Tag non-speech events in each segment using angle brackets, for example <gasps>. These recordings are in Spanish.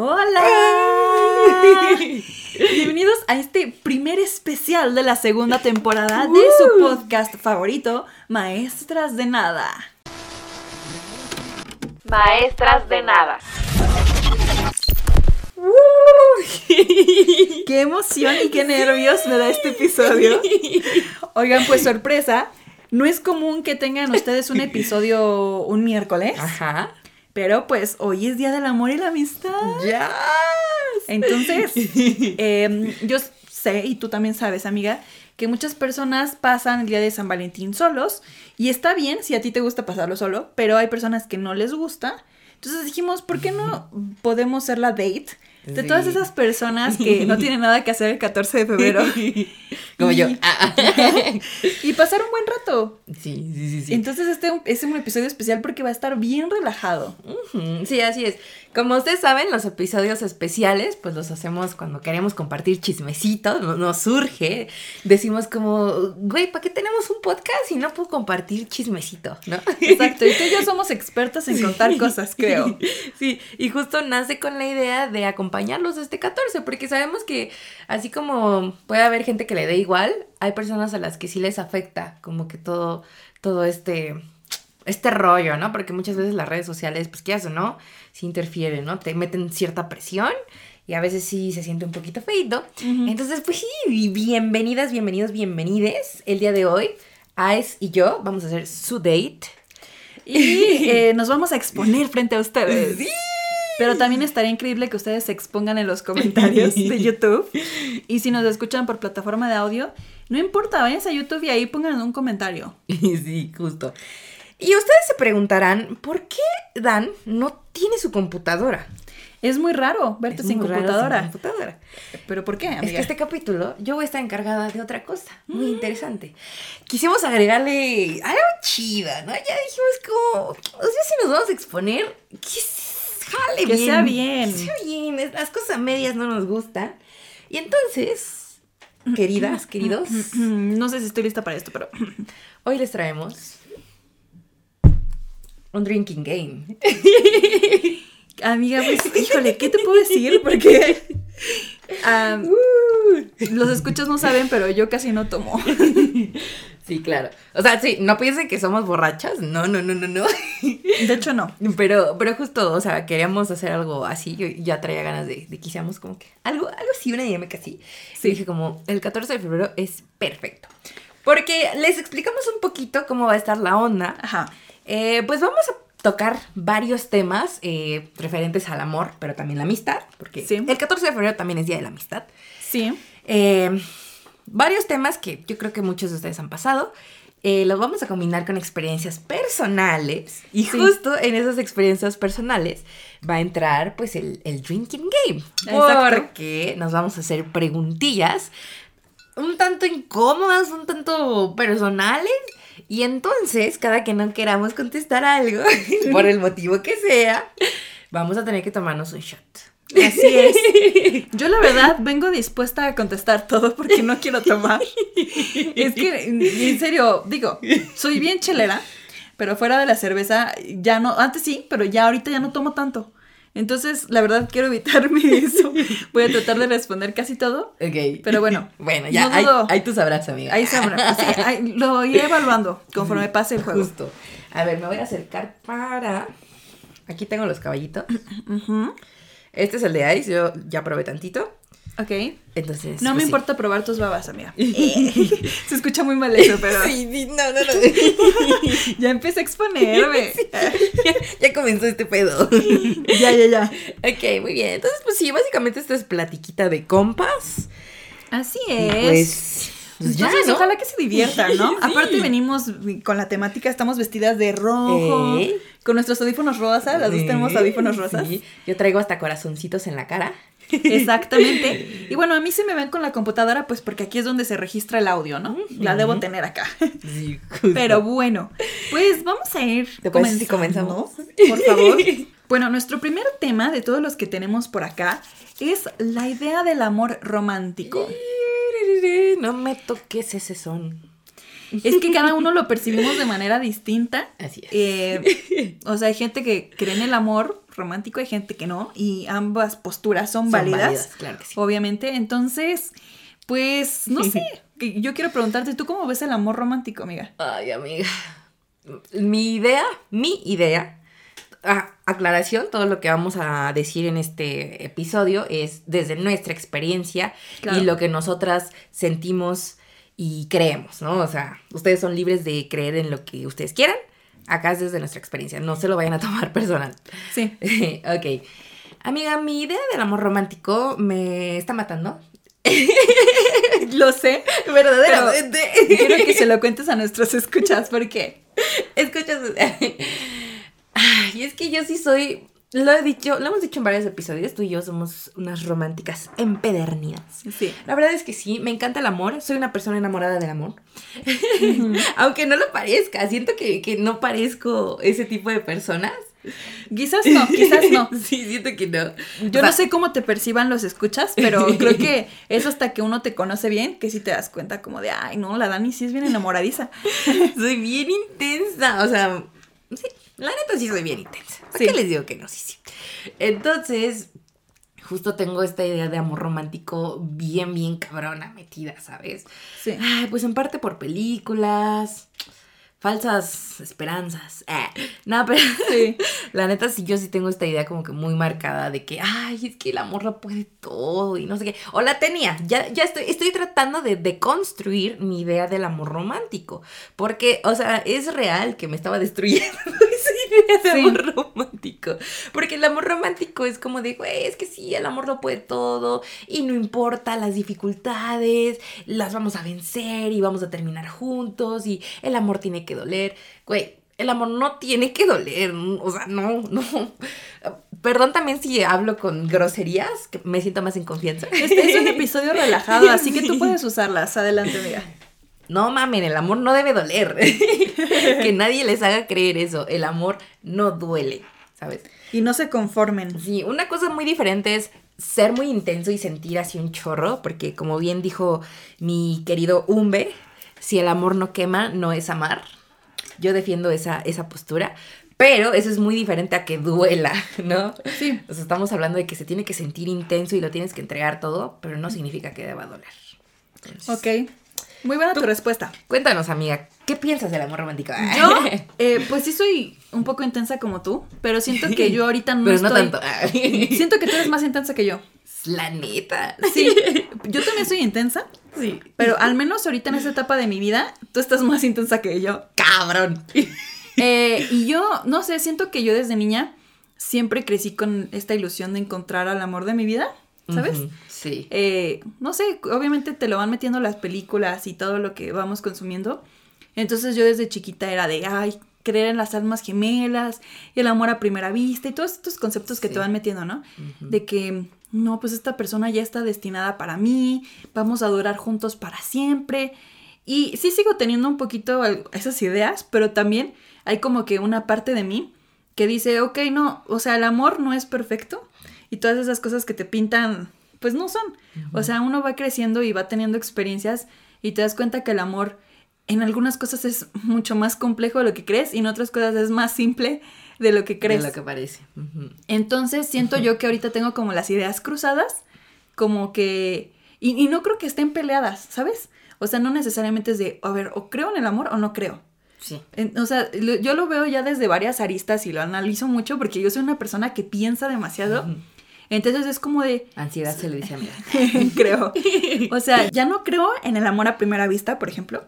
Hola. <laughs> Bienvenidos a este primer especial de la segunda temporada de su podcast favorito, Maestras de Nada. Maestras de Nada. ¡Qué emoción y qué nervios me da este episodio! Oigan, pues sorpresa, no es común que tengan ustedes un episodio un miércoles, Ajá. Pero pues hoy es Día del Amor y la Amistad. Ya. Entonces, <laughs> em, yo sé, y tú también sabes, amiga, que muchas personas pasan el día de San Valentín solos, y está bien si a ti te gusta pasarlo solo, pero hay personas que no les gusta. Entonces dijimos, ¿por qué no <laughs> podemos ser la date de todas esas personas que <laughs> no tienen nada que hacer el 14 de febrero <laughs> Como yo. Y- Ah. <laughs> y pasar un buen rato? Sí, sí, sí, sí. Entonces este es un episodio especial porque va a estar bien relajado. Sí, así es. Como ustedes saben, los episodios especiales, pues los hacemos cuando queremos compartir chismecitos, no- nos surge. Decimos como, güey, ¿para qué tenemos un podcast si no puedo compartir chismecito? ¿No? <laughs> Exacto, y tú y yo somos expertas en contar cosas, creo. <laughs> Sí, y justo nace con la idea de acompañarlos este 14, porque sabemos que así como puede haber gente que le dé igual, hay personas a las que sí les afecta como que todo, todo este, este rollo, ¿no? Porque muchas veces las redes sociales, pues qué o no, sí interfieren, ¿no? Te meten cierta presión y a veces sí se siente un poquito feito. Entonces, pues sí, bienvenidas, bienvenidos, bienvenides. El día de hoy, Aes y yo vamos a hacer su date. Y eh, <laughs> nos vamos a exponer frente a ustedes. Pero también estaría increíble que ustedes se expongan en los comentarios de <laughs> YouTube. Y si nos escuchan por plataforma de audio, no importa, váyanse a YouTube y ahí pongan un comentario. <laughs> Sí, justo. Y ustedes se preguntarán, ¿por qué Dan no tiene su computadora? Es muy raro verte sin raro computadora. sin computadora. ¿Pero por qué, amiga? Es que este capítulo yo voy a estar encargada de otra cosa muy interesante. Quisimos agregarle algo chida, ¿no? Ya dijimos como, o sea, si nos vamos a exponer, que jale Que bien. sea bien. Que sea bien, las cosas a medias no nos gustan. Y entonces, queridas, queridos, <clears throat> No sé si estoy lista para esto, pero... <clears throat> hoy les traemos un drinking game. <laughs> Amiga, pues, híjole, ¿qué te puedo decir? Porque... ah, los escuchas no saben, pero yo casi no tomo. <laughs> Sí, claro. O sea, sí, no piensen que somos borrachas. No, no, no, no, no. De hecho, no. Pero, pero justo, o sea, queríamos hacer algo así. Yo ya traía ganas de, de que hiciéramos como que algo, algo así, una dinámica así. Sí. Dije como, el 14 de febrero es perfecto. Porque les explicamos un poquito cómo va a estar la onda. Ajá. Eh, pues vamos a tocar varios temas eh, referentes al amor, pero también la amistad. Porque Sí. el 14 de febrero también es Día de la Amistad. Sí. Eh, varios temas que yo creo que muchos de ustedes han pasado. Eh, los vamos a combinar con experiencias personales. Y Sí. justo en esas experiencias personales va a entrar pues el, el drinking game. Exacto. Porque nos vamos a hacer preguntillas un tanto incómodas, un tanto personales. Y entonces, cada que no queramos contestar algo, <laughs> por el motivo que sea, vamos a tener que tomarnos un shot. Así es. Yo la verdad vengo dispuesta a contestar todo porque no quiero tomar. Es que, en serio, digo, soy bien chelera, pero fuera de la cerveza ya no, antes sí, pero ya ahorita ya no tomo tanto. Entonces, la verdad quiero evitarme <laughs> eso. Voy a tratar de responder casi todo. Ok. Pero bueno, <laughs> Bueno, ya, no ahí, dudo. ahí tú sabrás, amiga. Ahí sabrá. Sí, ahí lo iré <laughs> evaluando conforme pase el juego. Justo. A ver, me voy a acercar para... Aquí tengo los caballitos. Este es el de Ice, yo ya probé tantito. Ok. Entonces... No pues me sí. importa probar tus babas, amiga. <laughs> <laughs> Se escucha muy mal eso, pero Sí, no, no, no. <laughs> ya empecé a exponerme. ya, ya comenzó este pedo. Ya, ya, ya. ok, muy bien. Entonces, pues sí, básicamente esto es platiquita de compas. Así es. Pues... pues ya, ojalá que se diviertan, ¿no? Sí. Aparte venimos con la temática, estamos vestidas de rojo, Ey. con nuestros audífonos rosas, las dos tenemos audífonos rosas. sí. Yo traigo hasta corazoncitos en la cara. Exactamente. <laughs> Y bueno, a mí se me ven con la computadora, pues porque aquí es donde se registra el audio, ¿no? La debo tener acá. Sí. <laughs> Pero bueno, pues vamos a ir. ¿Te si comenzamos? Por favor. <laughs> Bueno, nuestro primer tema de todos los que tenemos por acá es la idea del amor romántico. No me toques ese son. Es que cada uno lo percibimos de manera distinta. Así es. Eh, o sea, hay gente que cree en el amor romántico, hay gente que no, y ambas posturas son, Son válidas, válidas, claro que sí. obviamente. Entonces, pues, no sé, <laughs> yo quiero preguntarte, ¿tú cómo ves el amor romántico, amiga? Ay, amiga. Mi idea, mi idea, ah, aclaración, todo lo que vamos a decir en este episodio es desde nuestra experiencia Claro. y lo que nosotras sentimos y creemos, ¿no? O sea, ustedes son libres de creer en lo que ustedes quieran. Acá es desde nuestra experiencia, no se lo vayan a tomar <laughs> personal. Sí. <laughs> ok. Amiga, mi idea del amor romántico me está matando. <laughs> Lo sé, Verdaderamente. quiero que se lo cuentes a nuestros escuchas, porque Escuchas. Ay, es que yo sí soy. Lo he dicho, lo hemos dicho en varios episodios. Tú y yo somos unas románticas empedernidas. sí. La verdad es que sí, me encanta el amor. Soy una persona enamorada del amor. <laughs> Aunque no lo parezca. Siento que, que no parezco ese tipo de personas. Quizás no, quizás no. <laughs> Sí, siento que no. Yo O no sé cómo te perciban los escuchas, pero <laughs> creo que es hasta que uno te conoce bien que sí te das cuenta como de, ay, no, la Dani sí es bien enamoradiza. Soy bien intensa. O sea, sí, la neta sí soy bien intensa. ¿Por Sí. qué les digo que no? Sí, sí. Entonces, justo tengo esta idea de amor romántico bien, bien cabrona metida, ¿sabes? Sí. Ay, pues en parte por películas, falsas esperanzas. Eh, no, pero Sí. <laughs> la neta sí, yo sí tengo esta idea como que muy marcada de que, ay, es que el amor lo puede todo y no sé qué. O la tenía, ya, ya estoy, estoy tratando de deconstruir mi idea del amor romántico. Porque, o sea, es real que me estaba destruyendo <laughs> esa idea de Sí. amor romántico. Porque el amor romántico es como de, güey, es que sí, el amor lo puede todo y no importa las dificultades, las vamos a vencer y vamos a terminar juntos y el amor tiene que doler. Güey, el amor no tiene que doler, o sea, no, <laughs> no. Perdón también si hablo con groserías, que me siento más en confianza. Este es un <laughs> episodio relajado, así que tú puedes usarlas. Adelante, amiga. No mamen, el amor no debe doler. <laughs> que nadie les haga creer eso. El amor no duele, ¿sabes? Y no se conformen. Sí, una cosa muy diferente es ser muy intenso y sentir así un chorro, porque como bien dijo mi querido Umbe, si el amor no quema, no es amar. Yo defiendo esa, esa postura, pero eso es muy diferente a que duela, ¿no? Sí. O sea, estamos hablando de que se tiene que sentir intenso y lo tienes que entregar todo, pero no significa que deba doler. Entonces, Ok. Muy buena tu respuesta. Cuéntanos, amiga, ¿qué piensas del amor romántico? <laughs> Yo, <laughs> eh, pues sí soy un poco intensa como tú, pero siento que <laughs> yo ahorita no pero no estoy... tanto. Siento que tú eres más intensa que yo. La neta. Sí, <laughs> yo también soy intensa, Sí. pero al menos ahorita en esta etapa de mi vida, tú estás más intensa que yo. Cabrón. <laughs> Eh, y yo, no sé, siento que yo desde niña siempre crecí con esta ilusión de encontrar al amor de mi vida, ¿sabes? Sí. Eh, no sé, obviamente te lo van metiendo las películas y todo lo que vamos consumiendo. Entonces yo desde chiquita era de, ay, creer en las almas gemelas, y el amor a primera vista y todos estos conceptos que Sí. te van metiendo, ¿no? De que, no, pues esta persona ya está destinada para mí, vamos a durar juntos para siempre. Y sí sigo teniendo un poquito esas ideas, pero también hay como que una parte de mí que dice, ok, no, o sea, el amor no es perfecto y todas esas cosas que te pintan, pues no son. O sea, uno va creciendo y va teniendo experiencias y te das cuenta que el amor en algunas cosas es mucho más complejo de lo que crees y en otras cosas es más simple de lo que crees. De lo que parece. Entonces siento yo que ahorita tengo como las ideas cruzadas, como que... Y, y no creo que estén peleadas, ¿sabes? O sea, no necesariamente es de, a ver, o creo en el amor o no creo. Sí. En- o sea, lo- yo lo veo ya desde varias aristas y lo analizo mucho porque yo soy una persona que piensa demasiado. Entonces es como de, Ansiedad se le dice amiga. <laughs> creo. <laughs> O sea, ya no creo en el amor a primera vista, por ejemplo,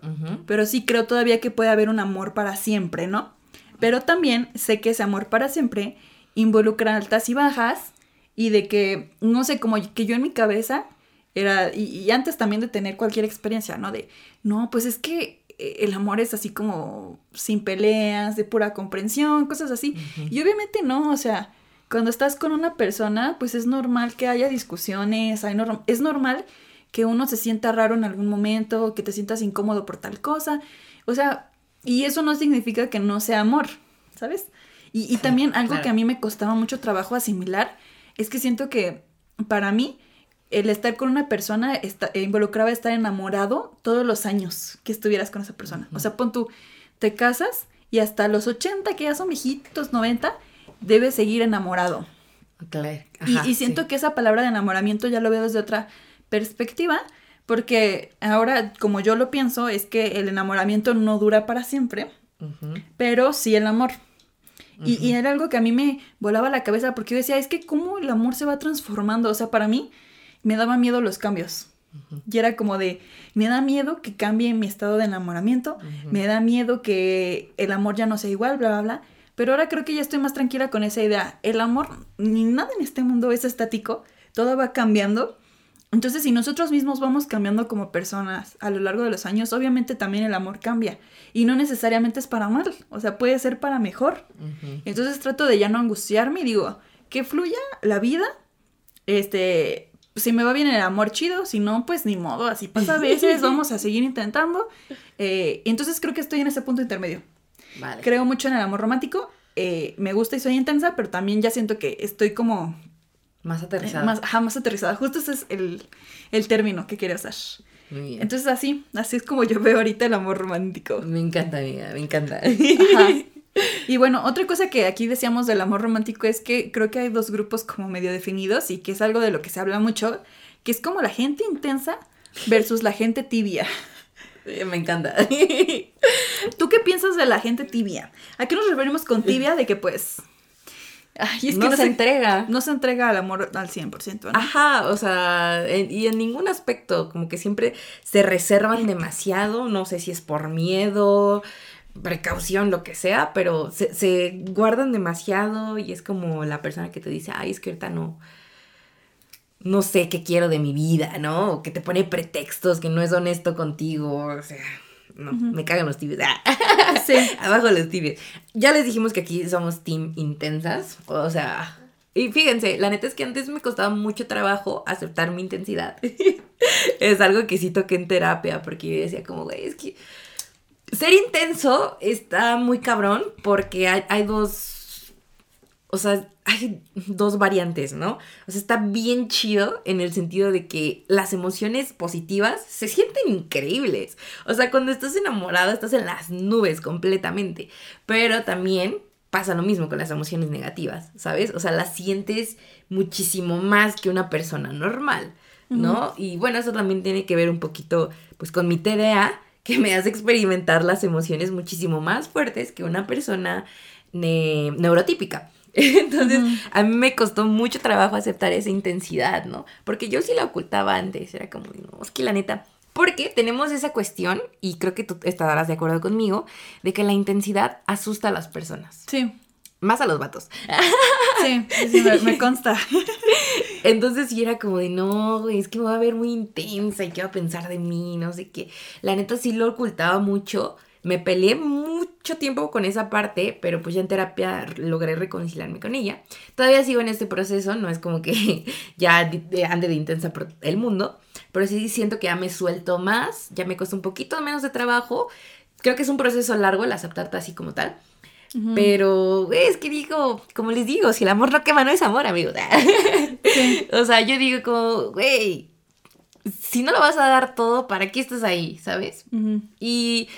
pero sí creo todavía que puede haber un amor para siempre, ¿no? Pero también sé que ese amor para siempre involucra altas y bajas y de que, no sé, como que yo en mi cabeza era, y, y antes también de tener cualquier experiencia, ¿no? De, no, pues es que eh, el amor es así como sin peleas, de pura comprensión, cosas así. Y obviamente no, o sea, cuando estás con una persona, pues es normal que haya discusiones, hay es normal que uno se sienta raro en algún momento, que te sientas incómodo por tal cosa. O sea, y eso no significa que no sea amor, ¿sabes? Y, y <laughs> también algo claro. que a mí me costaba mucho trabajo asimilar es que siento que para mí el estar con una persona está, eh, involucraba estar enamorado todos los años que estuvieras con esa persona. O sea, pon tú, te casas y hasta los 80, que ya son viejitos, 90, debes seguir enamorado. Claro. Y, siento sí. que esa palabra de enamoramiento ya lo veo desde otra perspectiva, porque ahora, como yo lo pienso, es que el enamoramiento no dura para siempre, pero sí el amor. Y, y era algo que a mí me volaba la cabeza porque yo decía, es que cómo el amor se va transformando. O sea, para mí me daba miedo los cambios. Y era como de, me da miedo que cambie mi estado de enamoramiento, me da miedo que el amor ya no sea igual, bla, bla, bla. Pero ahora creo que ya estoy más tranquila con esa idea. El amor, ni nada en este mundo es estático, todo va cambiando. Entonces, si nosotros mismos vamos cambiando como personas a lo largo de los años, obviamente también el amor cambia. Y no necesariamente es para mal, o sea, puede ser para mejor. Entonces trato de ya no angustiarme y digo, que fluya la vida. Este, si me va bien el amor, chido. Si no, pues ni modo, así pasa a <laughs> veces, vamos a seguir intentando. Eh, entonces creo que estoy en ese punto intermedio. Vale. Creo mucho en el amor romántico. eh, me gusta y soy intensa, pero también ya siento que estoy como Más eh, aterrizada. más, ajá, más aterrizada. Justo ese es el, el término que quiero usar. Muy bien. Entonces así, así es como yo veo ahorita el amor romántico. me encanta, amiga, me encanta. Ajá. <laughs> Y bueno, otra cosa que aquí decíamos del amor romántico es que creo que hay dos grupos como medio definidos y que es algo de lo que se habla mucho, que es como la gente intensa versus la gente tibia. me encanta. <laughs> ¿Tú qué piensas de la gente tibia? ¿A qué nos referimos con tibia? De que pues... Ay, es que no, no, se se, entrega. no se entrega al amor al 100%, ¿no? Ajá, o sea, en- y en ningún aspecto, como que siempre se reservan demasiado, no sé si es por miedo, precaución, lo que sea, pero se, se guardan demasiado y es como la persona que te dice, ay, es que ahorita no, no sé qué quiero de mi vida, ¿no? O que te pone pretextos, que no es honesto contigo, o sea, no, me cagan los tibios. <laughs> Sí. Abajo los tibios. Ya les dijimos que aquí somos team intensas. O sea. Y fíjense, la neta es que antes me costaba mucho trabajo aceptar mi intensidad. <laughs> es algo que sí toqué en terapia, porque yo decía como, güey, es que ser intenso está muy cabrón porque hay, hay dos... O sea, hay dos variantes, ¿no? O sea, está bien chido en el sentido de que las emociones positivas se sienten increíbles. O sea, cuando estás enamorado estás en las nubes completamente. Pero también pasa lo mismo con las emociones negativas, ¿sabes? O sea, las sientes muchísimo más que una persona normal, ¿no? Y bueno, eso también tiene que ver un poquito, pues, con mi TDA, que me hace experimentar las emociones muchísimo más fuertes que una persona ne- neurotípica. <laughs> Entonces, a mí me costó mucho trabajo aceptar esa intensidad, ¿no? Porque yo sí la ocultaba antes, era como, no, es que la neta, porque tenemos esa cuestión, y creo que tú estarás de acuerdo conmigo, de que la intensidad asusta a las personas, Sí, más a los vatos. sí, sí, me, me <laughs> consta. Entonces sí era como de, no, es que me voy a ver muy intensa y qué va a pensar de mí, no sé qué. La neta sí lo ocultaba mucho. Me peleé mucho tiempo con esa parte, pero pues ya en terapia logré reconciliarme con ella. Todavía sigo en este proceso, no es como que <laughs> ya de- de- ande de intensa por el mundo, pero sí siento que ya me suelto más, ya me cuesta un poquito menos de trabajo. Creo que es un proceso largo el aceptarte así como tal. Pero, es que digo, como les digo, si el amor no quema, no es amor, amigos. <laughs> o sea, yo digo como, güey, si no lo vas a dar todo, ¿para qué estás ahí? ¿Sabes? Y,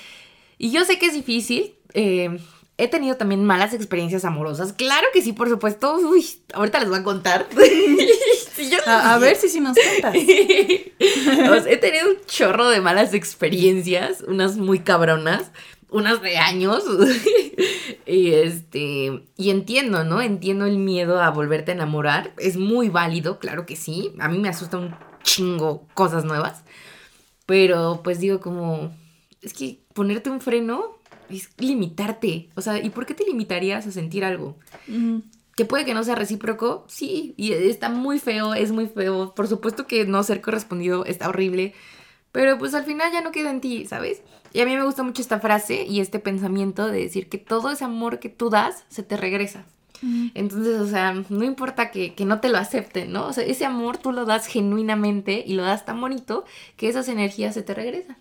y yo sé que es difícil. eh, he tenido también malas experiencias amorosas. Claro que sí, por supuesto. Uy, ahorita les voy a contar. <laughs> Sí, yo- A, a ver si sí nos cuentas. <laughs> He tenido un chorro de malas experiencias, unas muy cabronas, unas de años. <laughs> y este, y entiendo, ¿no? Entiendo el miedo a volverte a enamorar. Es muy válido, claro que sí. A mí me asusta un chingo cosas nuevas. Pero pues digo como, es que ponerte un freno es limitarte. O sea, ¿y por qué te limitarías a sentir algo? Que puede que no sea recíproco, sí, y está muy feo, es muy feo. Por supuesto que no ser correspondido está horrible, pero pues al final ya no queda en ti, ¿sabes? Y a mí me gusta mucho esta frase y este pensamiento de decir que todo ese amor que tú das se te regresa. Entonces, o sea, no importa que, que no te lo acepten, ¿no? O sea, ese amor tú lo das genuinamente y lo das tan bonito que esas energías se te regresan.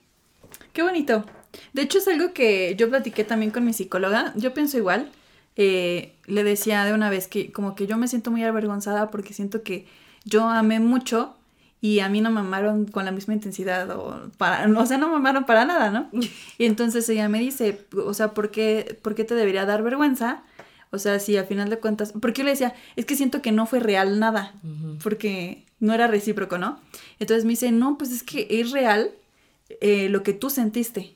Qué bonito. De hecho, es algo que yo platiqué también con mi psicóloga. Yo pienso igual. Eh, le decía de una vez que como que yo me siento muy avergonzada porque siento que yo amé mucho y a mí no me amaron con la misma intensidad o para, <laughs> o sea, no me amaron para nada, ¿no? <laughs> Y entonces ella me dice, o sea, ¿por qué, ¿por qué te debería dar vergüenza? O sea, si al final de cuentas, porque yo le decía, es que siento que no fue real nada, porque no era recíproco, ¿no? Entonces me dice, no, pues es que es real eh, lo que tú sentiste.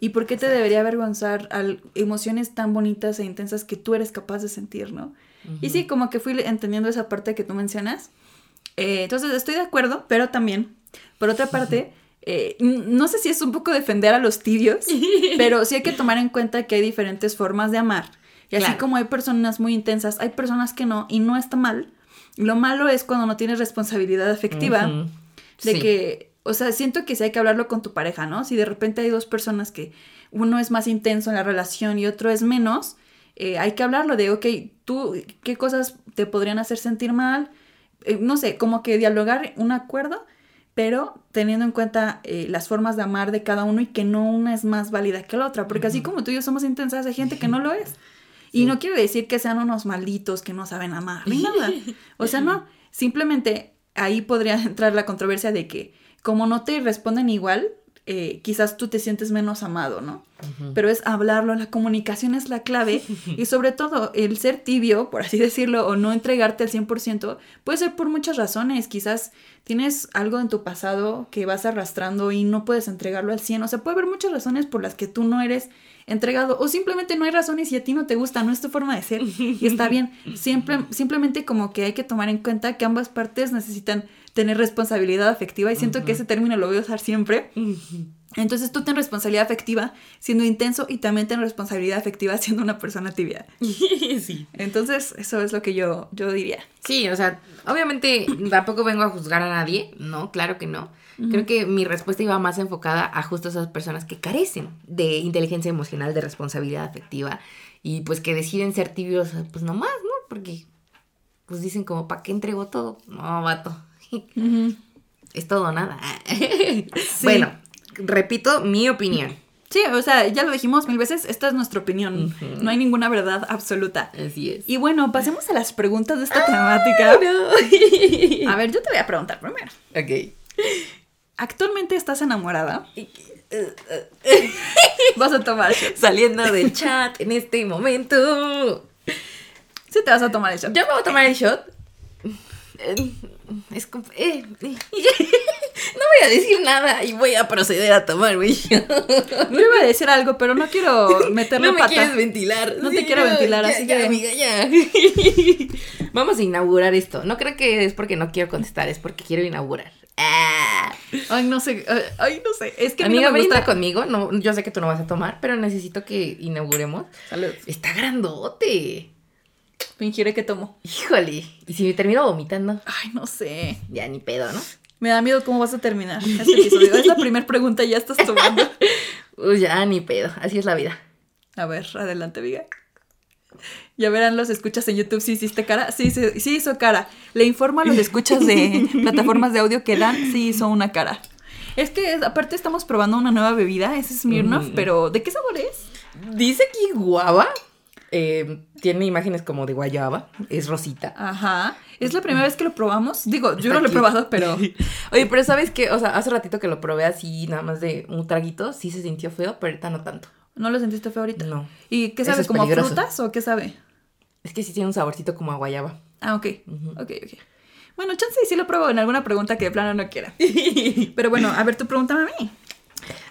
¿Y por qué te debería avergonzar al emociones tan bonitas e intensas que tú eres capaz de sentir, ¿no? Y sí, como que fui entendiendo esa parte que tú mencionas. Eh, entonces estoy de acuerdo, pero también, por otra parte, <laughs> eh, no sé si es un poco defender a los tibios, <laughs> pero sí hay que tomar en cuenta que hay diferentes formas de amar. Y así como hay personas muy intensas, hay personas que no, y no está mal. Lo malo es cuando no tienes responsabilidad afectiva, de que, o sea, siento que sí hay que hablarlo con tu pareja, ¿no? Si de repente hay dos personas que uno es más intenso en la relación y otro es menos, eh, hay que hablarlo de, ok, tú, ¿qué cosas te podrían hacer sentir mal? Eh, no sé, como que dialogar un acuerdo, pero teniendo en cuenta eh, las formas de amar de cada uno y que no una es más válida que la otra, porque así como tú y yo somos intensas, hay gente que no lo es. Y no quiere decir que sean unos malditos que no saben amar, ni nada. <laughs> O sea, no, simplemente ahí podría <laughs> entrar la controversia de que como no te responden igual, eh, quizás tú te sientes menos amado, ¿no? Pero es hablarlo, la comunicación es la clave <laughs> y sobre todo el ser tibio, por así decirlo, o no entregarte al 100%, puede ser por muchas razones. Quizás tienes algo en tu pasado que vas arrastrando y no puedes entregarlo al 100. O sea, puede haber muchas razones por las que tú no eres entregado o simplemente no hay razones y a ti no te gusta, no es tu forma de ser y está <laughs> bien. Siempre, simplemente como que hay que tomar en cuenta que ambas partes necesitan tener responsabilidad afectiva y siento que ese término lo voy a usar siempre. Entonces tú ten responsabilidad afectiva siendo intenso y también ten responsabilidad afectiva siendo una persona tibia. <laughs> Sí. Entonces eso es lo que yo, yo diría. Sí, o sea, obviamente tampoco vengo a juzgar a nadie, no, claro que no. Creo que mi respuesta iba más enfocada a justo esas personas que carecen de inteligencia emocional, de responsabilidad afectiva y pues que deciden ser tibios, pues nomás, ¿no? Porque pues dicen como, ¿para qué entrego todo? No, vato. <laughs> Es todo nada. <laughs> Bueno, repito mi opinión. Sí, o sea, ya lo dijimos mil veces, esta es nuestra opinión. No hay ninguna verdad absoluta. Así es. Y bueno, pasemos a las preguntas de esta temática. <laughs> a ver, yo te voy a preguntar primero. Ok. ¿Actualmente estás enamorada? vas a tomar shot. Saliendo del chat en este momento. Sí, te vas a tomar el shot. Yo me voy a tomar el shot. Es eh, <laughs> no voy a decir nada y voy a proceder a tomar shot. <laughs> Yo iba a decir algo, pero no quiero meterle no me quieres ventilar. No te quiero ventilar, así ya, que... amiga, ya. <laughs> Vamos a inaugurar esto. No creo que es porque no quiero contestar, es porque quiero inaugurar. Ah. Ay, no sé, ay, no sé. Es que a mí Amiga, no me gusta conmigo. No, yo sé que tú no vas a tomar, pero necesito que inauguremos. Salud. Está grandote. Fingiré que tomo. Híjole. ¿Y si me termino vomitando? Ay, no sé. Ya ni pedo, ¿no? Me da miedo cómo vas a terminar este episodio. Es la primera pregunta y ya estás tomando. Uy, <laughs> ya ni pedo. Así es la vida. A ver, adelante, Viga. Ya verán los escuchas en YouTube si hiciste cara. Sí, sí, sí hizo cara. Le informo a los escuchas de <laughs> plataformas de audio que dan, sí hizo una cara. Es que aparte estamos probando una nueva bebida, es Smirnoff, pero ¿de qué sabor es? Dice aquí guava. Eh, tiene imágenes como de guayaba, es rosita. Ajá. Es la primera vez que lo probamos. Digo, yo no lo he probado, pero. <laughs> Oye, pero ¿sabes qué? O sea, hace ratito que lo probé así, nada más de un traguito, sí se sintió feo, pero ahorita no tanto. ¿No lo sentiste feo ahorita? No. ¿Y qué sabe? es ¿Como peligroso. frutas o qué sabe? Es que sí tiene un saborcito como a guayaba. Ah, ok. Ok, ok. Bueno, chance y sí lo pruebo en alguna pregunta que de plano no quiera. <laughs> Pero bueno, a ver, tú pregúntame a mí.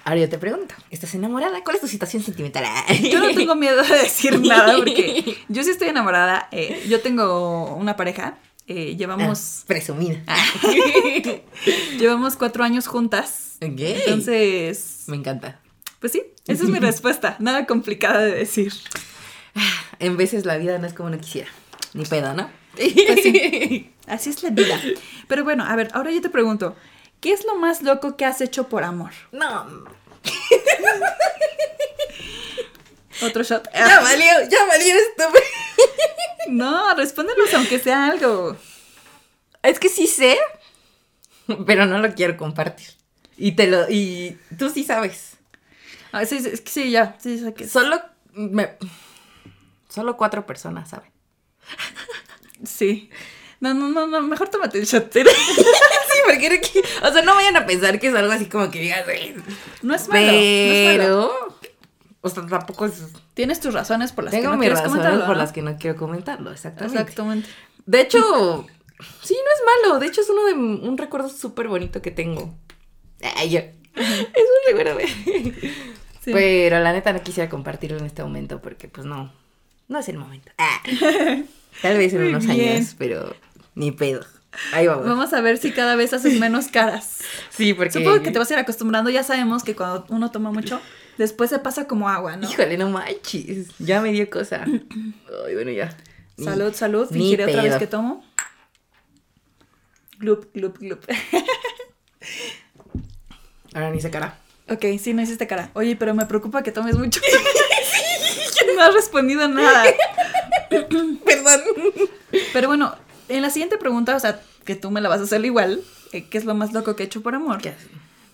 Ahora yo te pregunto, ¿estás enamorada? ¿Cuál es tu situación sentimental? <laughs> Yo no tengo miedo de decir <laughs> nada porque yo sí estoy enamorada. Eh, yo tengo una pareja. eh, llevamos. Ah, presumida. <laughs> llevamos cuatro años juntas. Ok. Entonces. Me encanta. Pues sí, esa es mi respuesta. Nada complicada de decir. En veces la vida no es como uno quisiera. Ni pedo, ¿no? Pues sí. Así es la vida. Pero bueno, a ver, ahora yo te pregunto, ¿qué es lo más loco que has hecho por amor? No. <laughs> ¿Otro shot? Ya valió, ya valió esto. <laughs> No, respóndenos aunque sea algo. Es que sí sé, pero no lo quiero compartir. Y te lo, y tú sí sabes. Ah, sí, ya. Sí, sé que Solo me, solo cuatro personas saben. Sí. No, no, no, no, mejor tómate el shot. <laughs> Sí porque era que- o sea, no vayan a pensar que es algo así como que digas. No es malo, no es malo. pero, o sea, tampoco es, Tienes tus razones por las tengo que no quieres comentarlo. por las que no quiero comentarlo, exactamente. Exactamente. De hecho, sí, no es malo, de hecho es uno de un recuerdo súper bonito que tengo. Ay, yo. Es un recuerdo. Sí. Pero la neta no quisiera compartirlo en este momento porque pues no, no es el momento. Ah. <laughs> Tal vez en Muy unos bien. años, pero ni pedo. Ahí vamos. Vamos a ver si cada vez haces menos caras. <laughs> Sí, porque... Supongo que te vas a ir acostumbrando. Ya sabemos que cuando uno toma mucho, después se pasa como agua, ¿no? Híjole, no manches. Ya me dio cosa. <clears throat> Ay, bueno, ya. Ni- Salud, salud. Fingiré otra vez que tomo. Glup, glup, glup. <laughs> Ahora ni se cara. ok, sí, no hiciste cara. Oye, pero me preocupa que tomes mucho. <laughs> no has respondido nada. Perdón. Pero bueno, en la siguiente pregunta, o sea, que tú me la vas a hacer igual, eh, ¿qué es lo más loco que he hecho por amor? ¿Qué?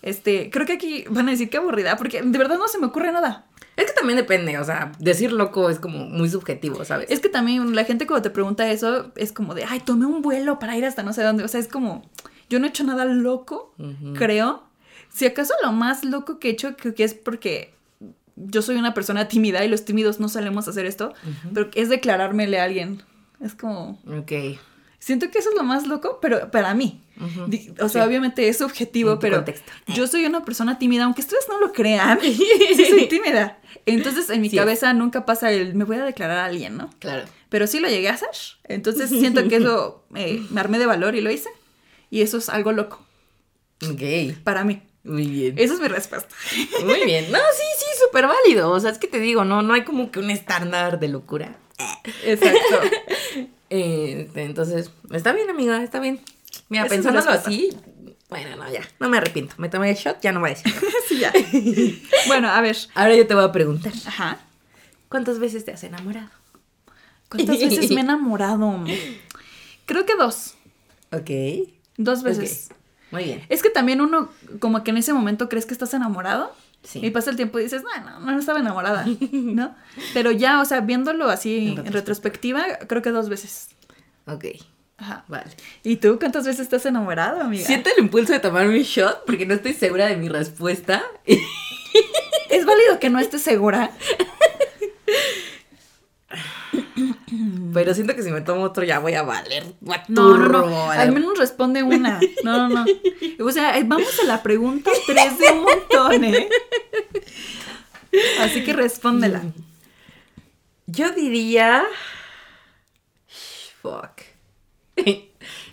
Este, creo que aquí van a decir que aburrida, porque de verdad no se me ocurre nada. Es que también depende, o sea, decir loco es como muy subjetivo, ¿sabes? Es que también la gente cuando te pregunta eso es como de, ay, tomé un vuelo para ir hasta no sé dónde. O sea, es como, yo no he hecho nada loco, creo. Si acaso lo más loco que he hecho, creo que es porque yo soy una persona tímida y los tímidos no solemos hacer esto, pero es declarármele a alguien. Es como, Ok. Siento que eso es lo más loco, pero para mí. Ujú. Di- O sea, Sí. obviamente es tu pero contexto. yo soy una persona tímida, aunque ustedes no lo crean, sí soy tímida. Entonces en mi Sí cabeza nunca pasa el me voy a declarar a alguien, ¿no? Claro. Pero sí lo llegué a hacer. Entonces siento que eso eh, me armé de valor y lo hice. Y eso es algo loco Ok. para mí. Muy bien. Esa es mi respuesta. Muy bien. No, sí, sí, súper válido. O sea, es que te digo, no, no hay como que un estándar de locura. Exacto. Eh, entonces, está bien, amiga, está bien. Mira, Esa es mi pensándolo así, bueno, no, ya, no me arrepiento. Me tomé el shot, ya no voy a decir. <laughs> Sí, ya. <laughs> Bueno, a ver. Ahora yo te voy a preguntar, Ajá. ¿cuántas veces te has enamorado? ¿Cuántas <laughs> veces me he enamorado? Creo que dos. Ok. Dos veces. Muy bien. Es que también uno, como que en ese momento crees que estás enamorado. Sí. Y pasa el tiempo y dices, no, no, no estaba enamorada, ¿no? <laughs> Pero ya, o sea, viéndolo así En en retrospectiva, creo que dos veces. Ok, Ajá. vale. ¿Y tú cuántas veces estás enamorado, amiga? Siento el impulso de tomarme un shot porque no estoy segura de mi respuesta. <laughs> Es válido que no estés segura. <laughs> <clears throat> Pero siento que si me tomo otro ya voy a valer. No, no, no. Al menos responde una. No, no, no. <laughs> O sea, eh, vamos a la pregunta tres de un montón, ¿eh? Así que respóndela. Yo diría. Fuck.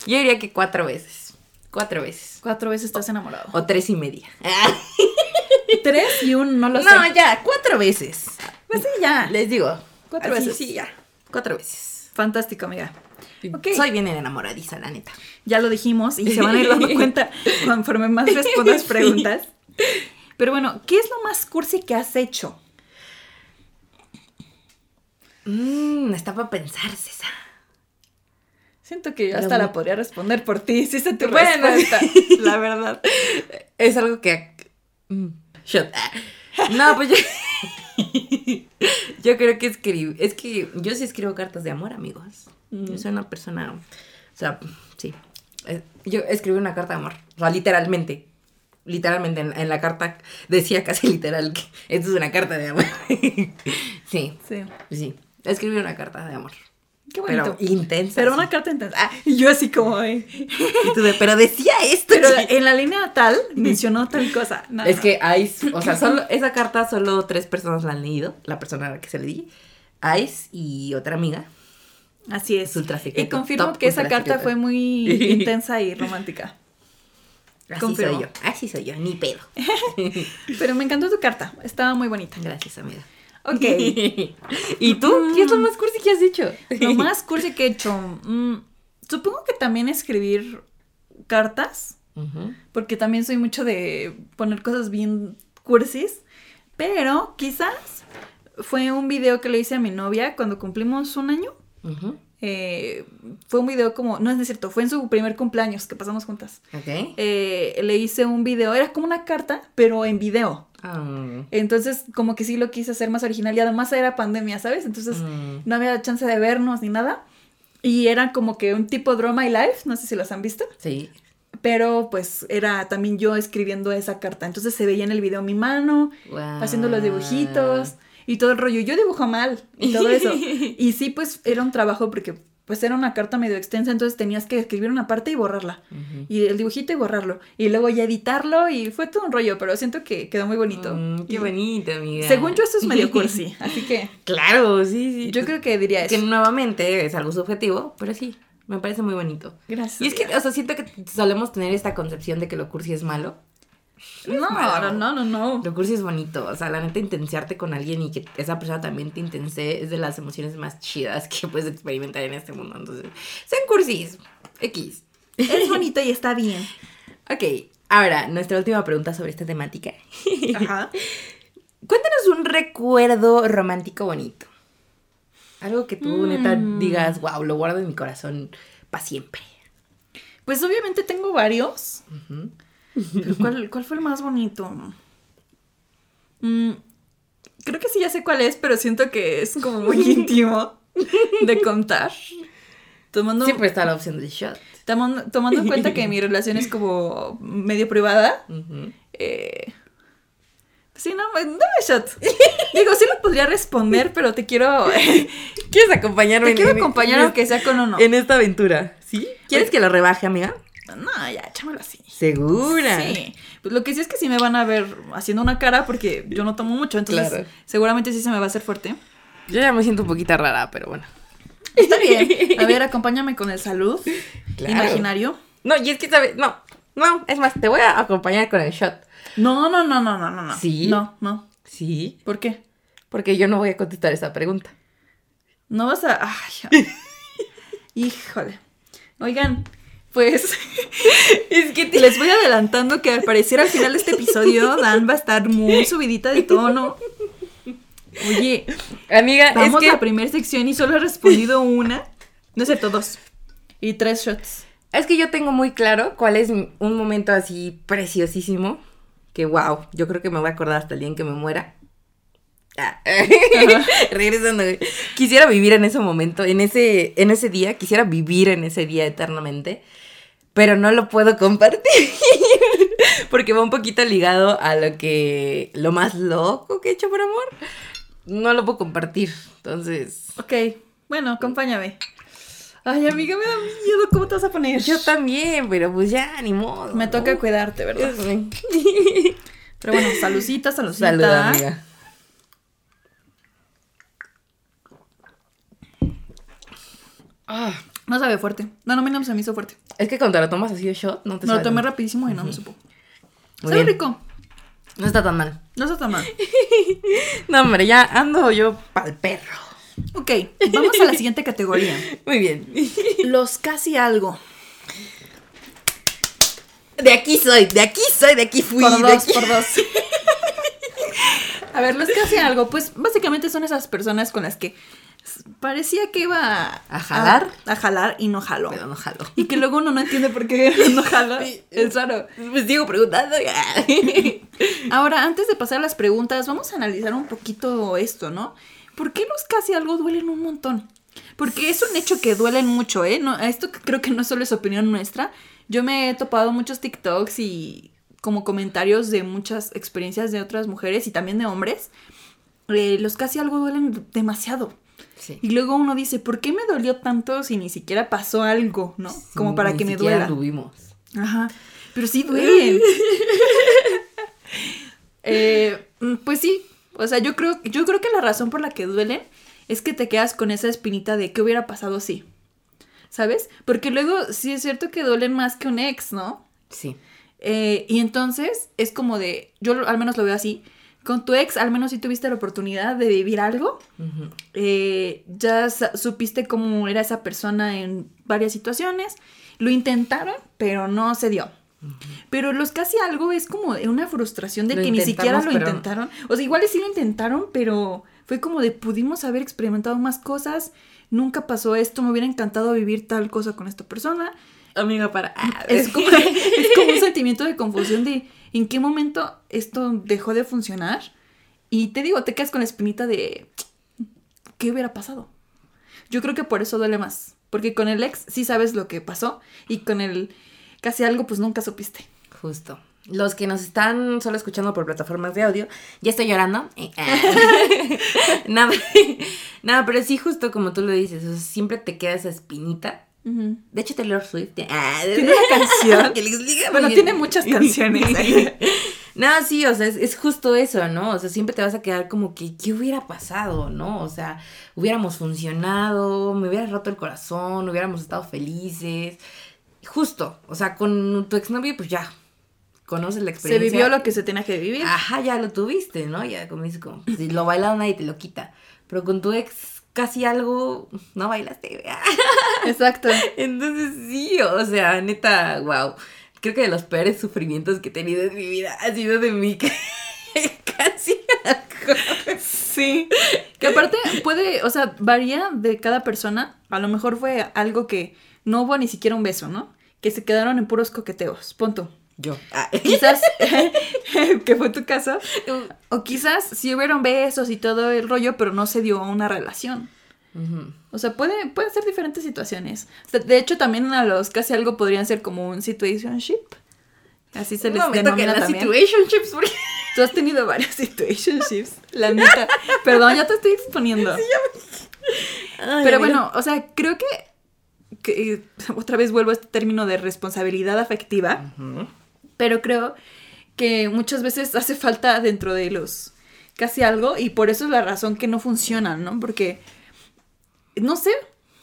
Yo diría que cuatro veces. Cuatro veces. Cuatro veces estás enamorado. O tres y media. Tres y un no lo sé. No, ya, cuatro veces. Pues sí, ya. Les digo. Cuatro Así, veces. Sí, ya. Cuatro veces. Fantástico, amiga. Ok. Soy bien enamoradiza, la neta. Ya lo dijimos y se van a ir dando <laughs> cuenta conforme más respondas <laughs> preguntas. Pero bueno, ¿qué es lo más cursi que has hecho? Mmm, está para pensar, César. Siento que yo hasta la podría responder por ti, si sé tu Bueno. respuesta, <laughs> la verdad. Es algo que. Mm, Shot. No, pues yo. <laughs> yo creo que escribo. Es que yo sí escribo cartas de amor, amigos. Yo soy una persona. O sea, sí. Eh, Yo escribí una carta de amor. O sea, literalmente. Literalmente en, en la carta decía casi literal que esto es una carta de amor. <laughs> sí, Sí. sí. Escribí una carta de amor. Qué bonito. Pero intensa. Pero una carta intensa. Ah, y yo así como, eh, <laughs> Y tú de, pero decía esto. Pero chica". en la línea tal mencionó tal cosa. No, Es no. que Ice, o sea, solo esa carta solo tres personas la han leído, la persona a la que se le di, Ice y otra amiga. Así es. Ultra secreto, Y confirmo que esa carta secreto. fue muy <laughs> intensa y romántica. Así Confirmo. soy yo, así soy yo, ni pedo. <laughs> Pero me encantó tu carta. Estaba muy bonita. Gracias, amiga. Ok. <laughs> ¿Y tú? ¿Qué es lo más cursi que has hecho? Lo más cursi que he hecho. mm, supongo que también escribir cartas. Porque también soy mucho de poner cosas bien cursis. Pero quizás fue un video que le hice a mi novia cuando cumplimos un año. Eh, fue un video como, no es cierto, fue en su primer cumpleaños que pasamos juntas. Ok. Eh, le hice un video, era como una carta, pero en video. Ah, Entonces, como que sí lo quise hacer más original y además era pandemia, ¿sabes? Entonces, mm, no había chance de vernos ni nada. Y era como que un tipo Draw My Life, no sé si los han visto. sí. pero pues era también yo escribiendo esa carta. Entonces se veía en el video mi mano, Guau. haciendo los dibujitos y todo el rollo. Yo dibujo mal y todo eso. <laughs> y sí, pues era un trabajo porque pues era una carta medio extensa, entonces tenías que escribir una parte y borrarla. Y el dibujito y borrarlo. Y luego ya editarlo y fue todo un rollo, pero siento que quedó muy bonito. Mm, qué Y bonito, amiga. Según yo, esto es medio cursi. <laughs> Así que Claro, sí, sí. yo creo que diría que eso. nuevamente es algo subjetivo, pero sí, me parece muy bonito. Gracias. Y es que, o sea, siento que solemos tener esta concepción de que lo cursi es malo. No, no, no, no, no. Lo cursi es bonito, o sea, la neta intensearte con alguien y que esa persona también te intense es de las emociones más chidas que puedes experimentar en este mundo. Entonces, sean cursis, X. Es bonito y está bien. Ok, ahora, nuestra última pregunta sobre esta temática. Ajá. <laughs> Cuéntanos un recuerdo romántico bonito. Algo que tú, neta, Mm. digas, wow, lo guardo en mi corazón para siempre. Pues obviamente tengo varios. Pero ¿cuál, cuál fue el más bonito? Mm, creo que sí ya sé cuál es, pero siento que es como muy <laughs> íntimo de contar. Tomando, Siempre está la opción del shot. tomando, tomando en cuenta que mi <laughs> relación es como medio privada. Eh, sí, no, dame shot. Digo, sí lo podría responder, pero te quiero, <laughs> ¿Quieres acompañarme te en- quiero acompañar en- aunque sea con uno. en esta aventura? ¿Sí? ¿Quieres que lo rebaje, amiga? No, ya, échamelo así. ¿Segura? Sí. Pues lo que sí es que sí me van a ver haciendo una cara porque yo no tomo mucho, entonces Claro. seguramente sí se me va a hacer fuerte. Yo ya me siento un poquito rara, pero bueno. Está bien. A ver, acompáñame con el salud Claro. imaginario. No, y es que, ¿sabes? No, no, es más, te voy a acompañar con el shot. No, no, no, no, no, no, no. ¿Sí? No, no. Sí, ¿Por qué? porque yo no voy a contestar esa pregunta. No vas a. Ay, <laughs> híjole. Oigan, pues <laughs> Es que te... les voy adelantando que al parecer al final de este episodio Dan va a estar muy subidita de tono. Oye, Amiga, vamos es que... a la primera sección y solo he respondido una. No es cierto, dos. Y tres shots. Es que yo tengo muy claro cuál es un momento así preciosísimo. Que wow, yo creo que me voy a acordar hasta el día en que me muera. Ah, <laughs> Regresando. Quisiera vivir en ese momento, en ese, en ese día, quisiera vivir en ese día eternamente. Pero no lo puedo compartir. <laughs> Porque va un poquito ligado a lo que. lo más loco que he hecho por amor. No lo puedo compartir. Entonces. Ok, bueno, acompáñame. Ay, amiga, me da miedo. ¿Cómo te vas a poner? Yo también, pero pues ya, ni modo. Me toca ¿no? cuidarte, ¿verdad? <laughs> Pero bueno, salucita, salucita. Salud, amiga. Ah, No sabe fuerte. No, no, no se me hizo fuerte. es que cuando lo tomas así de shot, no te Me lo sabe tomé tanto. rapidísimo y no me supo. Muy Sabe bien. rico. No está tan mal. No está tan mal. <laughs> No, hombre, ya ando yo pa'l perro. Ok, vamos a la siguiente categoría. <laughs> Muy bien. Los casi algo. De aquí soy, de aquí soy, de aquí fui. Por de dos, aquí- por dos. <laughs> A ver, los casi algo, pues básicamente son esas personas con las que parecía que iba a, ¿A jalar? A, a jalar y no jaló. Pero no jalo. Y que luego uno no entiende por qué <laughs> no jala. Es raro. Pues sigo preguntando. <laughs> Ahora, antes de pasar a las preguntas, vamos a analizar un poquito esto, ¿no? ¿Por qué los casi algo duelen un montón? Porque es un hecho que duelen mucho, ¿eh? No, esto creo que no solo es opinión nuestra. Yo me he topado muchos TikToks y como comentarios de muchas experiencias de otras mujeres y también de hombres. Eh, los casi algo duelen demasiado. Sí. Y luego uno dice, ¿por qué me dolió tanto si ni siquiera pasó algo, ¿no? Como para Ni que me duela. anduvimos. Ajá. Pero sí duelen. <laughs> Eh, mm, pues sí. O sea, yo creo, yo creo que la razón por la que duelen es que te quedas con esa espinita de qué hubiera pasado si. ¿Sabes? Porque luego sí es cierto que duelen más que un ex, ¿no? Sí. Eh, y entonces es como de, yo al menos lo veo así, con tu ex al menos si tuviste la oportunidad de vivir algo, eh, ya supiste cómo era esa persona en varias situaciones, lo intentaron, pero no se dio. Pero los casi algo es como una frustración de Lo que ni siquiera lo pero- intentaron. O sea, igual sí lo intentaron, pero fue como de pudimos haber experimentado más cosas, nunca pasó esto, me hubiera encantado vivir tal cosa con esta persona. Amiga, para. Ah, Es como, <laughs> es como un sentimiento de confusión de en qué momento esto dejó de funcionar. Y te digo, te quedas con la espinita de ¿qué hubiera pasado? Yo creo que por eso duele más. Porque con el ex sí sabes lo que pasó. Y con el. casi algo, pues nunca supiste. Justo. Los que nos están solo escuchando por plataformas de audio, ya estoy llorando. <laughs> Nada, nada, pero sí, justo como tú lo dices, siempre te queda esa espinita. De hecho, Taylor Swift ah, <laughs> tiene una canción. <laughs> que bueno, tiene muchas <laughs> canciones. no, sí, o sea, es, es, justo eso, ¿no? O sea, siempre te vas a quedar como que, ¿qué hubiera pasado, no? O sea, hubiéramos funcionado, me hubiera roto el corazón, hubiéramos estado felices. Justo, o sea, con tu exnovio, pues ya, conoces la experiencia. Se vivió lo que se tenía que vivir. Ajá, ya lo tuviste, ¿no? Ya como como, si lo bailado nadie te lo quita. Pero con tu ex casi algo no bailaste. Exacto. <laughs> Entonces sí, o sea, neta, wow. Creo que de los peores sufrimientos que he tenido en mi vida ha sido de mí <laughs> casi algo. Sí. Que aparte puede, o sea, varía de cada persona. A lo mejor fue algo que no hubo ni siquiera un beso, ¿no? Que se quedaron en puros coqueteos. Punto. Yo. Ah. <laughs> Quizás, <laughs> que fue tu caso. O quizás sí hubieron besos y todo el rollo, pero no se dio una relación. O sea, puede, pueden ser diferentes situaciones. De hecho, también a los casi algo podrían ser como un situationship. Así se les denomina también. situationships porque... Tú has tenido varios situationships, la neta. Perdón, ya te estoy exponiendo. Pero bueno, o sea, creo que, que, otra vez vuelvo a este término de responsabilidad afectiva pero creo que muchas veces hace falta dentro de los casi algo y por eso es la razón que no funcionan, ¿no? Porque, no sé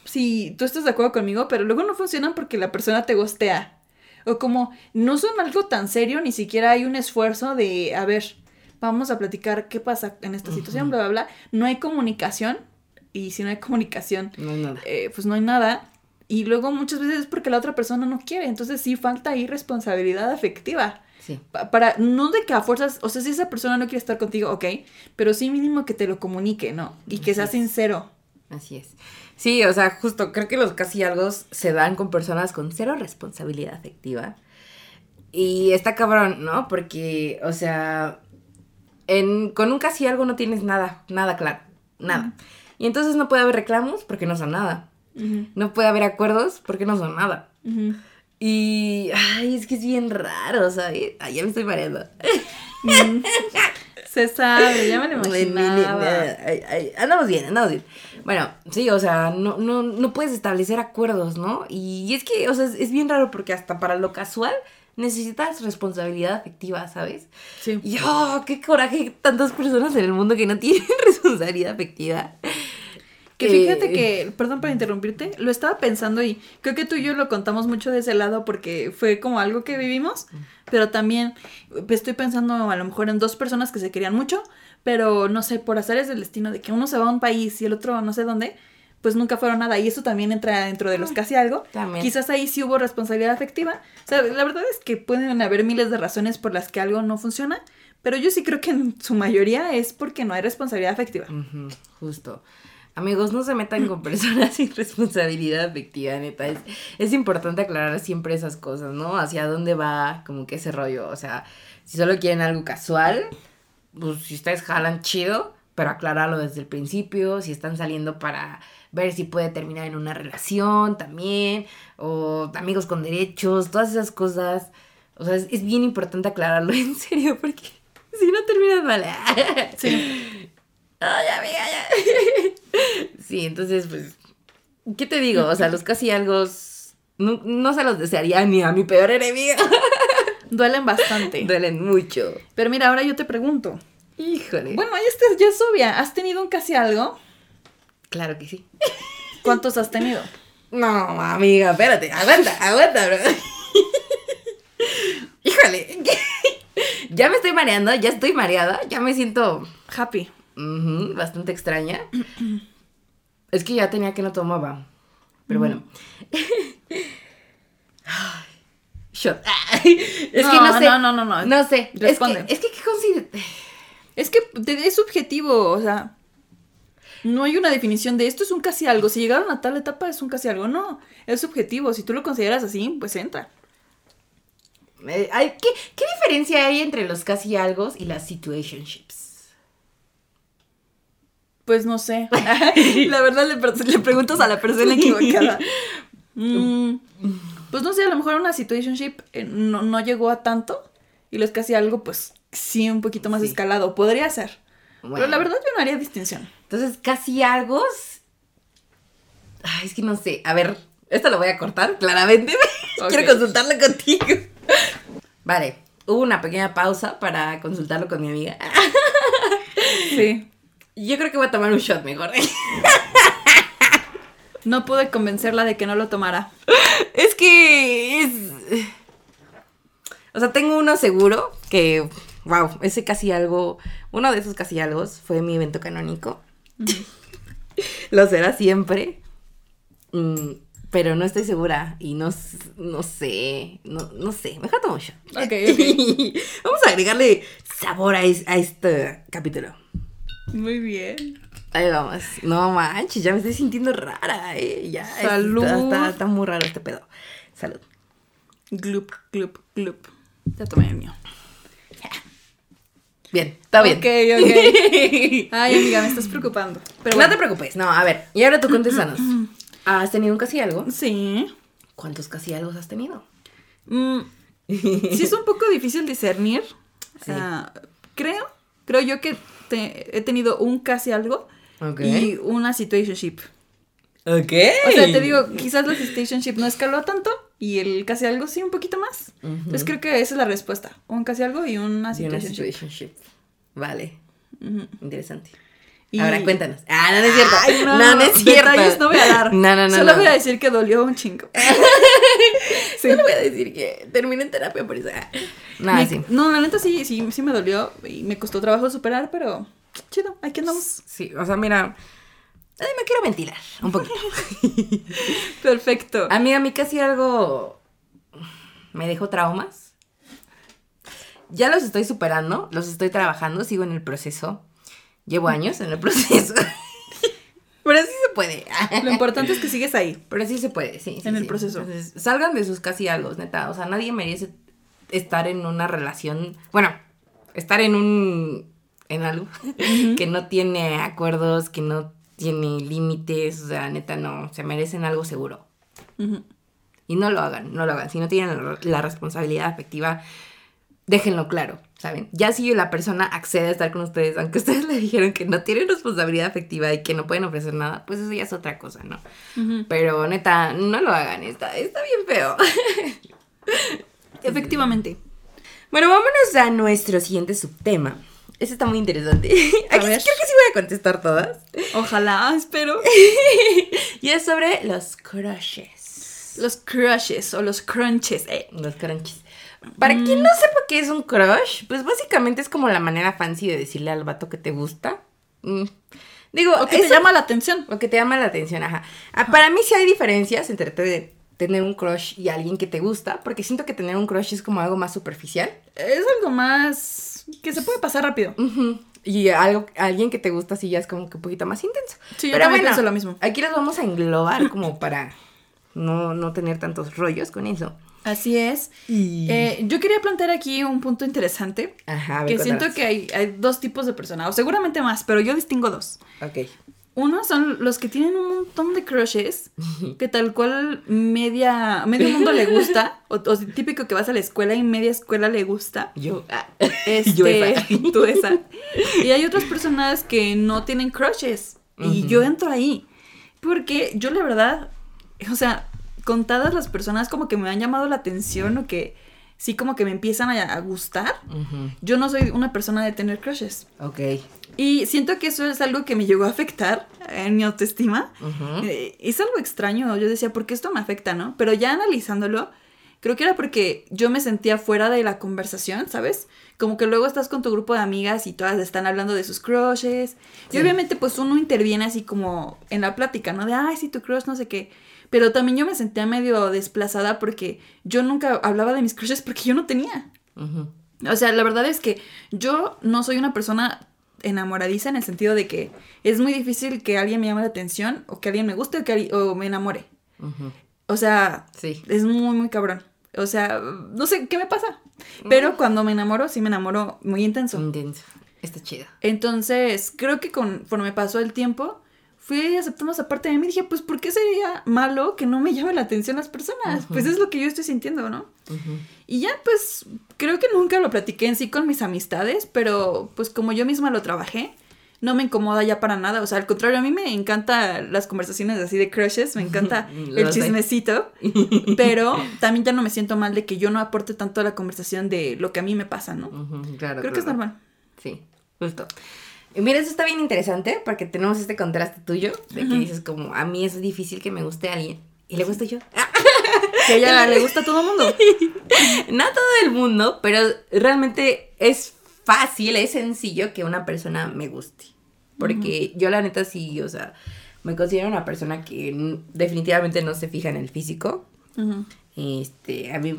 si tú estás de acuerdo conmigo, pero luego no funcionan porque la persona te gostea. O como no son algo tan serio, ni siquiera hay un esfuerzo de, a ver, vamos a platicar qué pasa en esta situación, bla, bla, bla. No hay comunicación y si no hay comunicación, eh, pues no hay nada. Y luego muchas veces es porque la otra persona no quiere. Entonces sí falta ahí responsabilidad afectiva. Sí. para, no de que a fuerzas, o sea, si esa persona no quiere estar contigo, ok, pero sí mínimo que te lo comunique, ¿no? Y que sea sincero. Así es. Sí, o sea, justo creo que los casi algo se dan con personas con cero responsabilidad afectiva. Y está cabrón, ¿no? Porque, o sea, en, con un casi algo no tienes nada, nada claro, nada. Y entonces no puede haber reclamos porque no son nada. No puede haber acuerdos porque no son nada. Y, ay, es que es bien raro, ¿sabes? Ay, ya me estoy mareando. Mm. <laughs> Se sabe, ya me lo imaginaba. andamos bien, andamos bien. Bueno, sí, o sea, no, no, no puedes establecer acuerdos, ¿no? Y, es que, o sea, es, bien raro porque hasta para lo casual necesitas responsabilidad afectiva, ¿sabes? Sí. Y, oh, qué coraje tantas personas en el mundo que no tienen <laughs> responsabilidad afectiva. Que fíjate que, perdón por interrumpirte, lo estaba pensando y creo que tú y yo lo contamos mucho de ese lado porque fue como algo que vivimos, pero también estoy pensando a lo mejor en dos personas que se querían mucho, pero no sé, por hacer es del destino de que uno se va a un país y el otro no sé dónde, pues nunca fueron nada. Y eso también entra dentro de los casi algo. También. Quizás ahí sí hubo responsabilidad afectiva. O sea, la verdad es que pueden haber miles de razones por las que algo no funciona, pero yo sí creo que en su mayoría es porque no hay responsabilidad afectiva. justo. Amigos, no se metan con personas sin responsabilidad afectiva, neta. Es, es, importante aclarar siempre esas cosas, ¿no? Hacia dónde va como que ese rollo. O sea, si solo quieren algo casual, pues si ustedes jalan chido, pero aclararlo desde el principio. Si están saliendo para ver si puede terminar en una relación también. O amigos con derechos, todas esas cosas. O sea, es, bien importante aclararlo <laughs> en serio porque si no terminas mal. sí. Ay, amiga, ya. <laughs> Sí, entonces, pues, ¿qué te digo? O sea, los casi algo no, se los desearía ni a mi peor enemiga. <laughs> Duelen bastante. Duelen mucho. Pero mira, ahora yo te pregunto. Híjole. Bueno, ya, ya es obvia. ¿Has tenido un casi algo? Claro que sí. <laughs> ¿Cuántos has tenido? No, amiga, espérate. Aguanta, aguanta, bro. Híjole. ya me estoy mareando, ya estoy mareada, ya me siento happy bastante extraña. <clears throat> es que ya tenía que no tomaba. Pero bueno. Shot. es no, que no sé. No, no, no, no. No sé. Responde. Es que, es que ¿qué Es que es subjetivo, o sea. No hay una definición de esto es un casi algo. Si llegaron a tal etapa es un casi algo. No, es subjetivo. Si tú lo consideras así, pues entra. Eh, ¿qué, ¿Qué diferencia hay entre los casi algo y las situationships? Pues no sé. <laughs> la verdad le, le, preguntas a la persona equivocada. Mm. pues no sé, a lo mejor una situationship eh, no, no llegó a tanto y los casi algo, pues sí, un poquito más Sí. escalado. Podría ser. Pero la verdad yo no haría distinción. Entonces, casi algo. Ay, es que no sé. A ver, esto lo voy a cortar, claramente. <laughs> Quiero consultarlo contigo. Vale, hubo una pequeña pausa para consultarlo con mi amiga. Sí. Yo creo que voy a tomar un shot mejor. <laughs> No pude convencerla de que no lo tomara. Es que es. O sea, tengo uno seguro que. Wow, ese casi algo. Uno de esos casi algo fue mi evento canónico. Lo será siempre. Mm, pero no estoy segura. Y no, no sé. No, no sé. Mejor tomo un shot. Ok, ok. <laughs> Vamos a agregarle sabor a, es- a este capítulo. Muy bien. Ahí vamos. No manches, ya me estoy sintiendo rara, eh. Ya. está- Salud. Está, está muy raro este pedo. Salud. Glup, glup, glup. Ya tomé el mío. Bien, está bien. Ok, ok. <laughs> Ay, amiga, me estás preocupando. Pero no te preocupes. No, a ver. Y ahora tú contéstanos. <clears throat> ¿Has tenido un casi algo? Sí. ¿Cuántos casi algo has tenido? Mm, sí es un poco difícil discernir. Sí. Ah, creo, creo yo que te- he tenido un casi algo y una situationship. Ok. O sea, te digo, quizás la situationship no escaló tanto y el casi algo sí un poquito más. Entonces creo que esa es la respuesta. Un casi algo y una Sí, una situationship. situationship. Vale. Interesante. Y- Ahora cuéntanos. Ah, no, no es cierto. Ay, no, no, es cierto. Detalles no voy a dar. No, no, no. Solo no. voy a decir que dolió un chingo. <laughs> Sí. Solo voy a decir que terminé en terapia por eso. Nada, Me- sí. No, la neta sí, sí, sí me dolió y me costó trabajo superar, pero chido, aquí andamos. Sí, o sea, mira. ay, me quiero ventilar un poquito. <laughs> Perfecto. A mí, a mí casi algo me dejó traumas. Ya los estoy superando, los estoy trabajando, sigo en el proceso. Llevo años en el proceso. <laughs> Pero sí se puede. Lo importante es que sigues ahí. Pero sí se puede, sí. sí, En el proceso. Entonces, salgan de sus casi algo, neta. O sea, nadie merece estar en una relación. Bueno, estar en un. en algo que no tiene acuerdos, que no tiene límites. O sea, neta, no. Se merecen algo seguro. Y no lo hagan, no lo hagan. Si no tienen la responsabilidad afectiva, déjenlo claro, ¿saben? Ya si la persona accede a estar con ustedes, aunque <laughs> ustedes le dijeron que no tienen responsabilidad afectiva y que no pueden ofrecer nada, pues eso ya es otra cosa, ¿no? Pero neta, no lo hagan, está, está bien feo. <laughs> Efectivamente. Bueno, vámonos a nuestro siguiente subtema. Este está muy interesante. <laughs> A Aquí ver. creo que sí voy a contestar todas. Ojalá, espero. Y es sobre los crushes. Los crushes o los crunches. eh. Los crunches. Para quien no sepa qué es un crush, pues básicamente es como la manera fancy de decirle al vato que te gusta. Mm. Digo, O que te llama la atención. o que te llama la atención, ajá. Ah, Para mí sí hay diferencias entre te- tener un crush y alguien que te gusta, porque siento que tener un crush es como algo más superficial. Es algo más que se puede pasar rápido. Y algo, alguien que te gusta sí ya es como que un poquito más intenso. Sí, yo también pienso lo mismo. Aquí los vamos a englobar <laughs> como para no, no tener tantos rollos con eso. Así es. Y... Eh, yo quería plantear aquí un punto interesante. Ajá, ver, Que siento que hay, hay dos tipos de personas, o seguramente más, pero yo distingo dos. Ok. Uno son los que tienen un montón de crushes, <laughs> que tal cual media, medio mundo le gusta, <laughs> o, o típico que vas a la escuela y media escuela le gusta. Yo. ah. <laughs> Este, Yo esa. tú esa. Y hay otras personas que no tienen crushes. Y yo entro ahí. Porque yo la verdad, o sea, contadas las personas como que me han llamado la atención o que sí como que me empiezan a, a gustar. Yo no soy una persona de tener crushes. Ok. Y siento que eso es algo que me llegó a afectar en mi autoestima. Eh, es algo extraño. Yo decía, ¿por qué esto me afecta, no? Pero ya analizándolo, creo que era porque yo me sentía fuera de la conversación, ¿sabes? Como que luego estás con tu grupo de amigas y todas están hablando de sus crushes. Sí. Y obviamente, pues uno interviene así como en la plática, ¿no? De, ay, sí, tu crush, no sé qué. Pero también yo me sentía medio desplazada porque yo nunca hablaba de mis crushes porque yo no tenía. O sea, la verdad es que yo no soy una persona enamoradiza en el sentido de que es muy difícil que alguien me llame la atención o que alguien me guste o que alguien- o me enamore. O sea, Sí. es muy, muy cabrón. O sea, no sé qué me pasa. Pero cuando me enamoro, sí me enamoro muy intenso. Intenso. Está chido. Entonces, creo que conforme pasó el tiempo, fui aceptando esa parte de mí y dije, pues, ¿por qué sería malo que no me llame la atención las personas? Pues es lo que yo estoy sintiendo, ¿no? Y ya, pues, creo que nunca lo platiqué en sí con mis amistades, pero pues como yo misma lo trabajé, no me incomoda ya para nada. O sea, al contrario, a mí me encantan las conversaciones así de crushes, me encanta <laughs> el chismecito, <laughs> pero también ya no me siento mal de que yo no aporte tanto a la conversación de lo que a mí me pasa, ¿no? claro, Creo que es normal. Sí, justo. Y mira, eso está bien interesante porque tenemos este contraste tuyo de que dices como, a mí es difícil que me guste alguien y le gusto yo. <laughs> Que a ella le gusta a todo el mundo. <laughs> no a todo el mundo, pero realmente es fácil, es sencillo que una persona me guste. Porque yo la neta sí, o sea, me considero una persona que definitivamente no se fija en el físico. Este, a mí,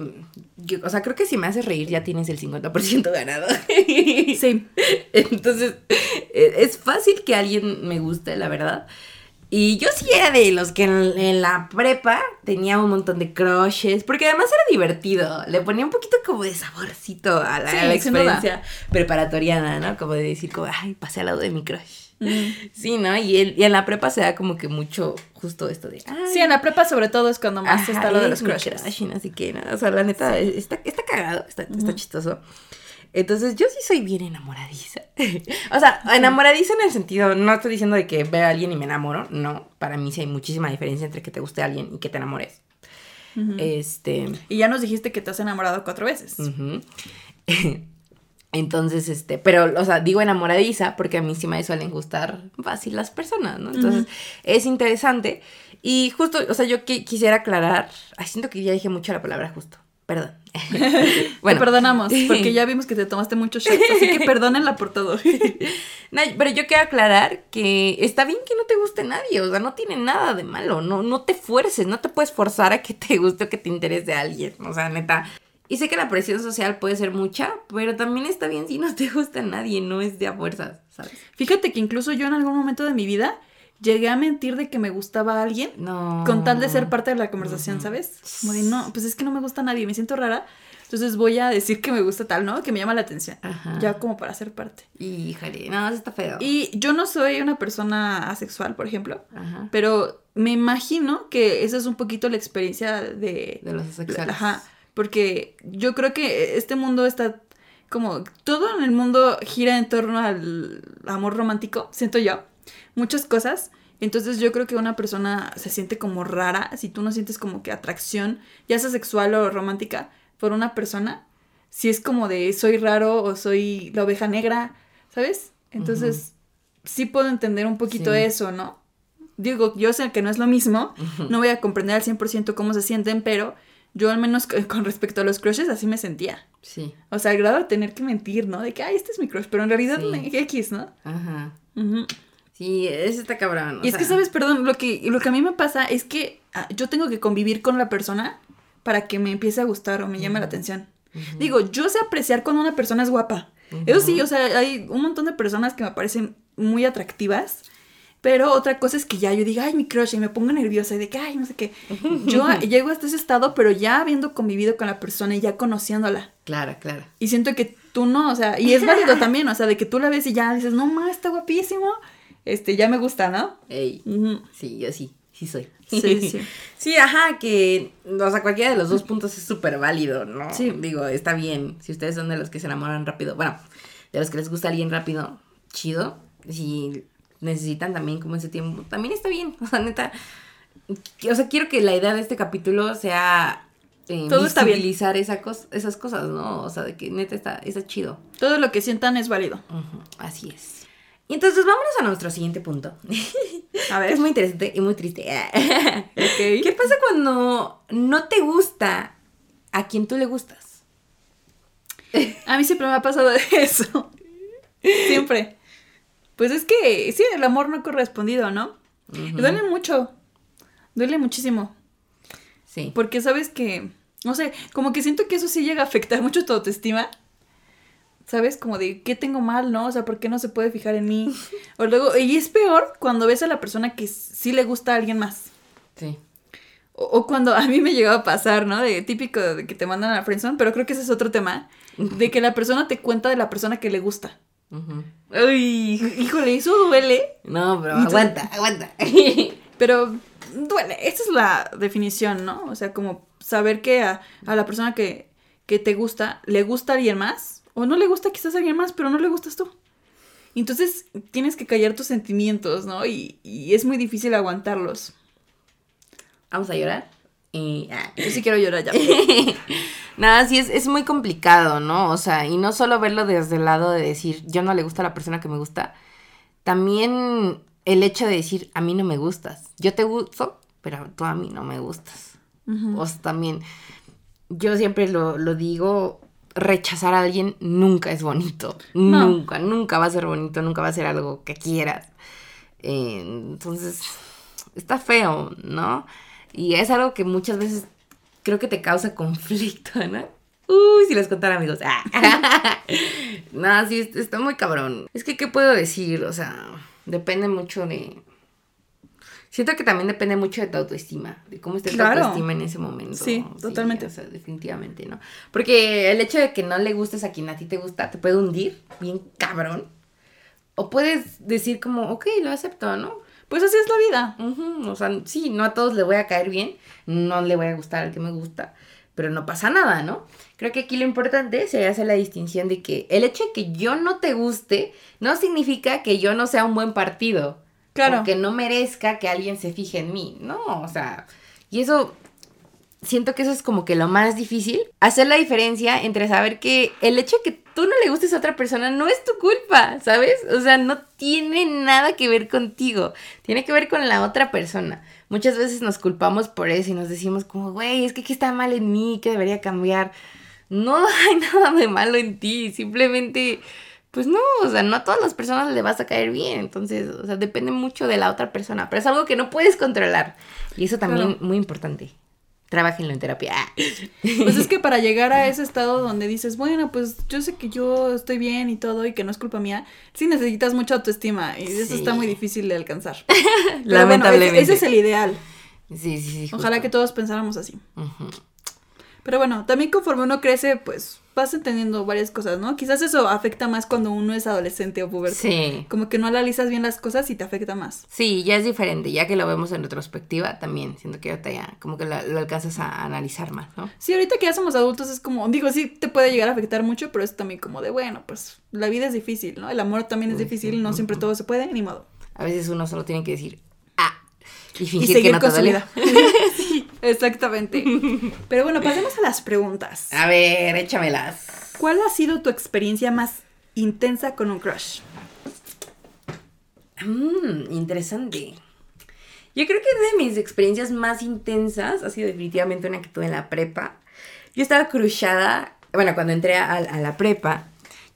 o sea, creo que si me haces reír ya tienes el 50% ganado. <laughs> Sí. Entonces, e, es fácil que alguien me guste, la verdad. Y yo sí era de los que en, la prepa tenía un montón de crushes, porque además era divertido, le ponía un poquito como de saborcito a la, experiencia preparatoriana, ¿no? Como de decir, como, ay, pasé al lado de mi crush. Sí, ¿no? Y, y, en la prepa se da como que mucho justo esto de... sí, en la prepa sobre todo es cuando más está lo de los crushes. así que, ¿no? O sea, la neta, está, está cagado, está, está chistoso. Entonces, yo sí soy bien enamoradiza. <laughs> o sea, enamoradiza en el sentido, no estoy diciendo de que veo a alguien y me enamoro, no. Para mí sí hay muchísima diferencia entre que te guste a alguien y que te enamores. Este. Y ya nos dijiste que te has enamorado cuatro veces. <laughs> Entonces, este, pero, o sea, digo enamoradiza porque a mí sí me suelen gustar fácil las personas, ¿no? Entonces, es interesante. Y justo, o sea, yo quisiera aclarar, ay, siento que ya dije mucho la palabra justo. Perdón. <laughs> bueno. Te perdonamos, porque ya vimos que te tomaste mucho shit, así que <laughs> perdónenla por todo. no, pero yo quiero aclarar que está bien que no te guste nadie, o sea, no tiene nada de malo, no, no te fuerces, no te puedes forzar a que te guste o que te interese a alguien, o sea, neta. Y sé que la presión social puede ser mucha, pero también está bien si no te gusta a nadie, no es de a fuerzas, ¿sabes? Fíjate que incluso yo en algún momento de mi vida llegué a mentir de que me gustaba a alguien con tal de ser parte de la conversación, ¿sabes? Como de, no, pues es que no me gusta a nadie, me siento rara. Entonces voy a decir que me gusta tal, ¿no? Que me llama la atención. Ya como para ser parte. Híjole, no, eso está feo. Y yo no soy una persona asexual, por ejemplo. Pero me imagino que esa es un poquito la experiencia de... De los asexuales. Ajá. Porque yo creo que este mundo está como... Todo en el mundo gira en torno al amor romántico, siento yo muchas cosas. Entonces yo creo que una persona se siente como rara si tú no sientes como que atracción, ya sea sexual o romántica, por una persona. Si es como de soy raro o soy la oveja negra, ¿sabes? Entonces sí puedo entender un poquito eso, ¿no? Digo, yo sé que no es lo mismo, no voy a comprender al 100% cómo se sienten, pero yo al menos con respecto a los crushes así me sentía. Sí. O sea, al grado de tener que mentir, ¿no? De que, ay, este es mi crush, pero en realidad sí. X, ¿no? Ajá. Sí, ese está cabrón. Y es que, ¿sabes? Perdón, lo que, lo que a mí me pasa es que ah, yo tengo que convivir con la persona para que me empiece a gustar o me llame la atención. Digo, yo sé apreciar cuando una persona es guapa. Eso sí, o sea, hay un montón de personas que me parecen muy atractivas. Pero otra cosa es que ya yo diga, ay, mi crush, y me pongo nerviosa y de que, ay, no sé qué. <laughs> Yo llego hasta ese estado, pero ya habiendo convivido con la persona y ya conociéndola. Claro, claro. Y siento que tú no, o sea, y es válido <laughs> también, o sea, de que tú la ves y ya dices, no, ma, está guapísimo este, ya me gusta, ¿no? Ey, Sí, yo sí, sí soy. Sí, sí. <laughs> sí, ajá, que, o sea, cualquiera de los dos puntos es súper válido, ¿no? Sí. Digo, está bien, si ustedes son de los que se enamoran rápido, bueno, de los que les gusta alguien rápido, chido, si necesitan también como ese tiempo, también está bien, <laughs> o sea, neta, o sea, quiero que la idea de este capítulo sea eh, Todo está bien. Esa esas cosas, ¿no? O sea, de que neta está, está chido. Todo lo que sientan es válido. así es. Y entonces vámonos a nuestro siguiente punto. A ver. <laughs> es muy interesante y muy triste. <laughs> ¿Qué pasa cuando no te gusta a quien tú le gustas? A mí siempre me ha pasado eso. Siempre. Pues es que, sí, el amor no correspondido, ¿no? Duele mucho. Duele muchísimo. Sí. Porque sabes que, no sé, como que siento que eso sí llega a afectar <laughs> mucho tu autoestima. ¿sabes? Como de, ¿qué tengo mal, no? O sea, ¿por qué no se puede fijar en mí? <laughs> O luego, y es peor cuando ves a la persona que sí le gusta a alguien más. Sí. O, cuando a mí me llegó a pasar, ¿no? De típico de que te mandan a la friendzone, pero creo que ese es otro tema. De que la persona te cuenta de la persona que le gusta. Ujú. Uy. Híjole, eso duele. No, pero aguanta, aguanta. <laughs> Pero duele. Esa es la definición, ¿no? O sea, como saber que a, a la persona que, que te gusta, le gusta alguien más. O no le gusta quizás a alguien más, pero no le gustas tú. Entonces tienes que callar tus sentimientos, ¿no? Y, y es muy difícil aguantarlos. Vamos a llorar. Y, ah. Yo sí quiero llorar ya. <laughs> Nada, sí, es, es muy complicado, ¿no? O sea, y no solo verlo desde el lado de decir, yo no le gusta a la persona que me gusta, también el hecho de decir, a mí no me gustas. Yo te gusto, pero tú a mí no me gustas. Ujú. O sea, también, yo siempre lo, lo digo, rechazar a alguien nunca es bonito. No. Nunca, nunca va a ser bonito, nunca va a ser algo que quieras. Eh, entonces, está feo, ¿no? Y es algo que muchas veces creo que te causa conflicto, <laughs> ¿no? Uy, si les contara amigos. Ah. <laughs> no, sí, es- está muy cabrón. Es que, ¿qué puedo decir? O sea, depende mucho de... Siento que también depende mucho de tu autoestima, de cómo esté Claro. tu autoestima en ese momento. Sí, totalmente. o sea, definitivamente, ¿no? Porque el hecho de que no le gustes a quien a ti te gusta te puede hundir bien cabrón. O puedes decir como, ok, lo acepto, ¿no? Pues así es la vida. O sea, sí, no a todos le voy a caer bien, no le voy a gustar al que me gusta, pero no pasa nada, ¿no? Creo que aquí lo importante se hace la distinción de que el hecho de que yo no te guste no significa que yo no sea un buen partido. Claro. O que no merezca que alguien se fije en mí. No, o sea, y eso siento que eso es como que lo más difícil. Hacer la diferencia entre saber que el hecho de que tú no le gustes a otra persona no es tu culpa, ¿sabes? O sea, no tiene nada que ver contigo. Tiene que ver con la otra persona. Muchas veces nos culpamos por eso y nos decimos como, güey, es que aquí está mal en mí, que debería cambiar. No <laughs> hay nada de malo en ti, simplemente, pues no, o sea, no a todas las personas le vas a caer bien, entonces, o sea, depende mucho de la otra persona, pero es algo que no puedes controlar. Y eso también Claro. muy importante. Trabajenlo en terapia. Pues es que para llegar a ese estado donde dices, bueno, pues yo sé que yo estoy bien y todo y que no es culpa mía, sí necesitas mucha autoestima y eso está muy difícil de alcanzar. <laughs> Pero Lamentablemente. Bueno, ese, ese es el ideal. Sí, sí, sí. Ojalá que todos pensáramos así. Pero bueno, también conforme uno crece, pues vas entendiendo varias cosas, ¿no? Quizás eso afecta más cuando uno es adolescente o puberto. Sí. Como que no analizas bien las cosas y te afecta más. Sí, ya es diferente, ya que lo vemos en retrospectiva también, siento que ahorita ya como que lo alcanzas a analizar más, ¿no? Sí, ahorita que ya somos adultos es como, digo, sí te puede llegar a afectar mucho, pero es también como de, bueno, pues la vida es difícil, ¿no? El amor también es difícil, no siempre todo se puede, ni modo. A veces uno solo tiene que decir, ah, y Y fingir que seguir no con te su vida. <laughs> <laughs> exactamente. <laughs> Pero bueno, pasemos a las preguntas. A ver, échamelas. ¿Cuál ha sido tu experiencia más intensa con un crush? Mmm, interesante. Yo creo que una de mis experiencias más intensas ha sido definitivamente una que tuve en la prepa. Yo estaba crushada, bueno, cuando entré a, a la prepa,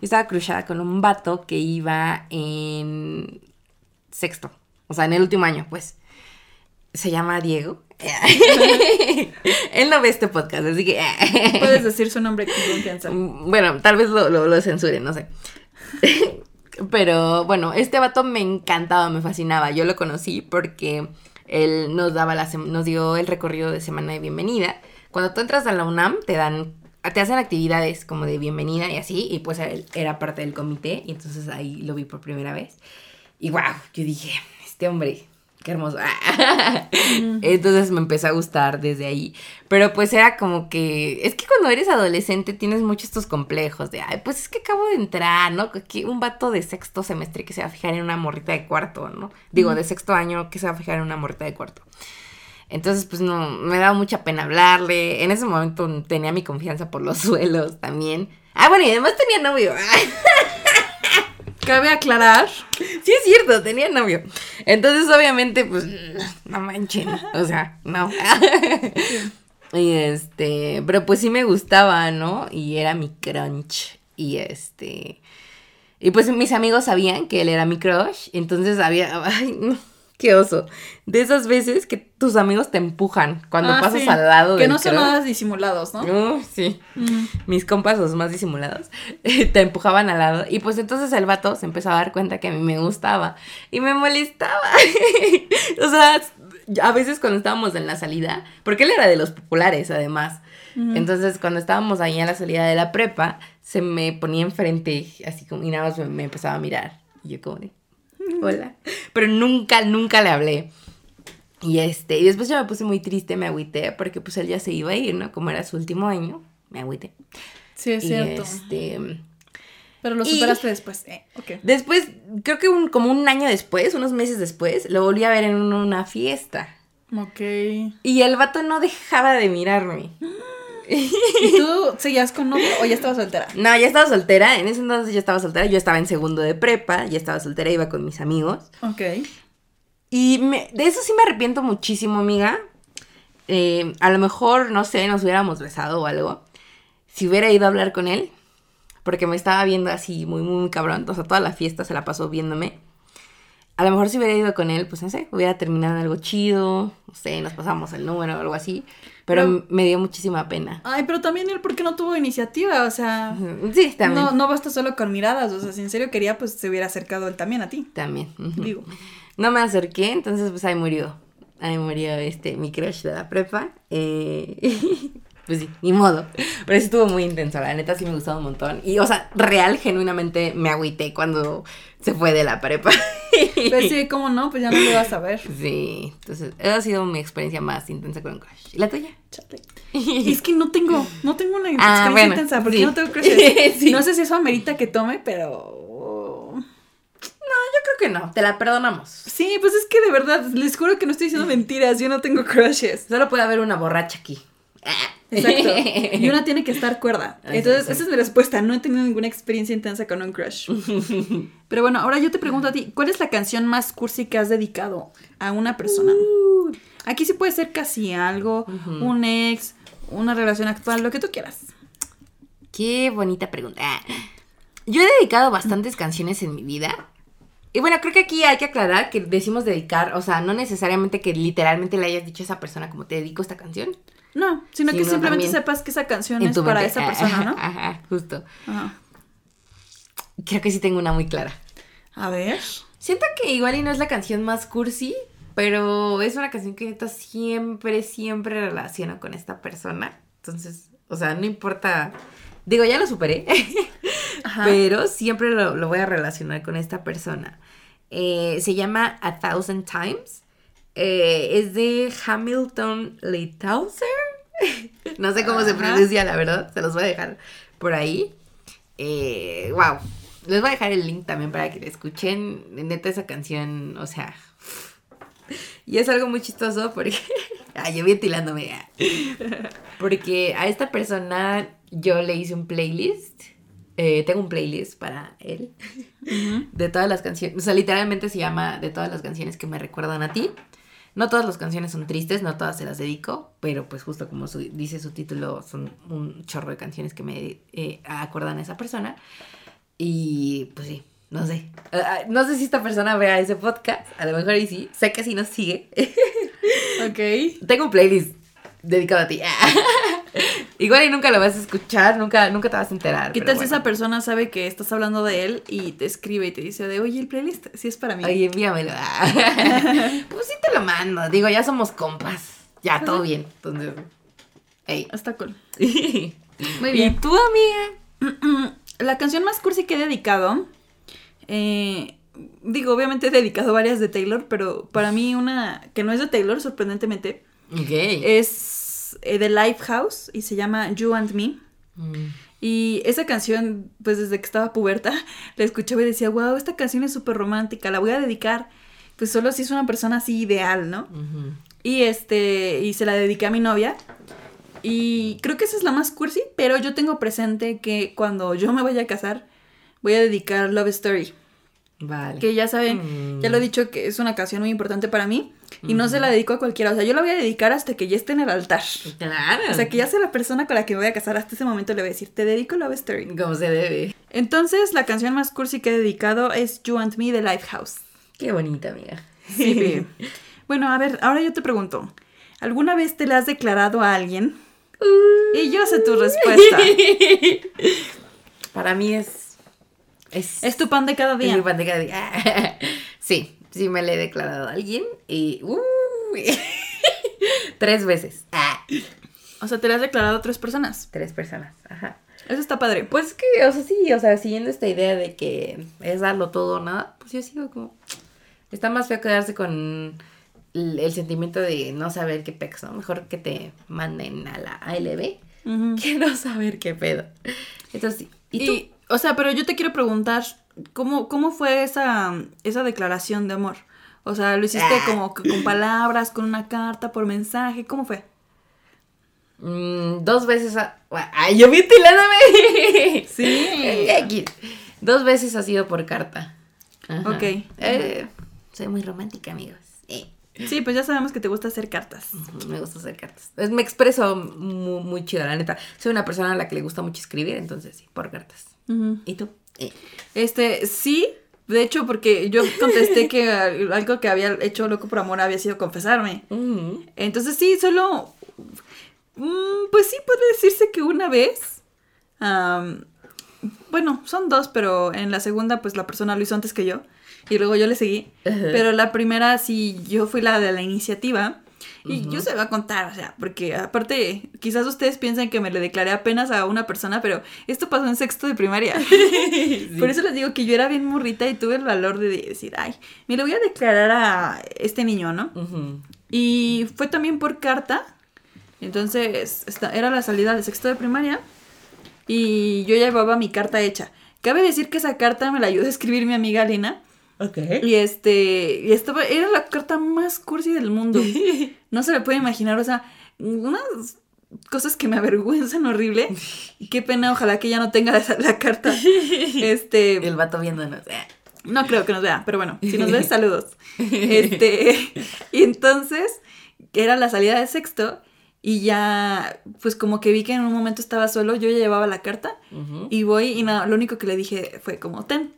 yo estaba crushada con un vato que iba en sexto, o sea, en el último año, pues. Se llama Diego. <laughs> Él no ve este podcast, así que... Puedes decir su nombre con confianza. Mm, Bueno, tal vez lo, lo, lo censuren, no sé. <laughs> Pero bueno, este vato me encantaba, me fascinaba. Yo lo conocí porque él nos daba la nos dio el recorrido de semana de bienvenida. Cuando tú entras a la UNAM, te dan, te hacen actividades como de bienvenida y así, y pues él era parte del comité, y entonces ahí lo vi por primera vez. Y wow, yo dije, este hombre, qué hermoso. Entonces me empezó a gustar desde ahí. Pero pues era como que, es que cuando eres adolescente tienes muchos estos complejos de, ay, pues es que acabo de entrar, ¿no? Que un vato de sexto semestre que se va a fijar en una morrita de cuarto, ¿no? Digo, de sexto año que se va a fijar en una morrita de cuarto. Entonces, pues no, me daba mucha pena hablarle. En ese momento tenía mi confianza por los <laughs> suelos también. Ah, bueno, y además tenía novio. <laughs> Cabe aclarar. Sí es cierto, tenía novio. Entonces, obviamente, pues, no manchen. O sea, no. <laughs> Y este, pero pues sí me gustaba, ¿no? Y era mi crunch. Y este. Y pues mis amigos sabían que él era mi crush. Entonces había. <laughs> Ay, no. Qué oso. De esas veces que tus amigos te empujan cuando Ah, pasas sí. al lado Que del no son crush. nada disimulados, ¿no? Uh, sí Mm. mis compas, los más disimulados, <laughs> te empujaban al lado. Y pues entonces el vato se empezó a dar cuenta que a mí me gustaba. Y me molestaba. <laughs> o sea, a veces cuando estábamos en la salida, porque él era de los populares además. Entonces, cuando estábamos ahí en la salida de la prepa, se me ponía enfrente, así como, y nada más me, me empezaba a mirar. Y yo como de, hola. Pero nunca, nunca le hablé. Y este, y después yo me puse muy triste, me agüité, porque pues él ya se iba a ir, ¿no? Como era su último año, me agüité. Sí, es Y cierto. este, Pero lo y- superaste después. Eh, ok. después, creo que un, como un año después, unos meses después, lo volví a ver en una fiesta. Ok. Y el vato no dejaba de mirarme. <gasps> <gasps> ¿Y tú seguías con novio o ya estabas soltera? No, ya estaba soltera, en ese entonces ya estaba soltera, yo estaba en segundo de prepa, ya estaba soltera, iba con mis amigos. Ok. Y me- de eso sí me arrepiento muchísimo, amiga. Eh, a lo mejor, no sé, nos hubiéramos besado o algo. Si hubiera ido a hablar con él, porque me estaba viendo así muy, muy, muy cabrón. O sea, toda la fiesta se la pasó viéndome. A lo mejor si hubiera ido con él, pues no sé, hubiera terminado en algo chido. No sé, nos pasamos el número o algo así. Pero Pero- me dio muchísima pena. Ay, pero también él, ¿por qué no tuvo iniciativa? O sea, Sí, también. no, no basta solo con miradas. O sea, si en serio quería, pues se hubiera acercado él también a ti. También. Digo. No me acerqué, entonces pues ahí murió. Ahí murió este, mi crush de la prepa. Eh, <laughs> pues sí, ni modo. Pero sí estuvo muy intenso, la neta sí me gustó un montón. Y, o sea, real, genuinamente me agüité cuando se fue de la prepa. Pues sí, ¿cómo no? Pues ya no lo vas a ver. Sí, entonces esa ha sido mi experiencia más intensa con un crush. ¿Y la tuya? Chale. Y es que no tengo, no tengo una Ah, experiencia bueno, intensa, porque sí. no tengo crushes. <laughs> Sí. No sé si eso amerita que tome, pero... Yo creo que no, te la perdonamos. Sí, pues es que de verdad, les juro que no estoy diciendo mentiras, yo no tengo crushes. Solo puede haber una borracha aquí. <laughs> Exacto. Y una tiene que estar cuerda. Así Entonces, es. esa es mi respuesta. No he tenido ninguna experiencia intensa con un crush. <laughs> Pero bueno, ahora yo te pregunto a ti, ¿cuál es la canción más cursi que has dedicado a una persona? Aquí sí puede ser casi algo, un ex, una relación actual, lo que tú quieras. Qué bonita pregunta. Ah, Yo he dedicado bastantes canciones en mi vida. Y bueno, creo que aquí hay que aclarar que decimos dedicar, o sea, no necesariamente que literalmente le hayas dicho a esa persona como te dedico esta canción. No, sino que simplemente sepas que esa canción es para esa persona, ¿no? Ajá, justo. Ajá. Creo que sí tengo una muy clara. A ver. Siento que igual y no es la canción más cursi, pero es una canción que neta siempre, siempre relaciono con esta persona. Entonces, o sea, no importa. Digo, ya lo superé. <laughs> Ajá. pero siempre lo, lo voy a relacionar con esta persona. Eh, se llama A Thousand Times. Eh, es de Hamilton Leithauser. <laughs> no sé cómo se pronuncia, la verdad. Se los voy a dejar por ahí. Eh, wow. Les voy a dejar el link también para que la escuchen. Neta, esa canción, o sea. Y es algo muy chistoso porque. <laughs> Ay, yo ventilándome. ah. Porque a esta persona yo le hice un playlist. Eh, tengo un playlist para él. De todas las canciones. O sea, literalmente se llama De todas las canciones que me recuerdan a ti. No todas las canciones son tristes, no todas se las dedico, pero pues justo como su- dice su título, son un chorro de canciones que me eh, acuerdan a esa persona. Y pues sí, no sé. Ah, ah, no sé si esta persona vea ese podcast, a lo mejor y sí. Sé que sí nos sigue. <laughs> Ok. Tengo un playlist dedicado a ti. <laughs> Igual y nunca lo vas a escuchar, nunca, nunca te vas a enterar. ¿Qué tal si esa persona sabe que estás hablando de él y te escribe y te dice de, oye, el playlist sí es para mí? Oye, envíamelo. <laughs> pues sí te lo mando. Digo, ya somos compas. Ya, todo bien. Entonces, hey. Está cool. <laughs> Muy bien. ¿Y tú, amiga? <clears throat> La canción más cursi que he dedicado, eh, digo, obviamente he dedicado varias de Taylor, pero para mí una que no es de Taylor, sorprendentemente, Ok. es eh, de Lifehouse y se llama You and Me. Mm. Y esa canción, pues desde que estaba puberta, <laughs> la escuchaba y decía, wow, esta canción es súper romántica, la voy a dedicar, pues solo si es una persona así ideal, ¿no? Y este, y se la dediqué a mi novia. Y creo que esa es la más cursi, pero yo tengo presente que cuando yo me vaya a casar, voy a dedicar Love Story. Vale. Que ya saben, Mm. ya lo he dicho que es una canción muy importante para mí. Y no se la dedico a cualquiera. O sea, yo la voy a dedicar hasta que ya esté en el altar. Claro. O sea, que ya sea la persona con la que me voy a casar, hasta ese momento le voy a decir, te dedico Love Story. Como se debe. Entonces, la canción más cursi que he dedicado es You and Me de Lifehouse. Qué bonita, amiga. Sí. <laughs> bueno, a ver, ahora yo te pregunto, ¿alguna vez te la has declarado a alguien? Y yo sé tu respuesta. <laughs> Para mí es. Es, Es tu pan de cada es día. mi pan de cada día. <laughs> sí, sí me le he declarado a alguien y. <laughs> tres veces. Ah. O sea, te le has declarado a tres personas. Tres personas, ajá. Eso está padre. Pues que, o sea, sí, o sea, siguiendo esta idea de que es darlo todo o nada, pues yo sigo como... Está más feo quedarse con el, el sentimiento de no saber qué pex, ¿no? Mejor que te manden a la ALB Ujú. que no saber qué pedo. Entonces, sí. ¿Y, tú? Y, o sea, pero yo te quiero preguntar, ¿cómo, cómo fue esa, esa declaración de amor? O sea, ¿lo hiciste Ah. como con palabras, con una carta, por mensaje? ¿Cómo fue? Mm, dos veces a... ¡Ay, yo ventilándome! Sí. <laughs> Aquí. Dos veces ha sido por carta. Ajá. Ok. Eh, soy muy romántica, amigos. Eh. Sí, pues ya sabemos que te gusta hacer cartas. Me gusta hacer cartas. Me expreso muy, muy chido, la neta. Soy una persona a la que le gusta mucho escribir, entonces sí, por cartas. ¿Y tú? Eh. Este, sí, de hecho, porque yo contesté que al- algo que había hecho loco por amor había sido confesarme. Entonces sí, solo, mm, pues sí puede decirse que una vez, bueno, son dos, pero en la segunda pues la persona lo hizo antes que yo y luego yo le seguí, pero la primera sí yo fui la de la iniciativa. Y yo se voy a contar, o sea, porque aparte, quizás ustedes piensen que me le declaré apenas a una persona, pero esto pasó en sexto de primaria. <laughs> <laughs> Por eso les digo que yo era bien morrita y tuve el valor de decir, ay, me lo voy a declarar a este niño, ¿no? Y fue también por carta. Entonces, esta- era la salida del sexto de primaria. Y yo llevaba mi carta hecha. Cabe decir que esa carta me la ayudó a escribir mi amiga Lina. Ok. Y este, y estaba, era la carta más cursi del mundo. <laughs> No se me puede imaginar, o sea, unas cosas que me avergüenzan horrible. Y qué pena, ojalá que ya no tenga la carta. <laughs> Este, El vato viéndonos. no creo que nos vea, pero bueno, si nos ves, <laughs> saludos. Este, y entonces, era la salida de sexto y ya, pues como que vi que en un momento estaba solo, yo ya llevaba la carta y voy y nada, lo único que le dije fue como, ten.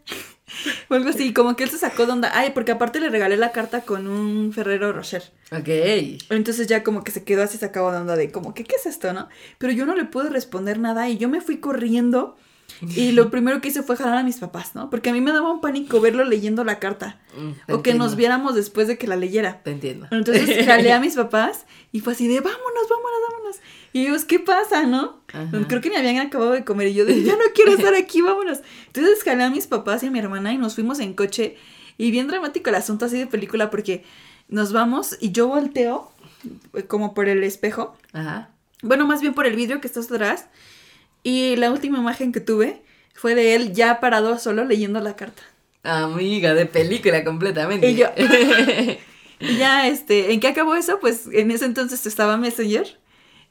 <laughs> O algo así, como que él se sacó de onda. Ay, porque aparte le regalé la carta con un Ferrero Rocher. Ok. Entonces ya como que se quedó así sacado de onda de como que, ¿qué es esto, no? Pero yo no le pude responder nada y yo me fui corriendo y lo primero que hice fue jalar a mis papás, ¿no? Porque a mí me daba un pánico verlo leyendo la carta Mm, o que nos viéramos después de que la leyera. Te entiendo. Entonces <laughs> jalé a mis papás y fue así de, vámonos, vámonos, vámonos. Y ellos, ¿qué pasa, no? Ajá. Creo que ni habían acabado de comer y yo de, ya no quiero <laughs> estar aquí, vámonos. Entonces jalé a mis papás y a mi hermana y nos fuimos en coche. Y bien dramático el asunto así de película porque nos vamos y yo volteo eh, como por el espejo. Ajá. Bueno, más bien por el vidrio que está atrás. Y la última imagen que tuve fue de él ya parado solo leyendo la carta. Amiga de película completamente. Y yo- <laughs> Y ya, este, ¿en qué acabó eso? Pues en ese entonces estaba Messenger.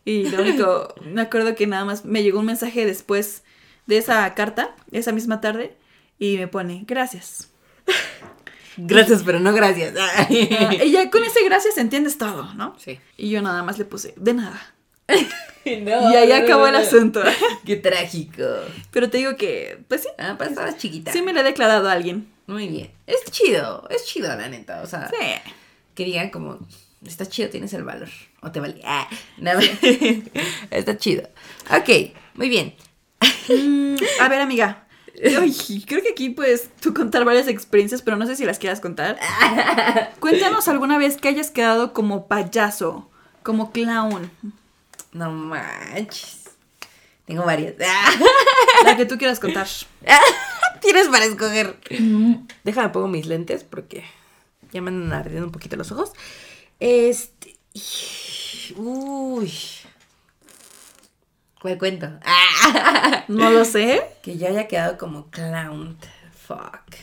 Y lo único, me acuerdo que nada más me llegó un mensaje después de esa carta, esa misma tarde, y me pone, gracias. <laughs> Gracias, pero no gracias. <laughs> Ah, y ya con ese gracias entiendes todo, ¿no? Sí. Y yo nada más le puse, de nada. <laughs> No, y ahí acabó el asunto. <laughs> Qué trágico. Pero te digo que, pues sí, Ah, pues estabas chiquita. sí me lo he declarado a alguien. Muy bien. Es chido, es chido, la neta. O sea, Sí. que digan como, está chido, tienes el valor. O te vale. Ah, nada. <laughs> está chido. Ok, muy bien. Mm, a ver, amiga. Ay, creo que aquí puedes tú contar varias experiencias, pero no sé si las quieras contar. Cuéntanos alguna vez que hayas quedado como payaso, como clown. No manches. Tengo varias. La <laughs> que tú quieras contar. <laughs> Tienes para escoger. <clears throat> Déjame pongo mis lentes porque ya me andan ardiendo un poquito los ojos. Este. Uy. ¿Cuál cuento? No lo sé. <laughs> Que yo haya quedado como clown. Fuck.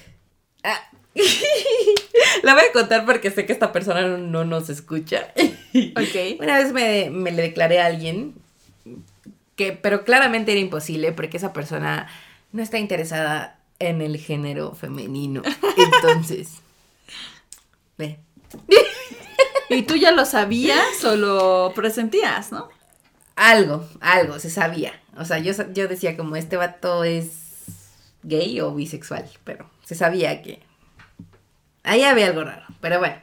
Ah. <laughs> La voy a contar porque sé que esta persona no, no nos escucha. Ok. Una vez me, me le declaré a alguien que, pero claramente era imposible porque esa persona no está interesada en el género femenino. <laughs> Entonces, ve. <laughs> ¿Y tú ya lo sabías o lo presentías, no? Algo, algo, se sabía. O sea, yo, yo decía como este vato es gay o bisexual, pero se sabía que ahí había algo raro. Pero bueno,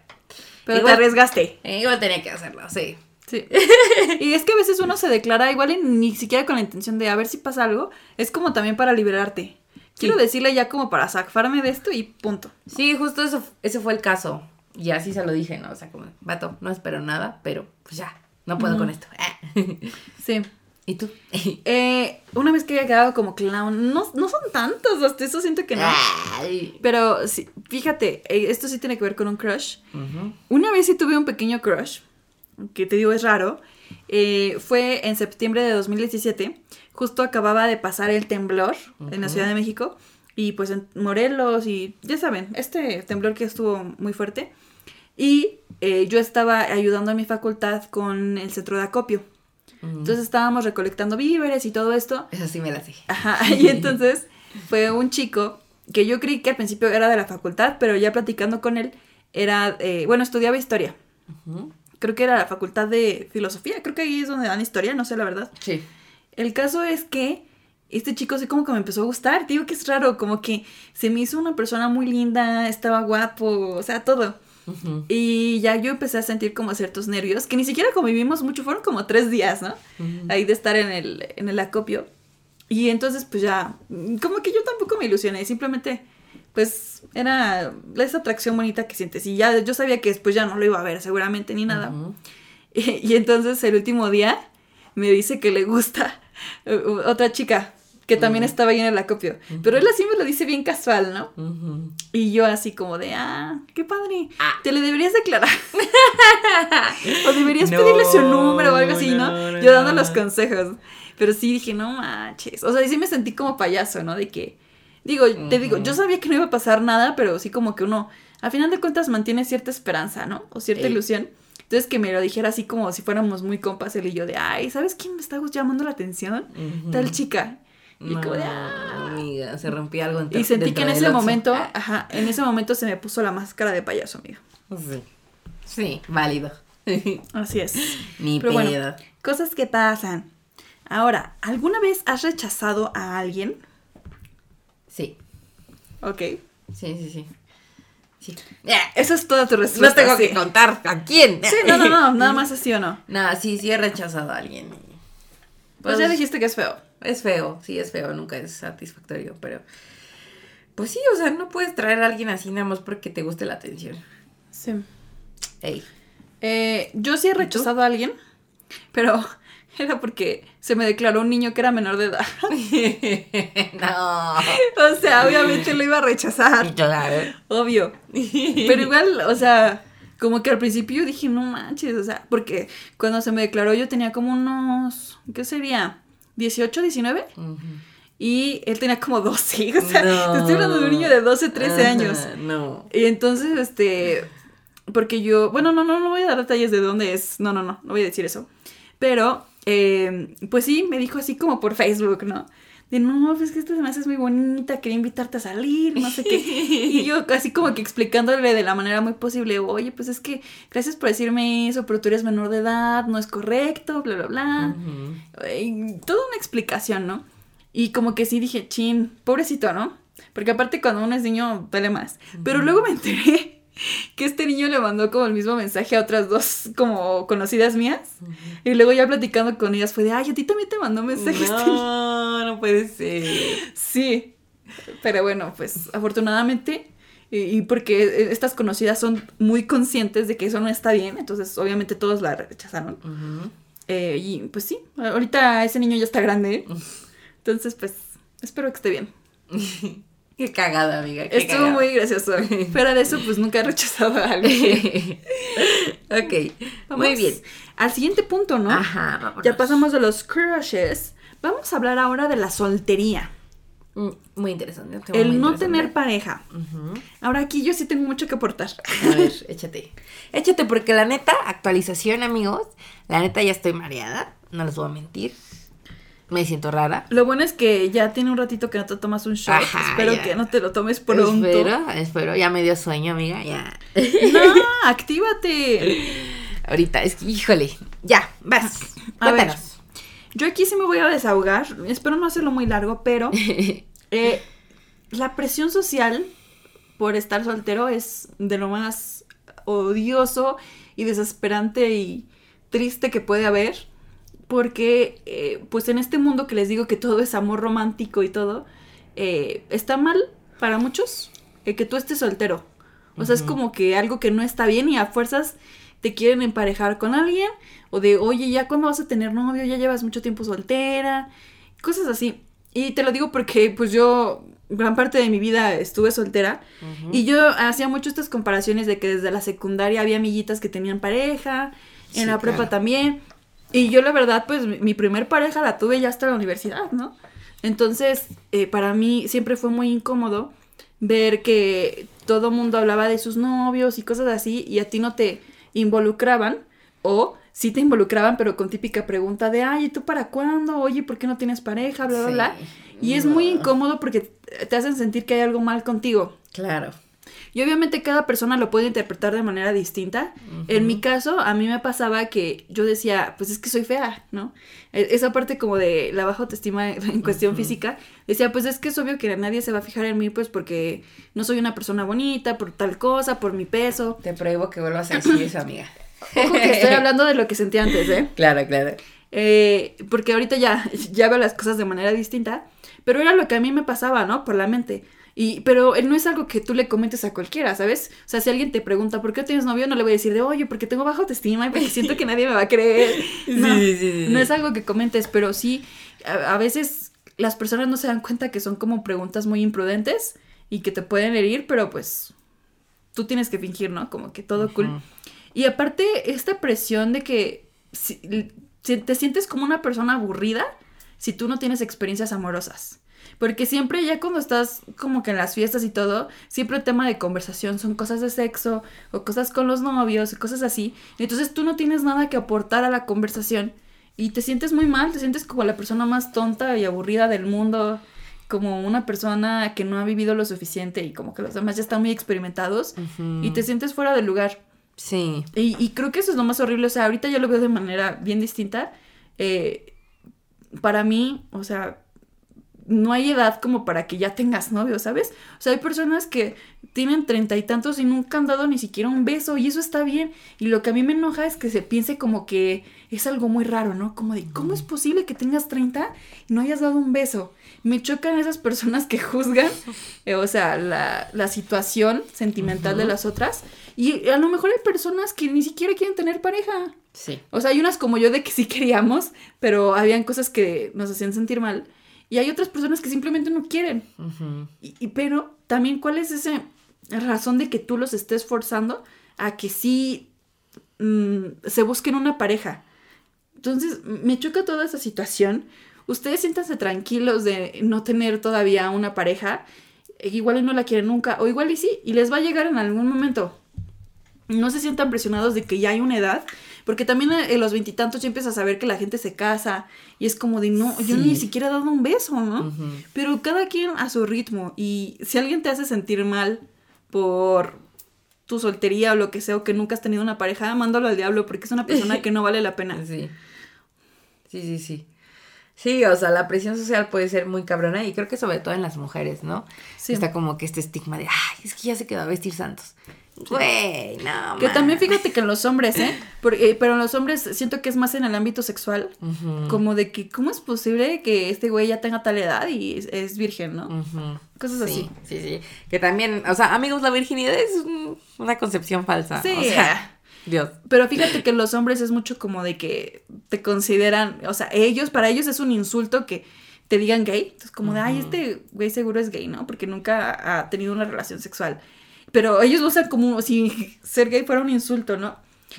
Pero Igual- te arriesgaste. eh, igual tenía que hacerlo, sí. Sí. <laughs> Y es que a veces uno se declara igual y ni siquiera con la intención de a ver si pasa algo. Es como también para liberarte. Quiero Sí. decirle ya como para zafarme de esto y punto. Sí, justo eso, ese fue el caso. Y así se lo dije, ¿no? O sea, como, vato, no espero nada, pero pues ya. No puedo con esto. <laughs> Sí. ¿Y tú? <laughs> Eh, una vez que había quedado como clown, no, no son tantos, hasta eso siento que no. Ay. Pero sí, fíjate, eh, esto sí tiene que ver con un crush. Ujú. Una vez sí tuve un pequeño crush, que te digo es raro. eh, fue en septiembre de 2017. Justo acababa de pasar el temblor en la. Ciudad de México. Y pues en Morelos y ya saben, este temblor que estuvo muy fuerte. Y eh, yo estaba ayudando a mi facultad con el centro de acopio. Entonces estábamos recolectando víveres y todo esto. Esa sí me la sé. Ajá, <laughs> y entonces fue un chico que yo creí que al principio era de la facultad, pero ya platicando con él, era, eh, bueno, estudiaba historia. Creo que era la facultad de filosofía, creo que ahí es donde dan historia, no sé la verdad. Sí. El caso es que este chico sí como que me empezó a gustar, te digo que es raro, como que se me hizo una persona muy linda, estaba guapo, o sea, todo. Y ya yo empecé a sentir como ciertos nervios, que ni siquiera convivimos mucho, fueron como tres días, ¿no? Ahí de estar en el, en el acopio. Y entonces, pues ya, como que yo tampoco me ilusioné, simplemente, pues era esa atracción bonita que sientes. Y ya yo sabía que después ya no lo iba a ver seguramente ni nada. Ujú. Y, <laughs> y entonces el último día me dice que le gusta <laughs> otra chica que también estaba ahí en el acopio. Pero él así me lo dice bien casual, ¿no? Y yo así como de, ah, qué padre. Ah. Te le deberías declarar. <laughs> o deberías No, pedirle su número o algo así, ¿no? no, no, yo dando los consejos. Pero sí dije, no manches. O sea, sí me sentí como payaso, ¿no? De que, digo, te digo, yo sabía que no iba a pasar nada, pero sí como que uno, a final de cuentas, mantiene cierta esperanza, ¿no? O cierta Ey. ilusión. Entonces que me lo dijera así como si fuéramos muy compas él y yo de, ay, ¿sabes quién me está llamando la atención? Tal chica. Y No, como de, ah. amiga, se rompía algo Y sentí que en ese momento, ajá, en ese momento se me puso la máscara de payaso, amigo. Sí. Sí, válido. <laughs> Así es. Ni Pero bueno. Cosas que pasan. Ahora, ¿alguna vez has rechazado a alguien? Sí, Ok. sí, sí, sí. Sí. Esa es toda tu No respuesta. tengo sí. que contar a quién. Sí, no, no, no, nada <laughs> más así o no. Nada, sí, sí he rechazado a alguien. Pues ya dijiste que es feo. Es feo, sí es feo, nunca es satisfactorio, pero... Pues sí, o sea, no puedes traer a alguien así nada más porque te guste la atención. Sí. Ey. Eh, yo sí he rechazado a alguien, pero <laughs> era porque se me declaró un niño que era menor de edad. <laughs> no. O sea, obviamente lo iba a rechazar. <laughs> Claro. Obvio. Pero igual, o sea, como que al principio dije, no manches, o sea, porque cuando se me declaró yo tenía como unos, ¿qué sería? ¿18, 19? Ujú. Y él tenía como 12, <laughs> o sea, No. te estoy hablando de un niño de 12, 13 Ajá, años. No. Y entonces, este, porque yo, bueno, no, no, no voy a dar detalles de dónde es, no, no, no, no voy a decir eso. Pero, eh, pues sí, me dijo así como por Facebook, ¿no? De no, pues que esta se me hace muy bonita, quería invitarte a salir, no sé qué. <laughs> Y yo así como que explicándole de la manera muy posible, oye, pues es que gracias por decirme eso, pero tú eres menor de edad, no es correcto, bla, bla, bla. Y toda una explicación, ¿no? Y como que sí dije, chin, pobrecito, ¿no? Porque aparte cuando uno es niño duele más. Pero luego me enteré que este niño le mandó como el mismo mensaje a otras dos como conocidas mías. Y luego ya platicando con ellas fue de, ay, a ti también te mandó mensaje este niño". No, no puede ser. Sí. Pero bueno, pues afortunadamente, y, y porque estas conocidas son muy conscientes de que eso no está bien, entonces obviamente todos la rechazaron. Eh, y pues sí, ahorita ese niño ya está grande. Entonces, pues, espero que esté bien. <laughs> Qué cagada, amiga. qué Estuvo cagada. muy gracioso. Fuera de eso, pues nunca he rechazado a alguien. <laughs> ok, Vamos muy bien. Al siguiente punto, ¿no? Ajá, vámonos. Ya pasamos de los crushes. Vamos a hablar ahora de la soltería. Mm, Muy interesante. muy El no interesante. tener pareja. Ahora aquí yo sí tengo mucho que aportar. A ver, <laughs> échate. Échate, porque la neta, actualización, amigos. La neta, ya estoy mareada. No les voy a mentir. Me siento rara. Lo bueno es que ya tiene un ratito que no te tomas un shot. Ajá, Espero ya. que no te lo tomes pronto. Espero, espero. Ya me dio sueño, amiga. Ya. <laughs> No, <laughs> actívate. Ahorita, es que, híjole. Ya, vas. A ver. Yo aquí sí me voy a desahogar. Espero no hacerlo muy largo, pero <laughs> eh, la presión social por estar soltero es de lo más odioso y desesperante y triste que puede haber. Porque, eh, pues en este mundo que les digo que todo es amor romántico y todo, eh, está mal para muchos eh, que tú estés soltero. O sea, es como que algo que no está bien y a fuerzas te quieren emparejar con alguien o de, oye, ya cuando vas a tener novio, ya llevas mucho tiempo soltera, cosas así. Y te lo digo porque pues yo gran parte de mi vida estuve soltera y yo hacía mucho estas comparaciones de que desde la secundaria había amiguitas que tenían pareja, en la prepa también. Y yo la verdad, pues mi primer pareja la tuve ya hasta la universidad, ¿no? Entonces, eh, para mí siempre fue muy incómodo ver que todo mundo hablaba de sus novios y cosas así y a ti no te involucraban o sí te involucraban pero con típica pregunta de, ay, ¿y tú para cuándo? Oye, ¿por qué no tienes pareja? Bla, bla, bla. Y es muy incómodo porque te hacen sentir que hay algo mal contigo. Claro. Y obviamente cada persona lo puede interpretar de manera distinta. En mi caso, a mí me pasaba que yo decía, pues es que soy fea, ¿no? E, esa parte como de la baja autoestima <laughs> en cuestión física, decía, pues es que es obvio que nadie se va a fijar en mí, pues porque no soy una persona bonita, por tal cosa, por mi peso. Te prohíbo que vuelvas a decir eso, amiga. <laughs> Ojo que estoy hablando de lo que sentía antes, ¿eh? Claro, claro. Eh, porque ahorita ya, <laughs> ya veo las cosas de manera distinta, pero era lo que a mí me pasaba, ¿no? Por la mente. Y, pero no es algo que tú le comentes a cualquiera, ¿sabes? O sea, si alguien te pregunta, ¿por qué tienes novio? No le voy a decir de, oye, porque tengo baja autoestima y porque siento que <laughs> nadie me va a creer. No, sí, sí, sí, no es algo que comentes, pero sí, a, veces las personas no se dan cuenta que son como preguntas muy imprudentes y que te pueden herir, pero pues tú tienes que fingir, ¿no? Como que todo cool. Y aparte, esta presión de que si, te sientes como una persona aburrida si tú no tienes experiencias amorosas. Porque siempre ya cuando estás como que en las fiestas y todo, siempre el tema de conversación son cosas de sexo o cosas con los novios y cosas así. Entonces tú no tienes nada que aportar a la conversación y te sientes muy mal, te sientes como la persona más tonta y aburrida del mundo, como una persona que no ha vivido lo suficiente y como que los demás ya están muy experimentados y te sientes fuera del lugar. Sí. Y, y, creo que eso es lo más horrible, o sea, ahorita yo lo veo de manera bien distinta. Eh, para mí, o sea, no hay edad como para que ya tengas novio, ¿sabes? O sea, hay personas que tienen treinta y tantos y nunca han dado ni siquiera un beso y eso está bien. Y lo que a mí me enoja es que se piense como que es algo muy raro, ¿no? Como de, ¿cómo es posible que tengas 30 y no hayas dado un beso? Me chocan esas personas que juzgan, eh, o sea, la, la, situación sentimental de las otras. Y a lo mejor hay personas que ni siquiera quieren tener pareja. Sí. O sea, hay unas como yo de que sí queríamos, pero habían cosas que nos hacían sentir mal. Y hay otras personas que simplemente no quieren. y, pero también, ¿cuál es esa razón de que tú los estés forzando a que sí mm, se busquen una pareja? Entonces, me choca toda esa situación. Ustedes siéntanse tranquilos de no tener todavía una pareja. Igual y no la quieren nunca, o igual y sí, y les va a llegar en algún momento. No se sientan presionados de que ya hay una edad porque también eh, en los veintitantos ya empiezas a saber que la gente se casa y es como de, no, yo ni siquiera he dado un beso, ¿no? Pero cada quien a su ritmo y si alguien te hace sentir mal por tu soltería o lo que sea o que nunca has tenido una pareja, mándalo al diablo porque es una persona <laughs> que no vale la pena. Sí. Sí, sí, sí. Sí, o sea, la presión social puede ser muy cabrona y creo que sobre todo en las mujeres, ¿no? Sí. Está como que este estigma de, ay, es que ya se quedó a vestir santos. Güey, no. Que también fíjate que en los hombres, ¿eh? Porque, pero en los hombres siento que es más en el ámbito sexual. Como de que, ¿cómo es posible que este güey ya tenga tal edad y es, virgen, ¿no? Cosas así. Sí, sí. Que también, o sea, amigos, la virginidad es una concepción falsa. Sí. O sea, Dios. Pero fíjate que en los hombres es mucho como de que te consideran, o sea, ellos, para ellos es un insulto que te digan gay. Entonces, como de, ay, este güey seguro es gay, ¿no? Porque nunca ha tenido una relación sexual pero ellos lo usan como si ser gay fuera un insulto, ¿no?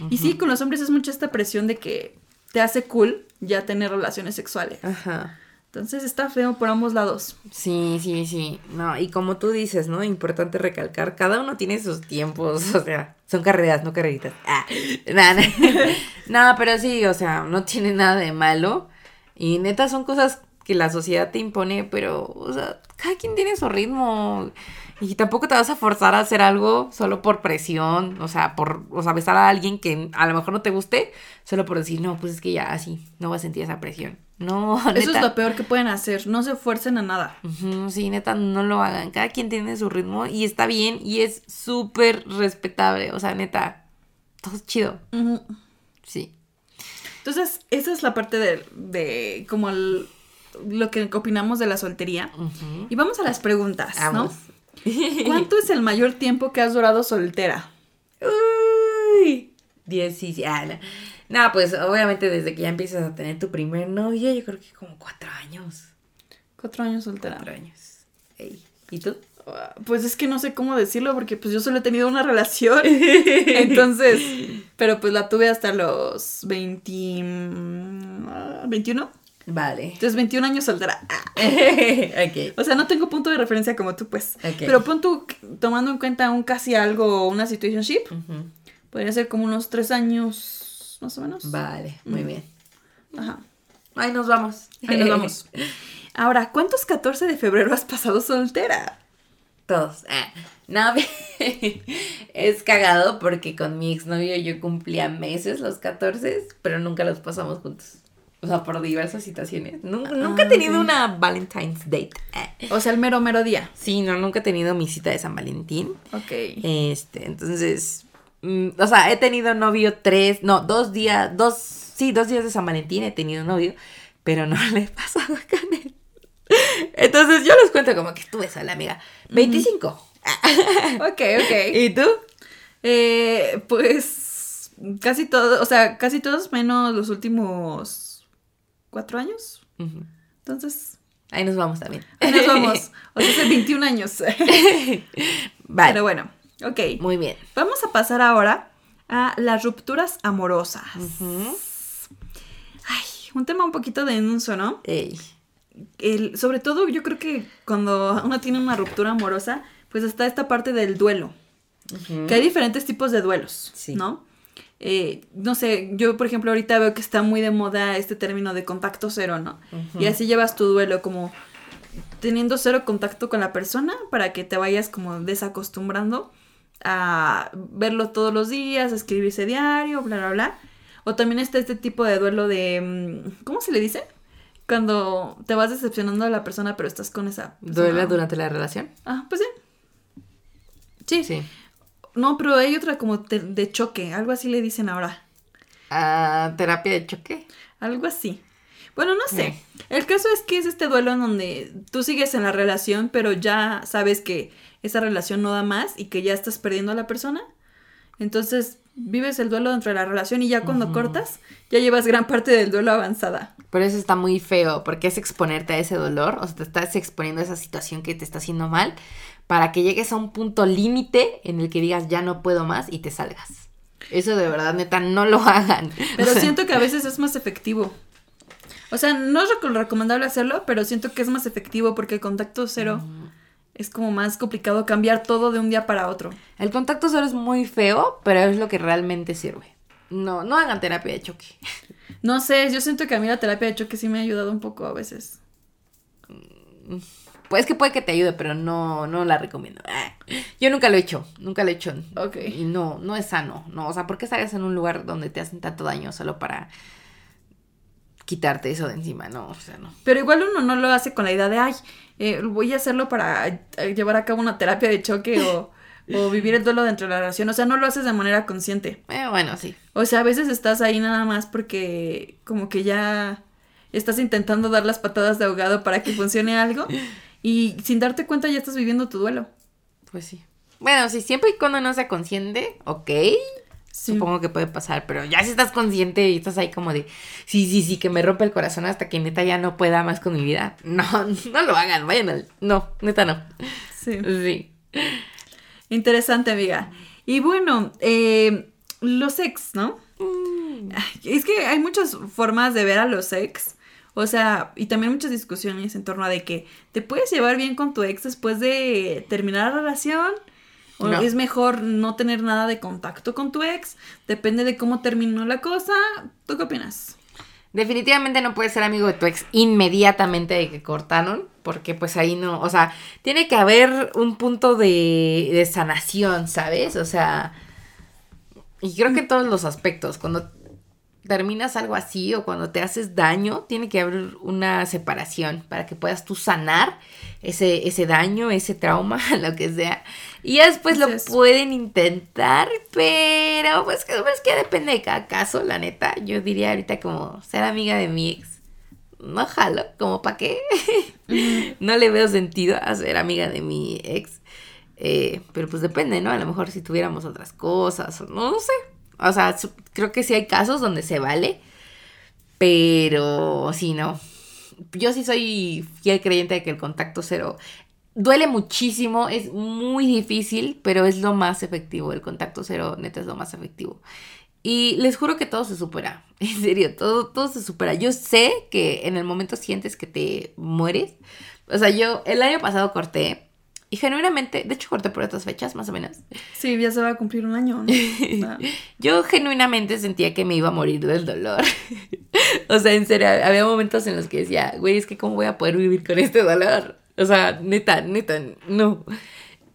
Y sí, con los hombres es mucha esta presión de que te hace cool ya tener relaciones sexuales. Ajá. Entonces está feo por ambos lados. Sí, sí, sí. No, y como tú dices, ¿no? Importante recalcar, cada uno tiene sus tiempos, o sea, son carreras, no carreritas. Ah, nada, <laughs> no, pero sí, o sea, no tiene nada de malo. Y neta son cosas que la sociedad te impone, pero, o sea, cada quien tiene su ritmo. Y tampoco te vas a forzar a hacer algo solo por presión, o sea, por, o sea, besar a alguien que a lo mejor no te guste, solo por decir, no, pues es que ya así, no vas a sentir esa presión. No, neta. <laughs> Eso es lo peor que pueden hacer, no se fuercen a nada. sí, neta, no lo hagan. Cada quien tiene su ritmo y está bien y es súper respetable, o sea, neta, todo es chido. Sí. Entonces, esa es la parte de, de como lo que opinamos de la soltería. Y vamos a las preguntas, ¿no? <laughs> ¿Cuánto es el mayor tiempo que has durado soltera? Uy, 17. Ah, no. Pues obviamente desde que ya empiezas a tener tu primer novio, yo creo que como cuatro años. Cuatro años soltera. Cuatro años. Ey. ¿Y tú? Ah, Pues es que no sé cómo decirlo porque pues yo solo he tenido una relación. <laughs> Entonces, pero pues la tuve hasta los 20, mm, ah, 21. Vale. Entonces 21 años soltera. Ah. <laughs> ok. O sea, no tengo punto de referencia como tú, pues. Ok. Pero pon tú, tomando en cuenta un casi algo, una situationship, Ujú. podría ser como unos tres años, más o menos. Vale, muy Mm. bien. Ajá. Ahí nos vamos. Ahí nos vamos. <laughs> Ahora, ¿cuántos 14 de febrero has pasado soltera? Todos. Ah, no, <laughs> es cagado porque con mi exnovio yo cumplía meses los 14, pero nunca los pasamos juntos. O sea, por diversas situaciones. Nunca, nunca he Ah, tenido una Valentine's Date. Ah. O sea, el mero, mero día. Sí, no, nunca he tenido mi cita de San Valentín. Ok. Este, entonces, mm, o sea, he tenido novio tres, no, dos días, dos, sí, dos días de San Valentín he tenido novio, pero no le he pasado <laughs> con él. Entonces yo les cuento como que estuve sola, amiga. 25. Ok, ok. <laughs> ¿Y tú? Eh, pues casi todo, o sea, casi todos menos los últimos cuatro años. Entonces, Ahí nos vamos también. ahí nos vamos. <laughs> O sea, hace 21 años. <laughs> Vale. Pero bueno, ok. Muy bien. Vamos a pasar ahora a las rupturas amorosas. Ay, un tema un poquito denso, ¿no? Ey. El, sobre todo yo creo que cuando uno tiene una ruptura amorosa, pues está esta parte del duelo. Que hay diferentes tipos de duelos, Sí. ¿no? Eh, no sé, yo por ejemplo ahorita veo que está muy de moda este término de contacto cero, ¿no? Y así llevas tu duelo como teniendo cero contacto con la persona para que te vayas como desacostumbrando a verlo todos los días, a escribirse diario, bla, bla, bla. O también está este tipo de duelo de... mm, ¿Cómo se le dice? Cuando te vas decepcionando de la persona pero estás con esa... persona. ¿Duele durante la relación? Ah, pues sí. Sí. Sí. No, pero hay otra como de choque, algo así le dicen ahora. Ah, terapia de choque. Algo así. Bueno, no sé. El caso es que es este duelo en donde tú sigues en la relación, pero ya sabes que esa relación no da más y que ya estás perdiendo a la persona. Entonces vives el duelo dentro de la relación y ya cuando cortas, ya llevas gran parte del duelo avanzada. Pero eso está muy feo, porque es exponerte a ese dolor, o sea, te estás exponiendo a esa situación que te está haciendo mal, para que llegues a un punto límite en el que digas ya no puedo más y te salgas. Eso de verdad, neta, no lo hagan. Pero <laughs> O sea, siento que a veces es más efectivo. O sea, no es reco- recomendable hacerlo, pero siento que es más efectivo porque el contacto cero es como más complicado cambiar todo de un día para otro. El contacto cero es muy feo, pero es lo que realmente sirve. No, no hagan terapia de choque. No sé, yo siento que a mí la terapia de choque sí me ha ayudado un poco a veces. Pues que puede que te ayude, pero no, no la recomiendo. Ah, Yo nunca lo he hecho, nunca lo he hecho. Ok. Y no, no es sano, no. O sea, ¿por qué estarías en un lugar donde te hacen tanto daño solo para quitarte eso de encima? No, o sea, no. Pero igual uno no lo hace con la idea de, ay, eh, voy a hacerlo para eh, llevar a cabo una terapia de choque o, o vivir el duelo dentro de la relación. O sea, no lo haces de manera consciente. Eh, bueno, sí. O sea, a veces estás ahí nada más porque como que ya estás intentando dar las patadas de ahogado para que funcione algo <laughs> y sin darte cuenta ya estás viviendo tu duelo. Pues sí. Bueno, sí, siempre y cuando no sea consciente, ok. Sí. Supongo que puede pasar, pero ya si estás consciente y estás ahí como de, sí, sí, sí, que me rompe el corazón hasta que neta ya no pueda más con mi vida. <laughs> No, no lo hagan, vayan al... No, neta no. Sí. Sí. Interesante, amiga. Y bueno, eh, los ex, ¿no? Mm. Es que hay muchas formas de ver a los ex. O sea, y también muchas discusiones en torno a de que te puedes llevar bien con tu ex después de terminar la relación. O No. es mejor no tener nada de contacto con tu ex. Depende de cómo terminó la cosa. ¿Tú qué opinas? Definitivamente no puedes ser amigo de tu ex inmediatamente de que cortaron, porque pues ahí no, o sea, tiene que haber un punto de, de sanación, ¿sabes? O sea, y creo que en todos los aspectos, cuando terminas algo así o cuando te haces daño, tiene que haber una separación para que puedas tú sanar ese, ese daño, ese trauma, <laughs> lo que sea. Y ya después lo pueden intentar, pero pues que, pues que depende de cada caso, la neta. Yo diría ahorita como ser amiga de mi ex. No jalo, como para qué. <laughs> no le veo sentido a ser amiga de mi ex. Eh, pero pues depende, ¿no? A lo mejor si tuviéramos otras cosas, o no, no sé. O sea, creo que sí hay casos donde se vale, pero sí, no. Yo sí soy fiel creyente de que el contacto cero duele muchísimo, es muy difícil, pero es lo más efectivo. El contacto cero, neta, es lo más efectivo. Y les juro que todo se supera. <laughs> En serio, todo, todo se supera. Yo sé que en el momento sientes que te mueres. O sea, yo el año pasado corté. Y genuinamente, de hecho corté por estas fechas, más o menos. Sí, ya se va a cumplir un año, ¿no? <laughs> Yo genuinamente sentía que me iba a morir del dolor. <laughs> o sea, en serio, había momentos en los que decía, güey, es que cómo voy a poder vivir con este dolor. O sea, neta, neta, no.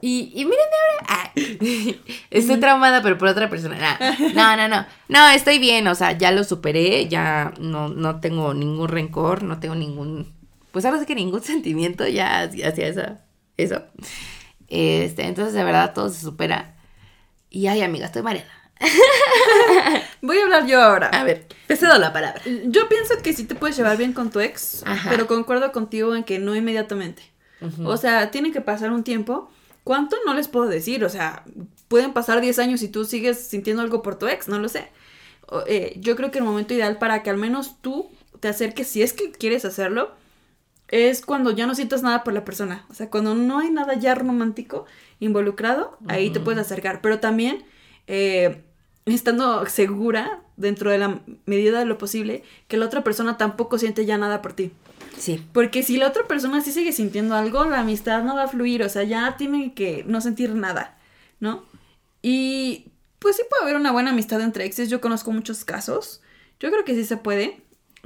Y, y miren ahora, ah, <laughs> estoy traumada, pero por otra persona. No, no, no, no, estoy bien, o sea, ya lo superé, ya no, no tengo ningún rencor, no tengo ningún, pues ahora sí que ningún sentimiento ya hacia esa, eso. Este, entonces de verdad todo se supera. Y ay, amiga, estoy mareada. <laughs> Voy a hablar yo ahora. A ver, te cedo la palabra. Yo pienso que sí te puedes llevar bien con tu ex, Ajá. pero concuerdo contigo en que no inmediatamente. O sea, tiene que pasar un tiempo. ¿Cuánto? No les puedo decir. O sea, pueden pasar 10 años y tú sigues sintiendo algo por tu ex, no lo sé. O, eh, yo creo que el momento ideal para que al menos tú te acerques, si es que quieres hacerlo, es cuando ya no sientas nada por la persona. O sea, cuando no hay nada ya romántico involucrado, ahí te puedes acercar. Pero también eh, estando segura, dentro de la medida de lo posible, que la otra persona tampoco siente ya nada por ti. Sí. Porque si la otra persona sí sigue sintiendo algo, la amistad no va a fluir. O sea, ya tiene que no sentir nada, ¿no? Y pues sí puede haber una buena amistad entre exes. Yo conozco muchos casos. Yo creo que sí se puede.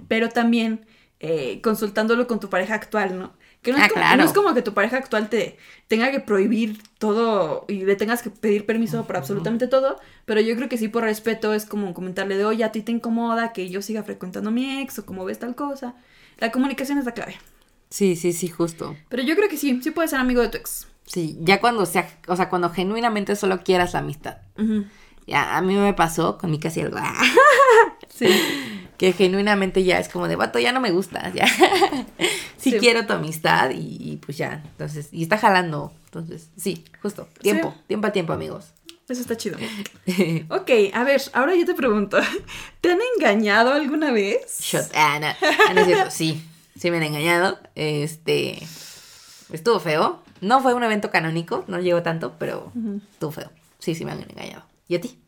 Pero también eh, consultándolo con tu pareja actual, ¿no? Que no, es Ah, como, claro. no es como que tu pareja actual te tenga que prohibir todo y le tengas que pedir permiso para absolutamente todo, pero yo creo que sí por respeto es como comentarle de, oye, a ti te incomoda que yo siga frecuentando a mi ex o como ves tal cosa. La comunicación es la clave. Sí, sí, sí, justo. Pero yo creo que sí, sí puedes ser amigo de tu ex. Sí, ya cuando sea, o sea, cuando genuinamente solo quieras la amistad. Ujú. Ya, a mí me pasó con mi casi algo. <laughs> Sí. Que genuinamente ya es como de vato, ya no me gustas, ya. <laughs> sí, Sí. quiero tu amistad y, y pues ya. Entonces, y está jalando. Entonces, sí, justo. Tiempo, tiempo a tiempo, amigos. Eso está chido. <laughs> Ok, a ver, ahora yo te pregunto, <laughs> ¿te han engañado alguna vez? Shot. Ah, no, ah, es cierto. Sí, sí me han engañado. Este. Estuvo feo. No fue un evento canónico, no llegó tanto, pero estuvo feo. Sí, sí me han engañado. ¿Y a ti?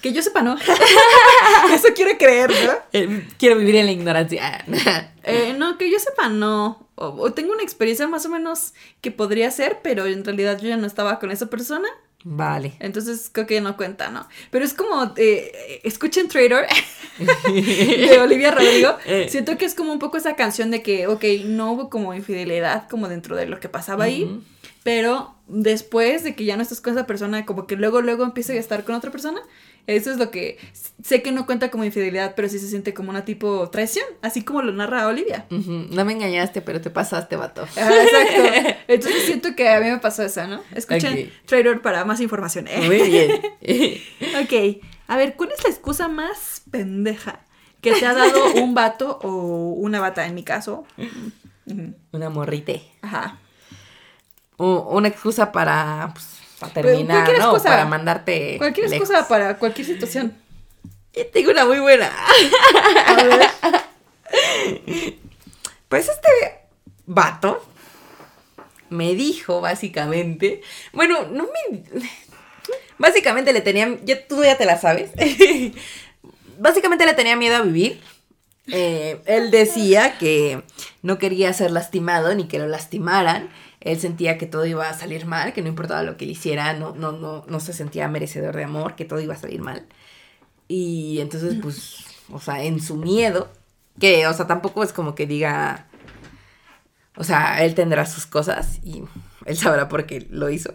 Que yo sepa, ¿no? <laughs> Eso quiere creer, ¿no? Eh, quiero vivir en la ignorancia. <laughs> Eh, no, que yo sepa, no. O, o tengo una experiencia más o menos que podría ser, pero en realidad yo ya no estaba con esa persona. vale. Entonces creo que no cuenta, ¿no? Pero es como, eh, escuchen Trader <laughs> de Olivia Rodrigo. Siento que es como un poco esa canción de que, ok, no hubo como infidelidad como dentro de lo que pasaba ahí. Pero después de que ya no estás con esa persona, como que luego, luego empieza a estar con otra persona. Eso es lo que sé que no cuenta como infidelidad, pero sí se siente como una tipo traición, así como lo narra Olivia. No me engañaste, pero te pasaste, vato. Ah, exacto. <laughs> Entonces siento que a mí me pasó eso, ¿no? Escuchen Ok. Trader para más información. ¿eh? Muy bien. <laughs> <laughs> Ok, a ver, ¿cuál es la excusa más pendeja que te ha dado un vato o una bata en mi caso? Una morrite. Ajá. Una excusa para, pues, para terminar, cualquier ¿no? excusa. Para mandarte. Cualquier excusa para cualquier situación. Yo tengo una muy buena. A ver. Pues este vato me dijo, básicamente. Bueno, no me. Básicamente le tenía. Ya, tú ya te la sabes. <laughs> básicamente le tenía miedo a vivir. Eh, él decía que no quería ser lastimado ni que lo lastimaran. Él sentía que todo iba a salir mal, que no importaba lo que le hiciera, no, no, no, no se sentía merecedor de amor, que todo iba a salir mal. Y entonces, pues, o sea, en su miedo, que, o sea, tampoco es como que diga, o sea, él tendrá sus cosas y él sabrá por qué lo hizo.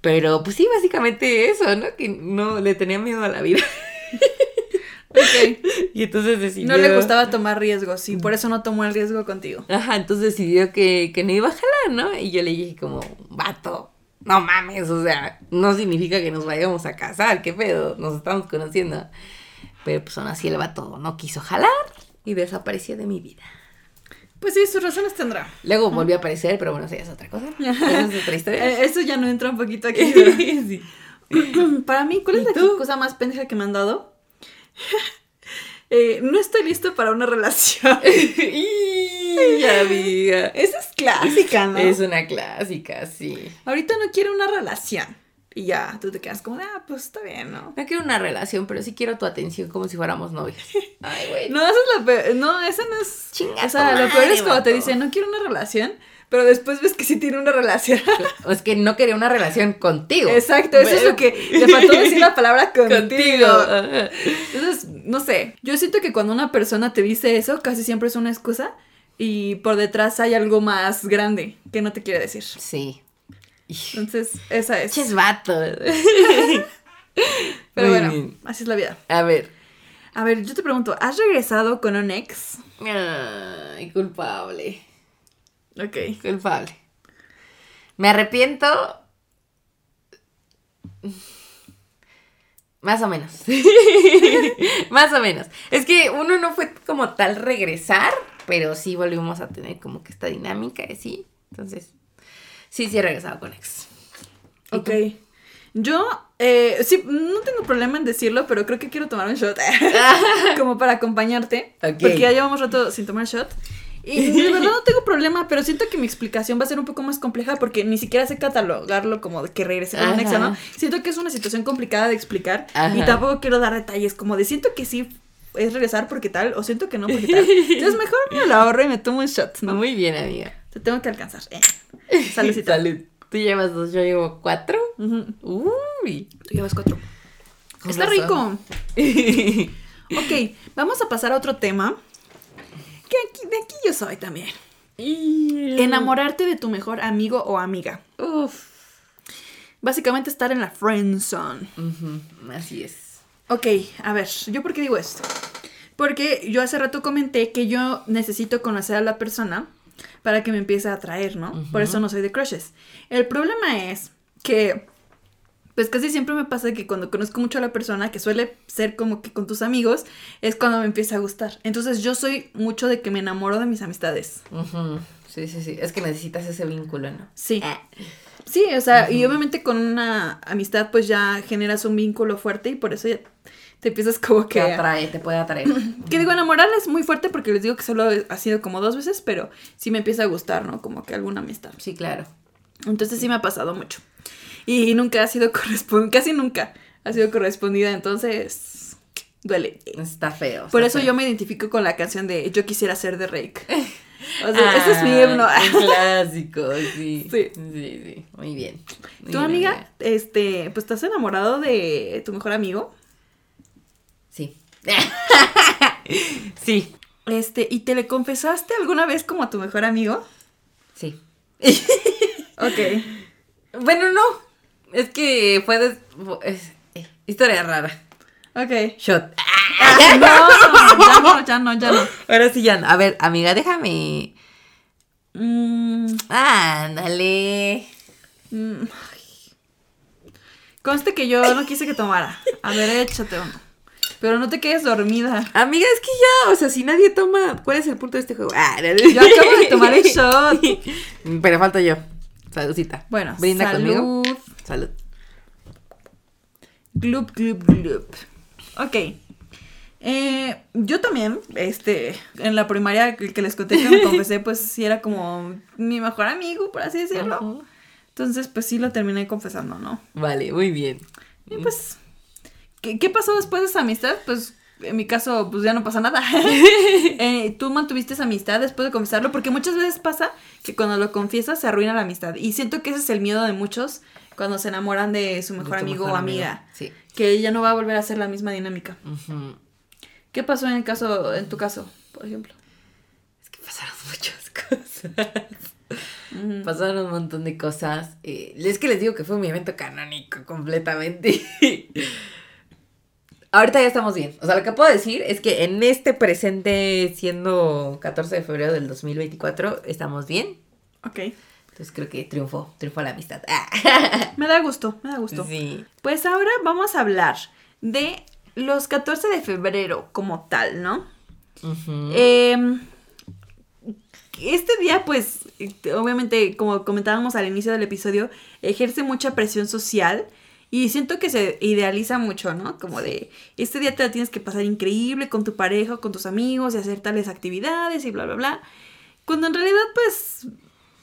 Pero, pues sí, básicamente eso, ¿no? Que no le tenía miedo a la vida. <laughs> Y entonces decidió... No le gustaba tomar riesgos y por eso no tomó el riesgo contigo. Ajá, entonces decidió que, que no iba a jalar, ¿no? Y yo le dije como, vato, no mames, o sea, no significa que nos vayamos a casar, qué pedo, nos estamos conociendo. Pero pues aún así el vato no quiso jalar y desapareció de mi vida. Pues sí, sus razones tendrá. Luego volvió a aparecer, pero bueno, eso ya es otra cosa. Esa es otra historia. Eh, eso ya no entra un poquito aquí. <laughs> sí. <clears throat> Para mí, ¿cuál es ¿Y la cosa más pendeja que me han dado? <laughs> Eh, no estoy listo para una relación. <laughs> y amiga. Esa es clásica, ¿no? Es una clásica, sí. Ahorita no quiero una relación. Y ya, tú te quedas como, ah, pues está bien, ¿no? No quiero una relación, pero sí quiero tu atención como si fuéramos novios. <laughs> Ay, güey. No, esa es la peor. No, esa no es. Chinga o sea, lo peor es cuando te dicen, no quiero una relación, pero después ves que sí tiene una relación. <laughs> Es que no quería una relación contigo. Exacto, eso es lo que le faltó decir la palabra <laughs> contigo. Contigo. Entonces, no sé. Yo siento que cuando una persona te dice eso, casi siempre es una excusa y por detrás hay algo más grande que no te quiere decir. Sí. Entonces, esa es. Ches vato. <laughs> Pero Muy bueno, bien. así es la vida. A ver. A ver, yo te pregunto, ¿has regresado con un ex? Ay, culpable. Ok. Culpable. Me arrepiento. Más o menos. <laughs> Más o menos. Es que uno no fue como tal regresar, pero sí volvimos a tener como que esta dinámica, sí. Entonces, sí, sí he regresado con ex. ¿Y Ok. tú? Yo, eh, sí, no tengo problema en decirlo, pero creo que quiero tomar un shot. <laughs> como para acompañarte. Porque ya llevamos rato sin tomar shot. Y de verdad <laughs> no tengo problema, pero siento que mi explicación va a ser un poco más compleja porque ni siquiera sé catalogarlo como de que regresé con un ex, Ajá. ¿no? Siento que es una situación complicada de explicar Ajá. y tampoco quiero dar detalles como de siento que sí es regresar porque tal o siento que no porque tal. Entonces <laughs> mejor me lo ahorro y me tomo un shot, ¿no? Muy bien, amiga. Te tengo que alcanzar. Eh. <laughs> Salud. Tú llevas dos, yo llevo cuatro. Ujú. Uy. Tú llevas cuatro. Está razón. rico. Ok, vamos a pasar a otro tema. Que aquí, de aquí yo soy también. Enamorarte de tu mejor amigo o amiga. Uf. Básicamente estar en la friend zone. Así es. Ok, a ver, ¿yo por qué digo esto? Porque yo hace rato comenté que yo necesito conocer a la persona para que me empiece a atraer, ¿no? Por eso no soy de crushes. El problema es que, pues casi siempre me pasa que cuando conozco mucho a la persona, que suele ser como que con tus amigos, es cuando me empieza a gustar. Entonces yo soy mucho de que me enamoro de mis amistades. Sí, sí, sí. Es que necesitas ese vínculo, ¿no? Sí. Ah. Sí, o sea, y obviamente con una amistad pues ya generas un vínculo fuerte y por eso ya te empiezas como Que que... atrae, te puede atraer. <clears throat> Que digo, enamorar es muy fuerte porque les digo que solo ha sido como dos veces, pero sí me empieza a gustar, ¿no? Como que alguna amistad. Sí, claro. Entonces sí me ha pasado mucho. Y nunca ha sido correspondida, casi nunca ha sido correspondida, entonces duele. Está feo. Por eso yo me identifico con la canción de Yo quisiera ser de Rake. <laughs> O sea, ese es mi himno. Ay, Un <laughs> clásico, sí. Sí. Sí, sí. Muy bien. Muy ¿Tu bien, amiga, este, pues estás enamorado de tu mejor amigo? Sí. <laughs> sí. Este, ¿y te le confesaste alguna vez como a tu mejor amigo? Sí. Ok. Bueno, no. Es que fue es- eh, historia rara. Ok. Shot. Ah, <laughs> no, ya no, ya no, ya no. Ahora sí ya. no. A ver, amiga, déjame. Mm, Ándale. mm. Conste que yo no quise que tomara. A ver, échate uno. Pero no te quedes dormida. Amiga, es que ya, o sea, si nadie toma, ¿cuál es el punto de este juego? Ah, Yo acabo de tomar el shot. <laughs> Pero falta yo. Saludcita. Bueno, Brinda salud. conmigo. Salud. Glup, glup, glup. Ok. Eh, yo también, este, en la primaria que les conté que me <laughs> confesé, pues sí era como mi mejor amigo, por así decirlo. Entonces, pues sí lo terminé confesando, ¿no? Vale, muy bien. Y pues, ¿qué, qué pasó después de esa amistad? Pues, en mi caso, pues ya no pasa nada. <laughs> Eh, ¿Tú mantuviste esa amistad después de confesarlo? Porque muchas veces pasa que cuando lo confiesas se arruina la amistad. Y siento que ese es el miedo de muchos cuando se enamoran de su mejor De amigo mejor o amigo. amiga. Sí. Que ya no va a volver a ser la misma dinámica. Ujú. ¿Qué pasó en el caso, en tu caso, por ejemplo? Es que pasaron <laughs> muchas cosas. Pasaron un montón de cosas. Eh, es que les digo que fue mi evento canónico completamente. <laughs> Ahorita ya estamos bien. O sea, lo que puedo decir es que en este presente, siendo 14 de febrero del 2024, estamos bien. Ok. Entonces creo que triunfó, triunfó la amistad. Ah. <laughs> Me da gusto, me da gusto. Sí. Pues ahora vamos a hablar de los 14 de febrero como tal, ¿no? Eh, este día, pues, obviamente, como comentábamos al inicio del episodio, ejerce mucha presión social Y siento que se idealiza mucho, ¿no? Como de, este día te la tienes que pasar increíble con tu pareja con tus amigos y hacer tales actividades y bla, bla, bla. Cuando en realidad, pues,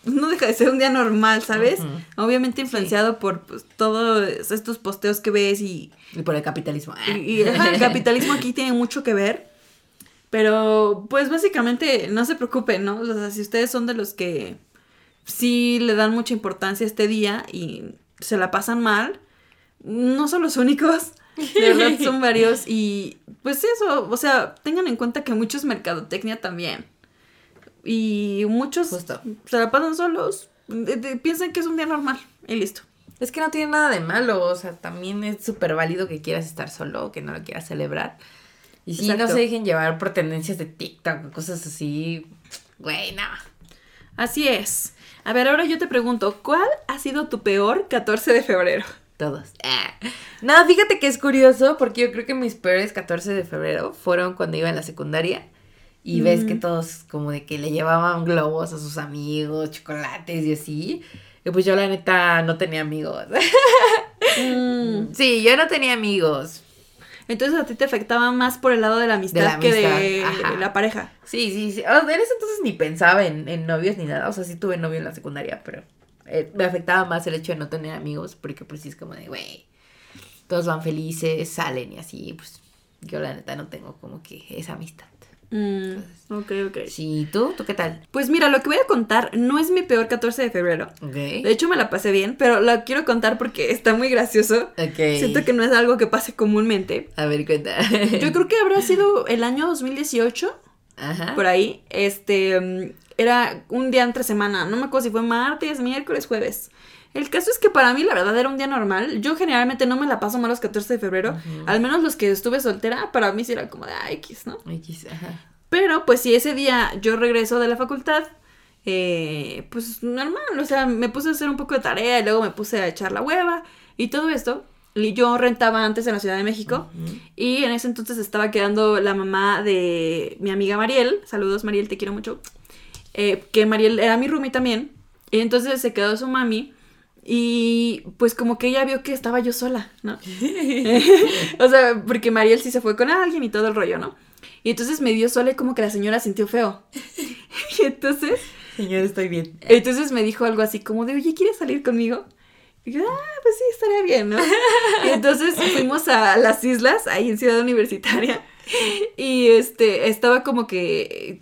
no deja de ser un día normal, ¿sabes? Obviamente influenciado por pues, todos estos posteos que ves y, Y por el capitalismo. y, y, el capitalismo aquí tiene mucho que ver. Pero, pues básicamente, no se preocupen, ¿no? O sea, si ustedes son de los que sí le dan mucha importancia a este día y se la pasan mal, no son los únicos. De verdad son varios. Y pues eso, o sea, tengan en cuenta que muchos mercadotecnia también. Y muchos Justo. se la pasan solos. de- de- piensan que es un día normal y listo. Es que no tiene nada de malo, o sea, también es súper válido que quieras estar solo que no lo quieras celebrar. Y no Exacto. se dejen llevar por tendencias de TikTok o cosas así. Güey, no. Así es. A ver, ahora yo te pregunto, ¿cuál ha sido tu peor 14 de febrero? Todos. Ah. No, fíjate que es curioso porque yo creo que mis peores 14 de febrero fueron cuando iba en la secundaria y ves que todos como de que le llevaban globos a sus amigos, chocolates y así. Y pues yo la neta no tenía amigos. Mm, sí, yo no tenía amigos. Entonces a ti te afectaba más por el lado de la amistad, De la que de amistad, ajá. la pareja. Sí, sí, sí. O sea, en ese entonces ni pensaba en, en novios ni nada. O sea, sí tuve novio en la secundaria, pero eh, me afectaba más el hecho de no tener amigos, porque pues sí es como de, güey, todos van felices, salen y así, pues yo la neta no tengo como que esa amistad. Mm, ok, ok. Sí, ¿tú? ¿Tú qué tal? Pues mira, lo que voy a contar no es mi peor 14 de febrero. Ok. De hecho, me la pasé bien, pero lo quiero contar porque está muy gracioso. Ok. Siento que no es algo que pase comúnmente. A ver, cuenta. Yo creo que habrá sido el año 2018, Ajá. por ahí. Este, mm, era un día entre semana. No me acuerdo si fue martes, miércoles, jueves. El caso es que para mí, la verdad, era un día normal. Yo generalmente no me la paso mal los 14 de febrero. Al menos los que estuve soltera, para mí sí era como de ah, X, ¿no? X, ajá. Pero pues si ese día yo regreso de la facultad, eh, pues normal, o sea, me puse a hacer un poco de tarea y luego me puse a echar la hueva y todo esto. Y yo rentaba antes en la Ciudad de México y en ese entonces estaba quedando la mamá de mi amiga Mariel. Saludos Mariel, te quiero mucho. Eh, que Mariel era mi roomie también. Y entonces se quedó su mami. Y pues como que ella vio que estaba yo sola, ¿no? <laughs> <laughs> o sea, porque Mariel sí se fue con alguien y todo el rollo, ¿no? Y entonces me vio sola y como que la señora sintió feo. <laughs> y entonces, Señor, estoy bien. entonces me dijo algo así como de, oye, ¿quieres salir conmigo? Y yo, ah, pues sí, estaría bien, ¿no? y entonces fuimos a las islas, ahí en Ciudad Universitaria. Y este, estaba como que,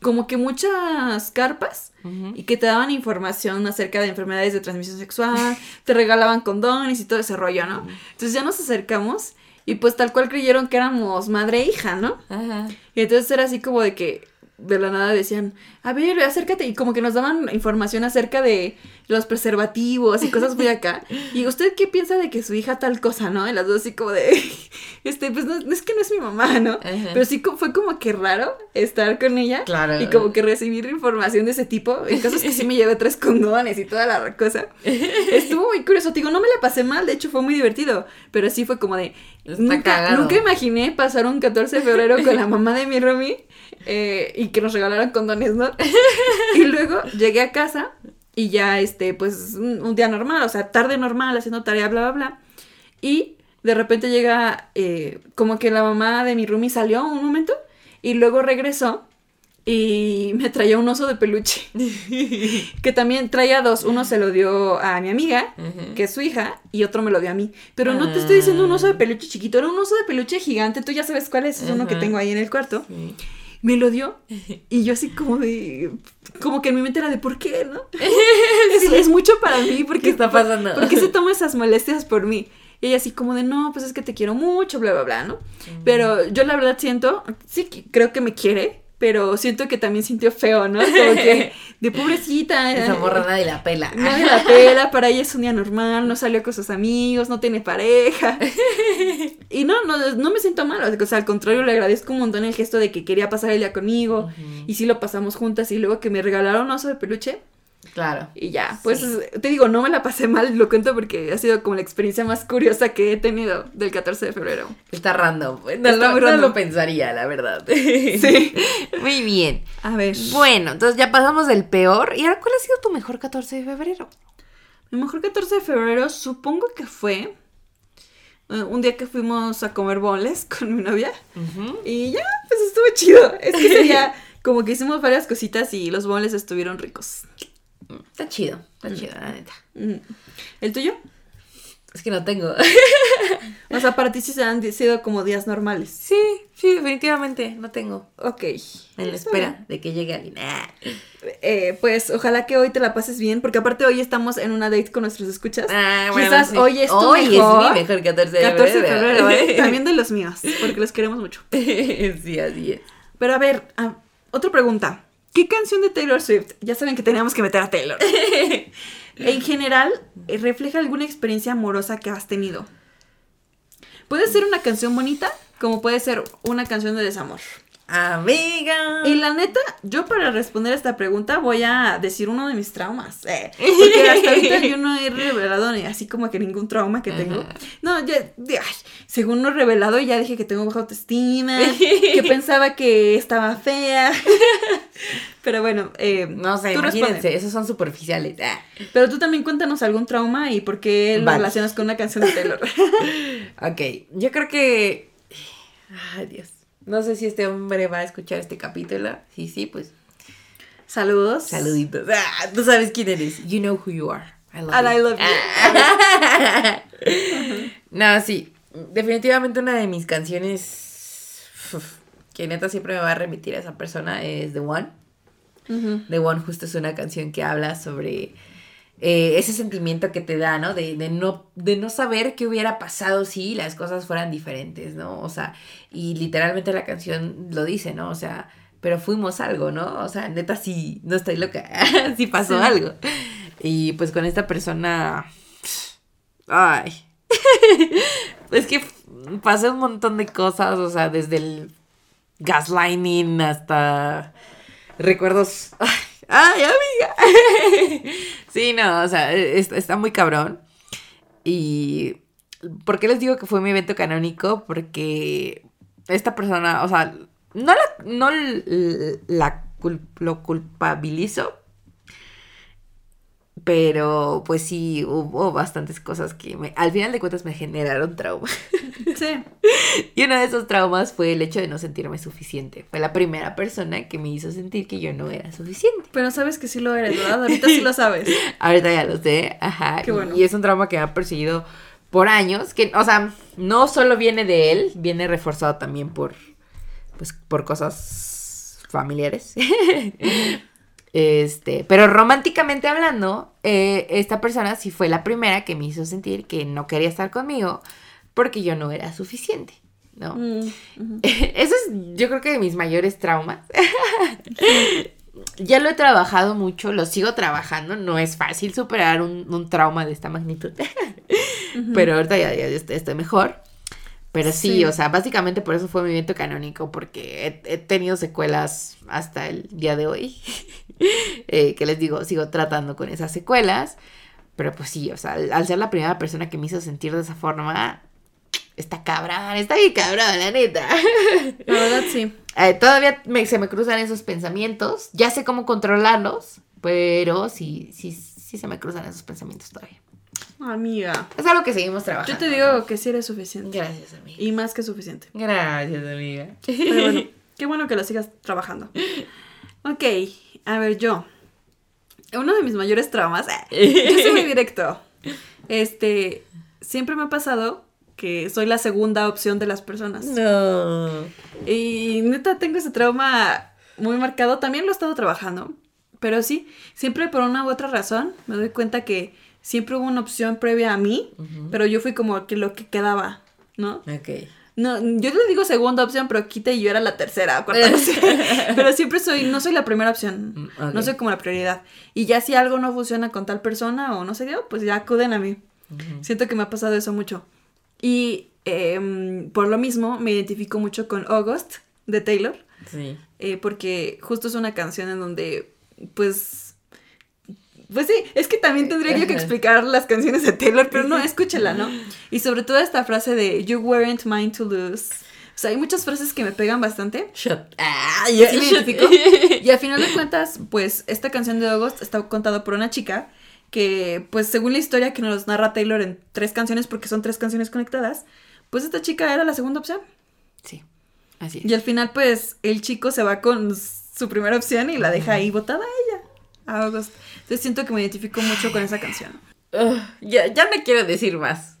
como que muchas carpas y que te daban información acerca de enfermedades de transmisión sexual, te regalaban condones y todo ese rollo, ¿no? Entonces ya nos acercamos y pues tal cual creyeron que éramos madre e hija, ¿no? Ajá. Y entonces era así como de que de la nada decían, a ver, acércate, y como que nos daban información acerca de los preservativos y cosas muy acá. Y usted qué piensa de que su hija tal cosa, ¿no? Y las dos así como de, <laughs> este, pues no, es que no es mi mamá, ¿no? Ajá. Pero sí fue como que raro estar con ella. Claro. Y como que recibir información de ese tipo. El caso es que sí me llevé tres condones y toda la cosa. <laughs> Estuvo muy curioso. Te digo, no me la pasé mal, de hecho fue muy divertido. Pero sí fue como de. Está Nunca, cagado. nunca imaginé pasar un 14 de febrero con la mamá de mi roomie eh, y que nos regalaran condones, ¿no? <laughs> Y luego llegué a casa y ya, este, pues, un, día normal, o sea, tarde normal, haciendo tarea, bla, bla, bla. Y de repente llega, eh, como que la mamá de mi roomie salió un momento y luego regresó y me traía un oso de peluche. <laughs> que también traía dos. Uno se lo dio a mi amiga, Ujú. que es su hija, y otro me lo dio a mí. Pero no te estoy diciendo un oso de Ah. peluche chiquito, era un oso de peluche gigante. Tú ya sabes cuál es, es uno que tengo ahí en el cuarto. Sí. Me lo dio <laughs> y yo así como de... Como que en mi mente era de ¿por qué, no? <laughs> es, es mucho para mí porque ¿Qué está pasando? ¿Por qué se <laughs> toma esas molestias por mí? Y ella así como de, no, pues es que te quiero mucho, bla, bla, bla, ¿no? Pero yo la verdad siento, sí, creo que me quiere, pero siento que también sintió feo, ¿no? Como que <laughs> de pobrecita. Esa eh, morra nadie la pela. Nadie la pela, para ella es un día normal, no salió con sus amigos, no tiene pareja. <laughs> Y no, no, no me siento mal, o sea, al contrario, le agradezco un montón el gesto de que quería pasar el día conmigo. Y sí lo pasamos juntas y luego que me regalaron un oso de peluche. Claro. Y ya, pues Sí. te digo, no me la pasé mal, lo cuento porque ha sido como la experiencia más curiosa que he tenido del 14 de febrero. Está random. No, Está lo- muy no lo pensaría, la verdad. <laughs> Sí. Muy bien. A ver, Bueno, entonces ya pasamos del peor. ¿Y ahora cuál ha sido tu mejor 14 de febrero? mi mejor 14 de febrero supongo que fue eh, un día que fuimos a comer boles <laughs> con mi novia y ya, pues estuvo chido. Es que sería <laughs> como que hicimos varias cositas y los boles estuvieron ricos. Está chido, está chido, la neta. Mm. ¿El tuyo? Es que no tengo. O sea, para ti sí se han sido como días normales. Sí, sí, definitivamente, no tengo. Ok. En la espera de que llegue alguien. Ah. Eh, pues ojalá que hoy te la pases bien, porque aparte hoy estamos en una date con nuestros escuchas. Ah, bueno, Quizás sí. hoy es tu Hoy mejor. es mi mejor 14 de 14 de febrero. febrero, ¿eh? También de los míos, porque los queremos mucho. <laughs> sí, así es. Pero a ver, ah, otra pregunta. ¿Qué canción de Taylor Swift? Ya saben que teníamos que meter a Taylor. <laughs> en general, eh, refleja alguna experiencia amorosa que has tenido. Puede ser una canción bonita, como puede ser una canción de desamor. Amiga. Y la neta, yo para responder a esta pregunta voy a decir uno de mis traumas. eh, porque <laughs> hasta ahorita yo no he revelado ni así como que ningún trauma que tengo. No, ya, de- ay, según no he revelado, ya dije que tengo baja autoestima, que <laughs> pensaba que estaba fea. <laughs> Pero bueno, eh, No sé, tú imagínense, responde. esos son superficiales. Ah. Pero tú también cuéntanos algún trauma y por qué lo Vale. relacionas con una canción de Taylor. Ok, yo creo que. Ay, Dios. No sé si este hombre va a escuchar este capítulo. Sí, sí, pues. Saludos. Saluditos. Ah, tú sabes quién eres. You know who you are. I love And you. I love you. <laughs> No, sí. Definitivamente una de mis canciones que neta siempre me va a remitir a esa persona es The One. The One justo es una canción que habla sobre eh, ese sentimiento que te da, ¿no? De, de no, de no saber qué hubiera pasado si las cosas fueran diferentes, ¿no? O sea, y literalmente la canción lo dice, ¿no? O sea, pero fuimos algo, ¿no? O sea, neta sí, no estoy loca, <laughs> sí pasó Sí. algo. Y pues con esta persona, ay, <laughs> es que pasó un montón de cosas, o sea, desde el gaslighting hasta recuerdos. Ay, ay, amiga. <laughs> sí, no, o sea, es- está muy cabrón. Y. ¿Por qué les digo que fue mi evento canónico? Porque esta persona, o sea, no la, no la lo culpabilizo. Pero pues sí, hubo bastantes cosas que me- al final de cuentas me generaron trauma. <laughs> Sí. Y uno de esos traumas fue el hecho de no sentirme suficiente. Fue la primera persona que me hizo sentir que yo no era suficiente. Pero sabes que sí lo eres, ¿verdad? Ahorita sí lo <laughs> sabes. Ahorita ya lo sé, ajá. Qué bueno. Y es un trauma que me ha perseguido por años, que, o sea, no solo viene de él, viene reforzado también por, pues, por cosas familiares. Este, pero románticamente hablando, eh, esta persona sí fue la primera que me hizo sentir que no quería estar conmigo porque yo no era suficiente, ¿no? Mm. <laughs> Eso es, yo creo que de mis mayores traumas. <laughs> ya lo he trabajado mucho, lo sigo trabajando. No es fácil superar un, un trauma de esta magnitud. <laughs> Pero ahorita ya, ya estoy, estoy mejor. Pero sí, Sí. o sea, básicamente por eso fue mi evento canónico, porque he, he tenido secuelas hasta el día de hoy. <laughs> Eh, que les digo, sigo tratando con esas secuelas. Pero pues sí, o sea, al, al ser la primera persona que me hizo sentir de esa forma, está cabrón, está bien cabrón, la neta. <laughs> La verdad sí. Eh, todavía me- se me cruzan esos pensamientos. Ya sé cómo controlarlos, pero sí, sí, sí se me cruzan esos pensamientos todavía. Amiga. Es algo que seguimos trabajando. Yo te digo que sí eres suficiente. Gracias, amiga. Y más que suficiente. Gracias, amiga. Pero bueno, <laughs> qué bueno que lo sigas trabajando. Ok, a ver, yo. Uno de mis mayores traumas. Yo soy muy directo. Este, siempre me ha pasado que soy la segunda opción de las personas. No. Y neta, tengo ese trauma muy marcado. También lo he estado trabajando. Pero sí, siempre por una u otra razón me doy cuenta que siempre hubo una opción previa a mí, pero yo fui como que lo que quedaba, ¿no? Ok. No, yo le digo segunda opción, pero quita y yo era la tercera cuarta opción. <laughs> Pero siempre soy, no soy la primera opción. Mm. No soy como la prioridad. Y ya si algo no funciona con tal persona o no se dio, pues ya acuden a mí. Siento que me ha pasado eso mucho. Y em, por lo mismo me identifico mucho con August de Taylor. Sí. eh, porque justo es una canción en donde, pues. Pues sí, es que también tendría yo que explicar las canciones de Taylor, pero no, <laughs> escúchela, ¿no? Y sobre todo esta frase de You weren't mine to lose. O sea, hay muchas frases que me pegan bastante. Shot. Ah, <laughs> Sí. Y al final de cuentas, pues esta canción de August está contada por una chica que pues según la historia que nos narra Taylor en tres canciones, porque son tres canciones conectadas, pues esta chica era la segunda opción. Sí, así es. Y al final pues el chico se va con su primera opción y la deja ahí botada a ella. A August. Entonces siento que me identifico mucho con esa canción. Ugh, ya, ya no quiero decir más.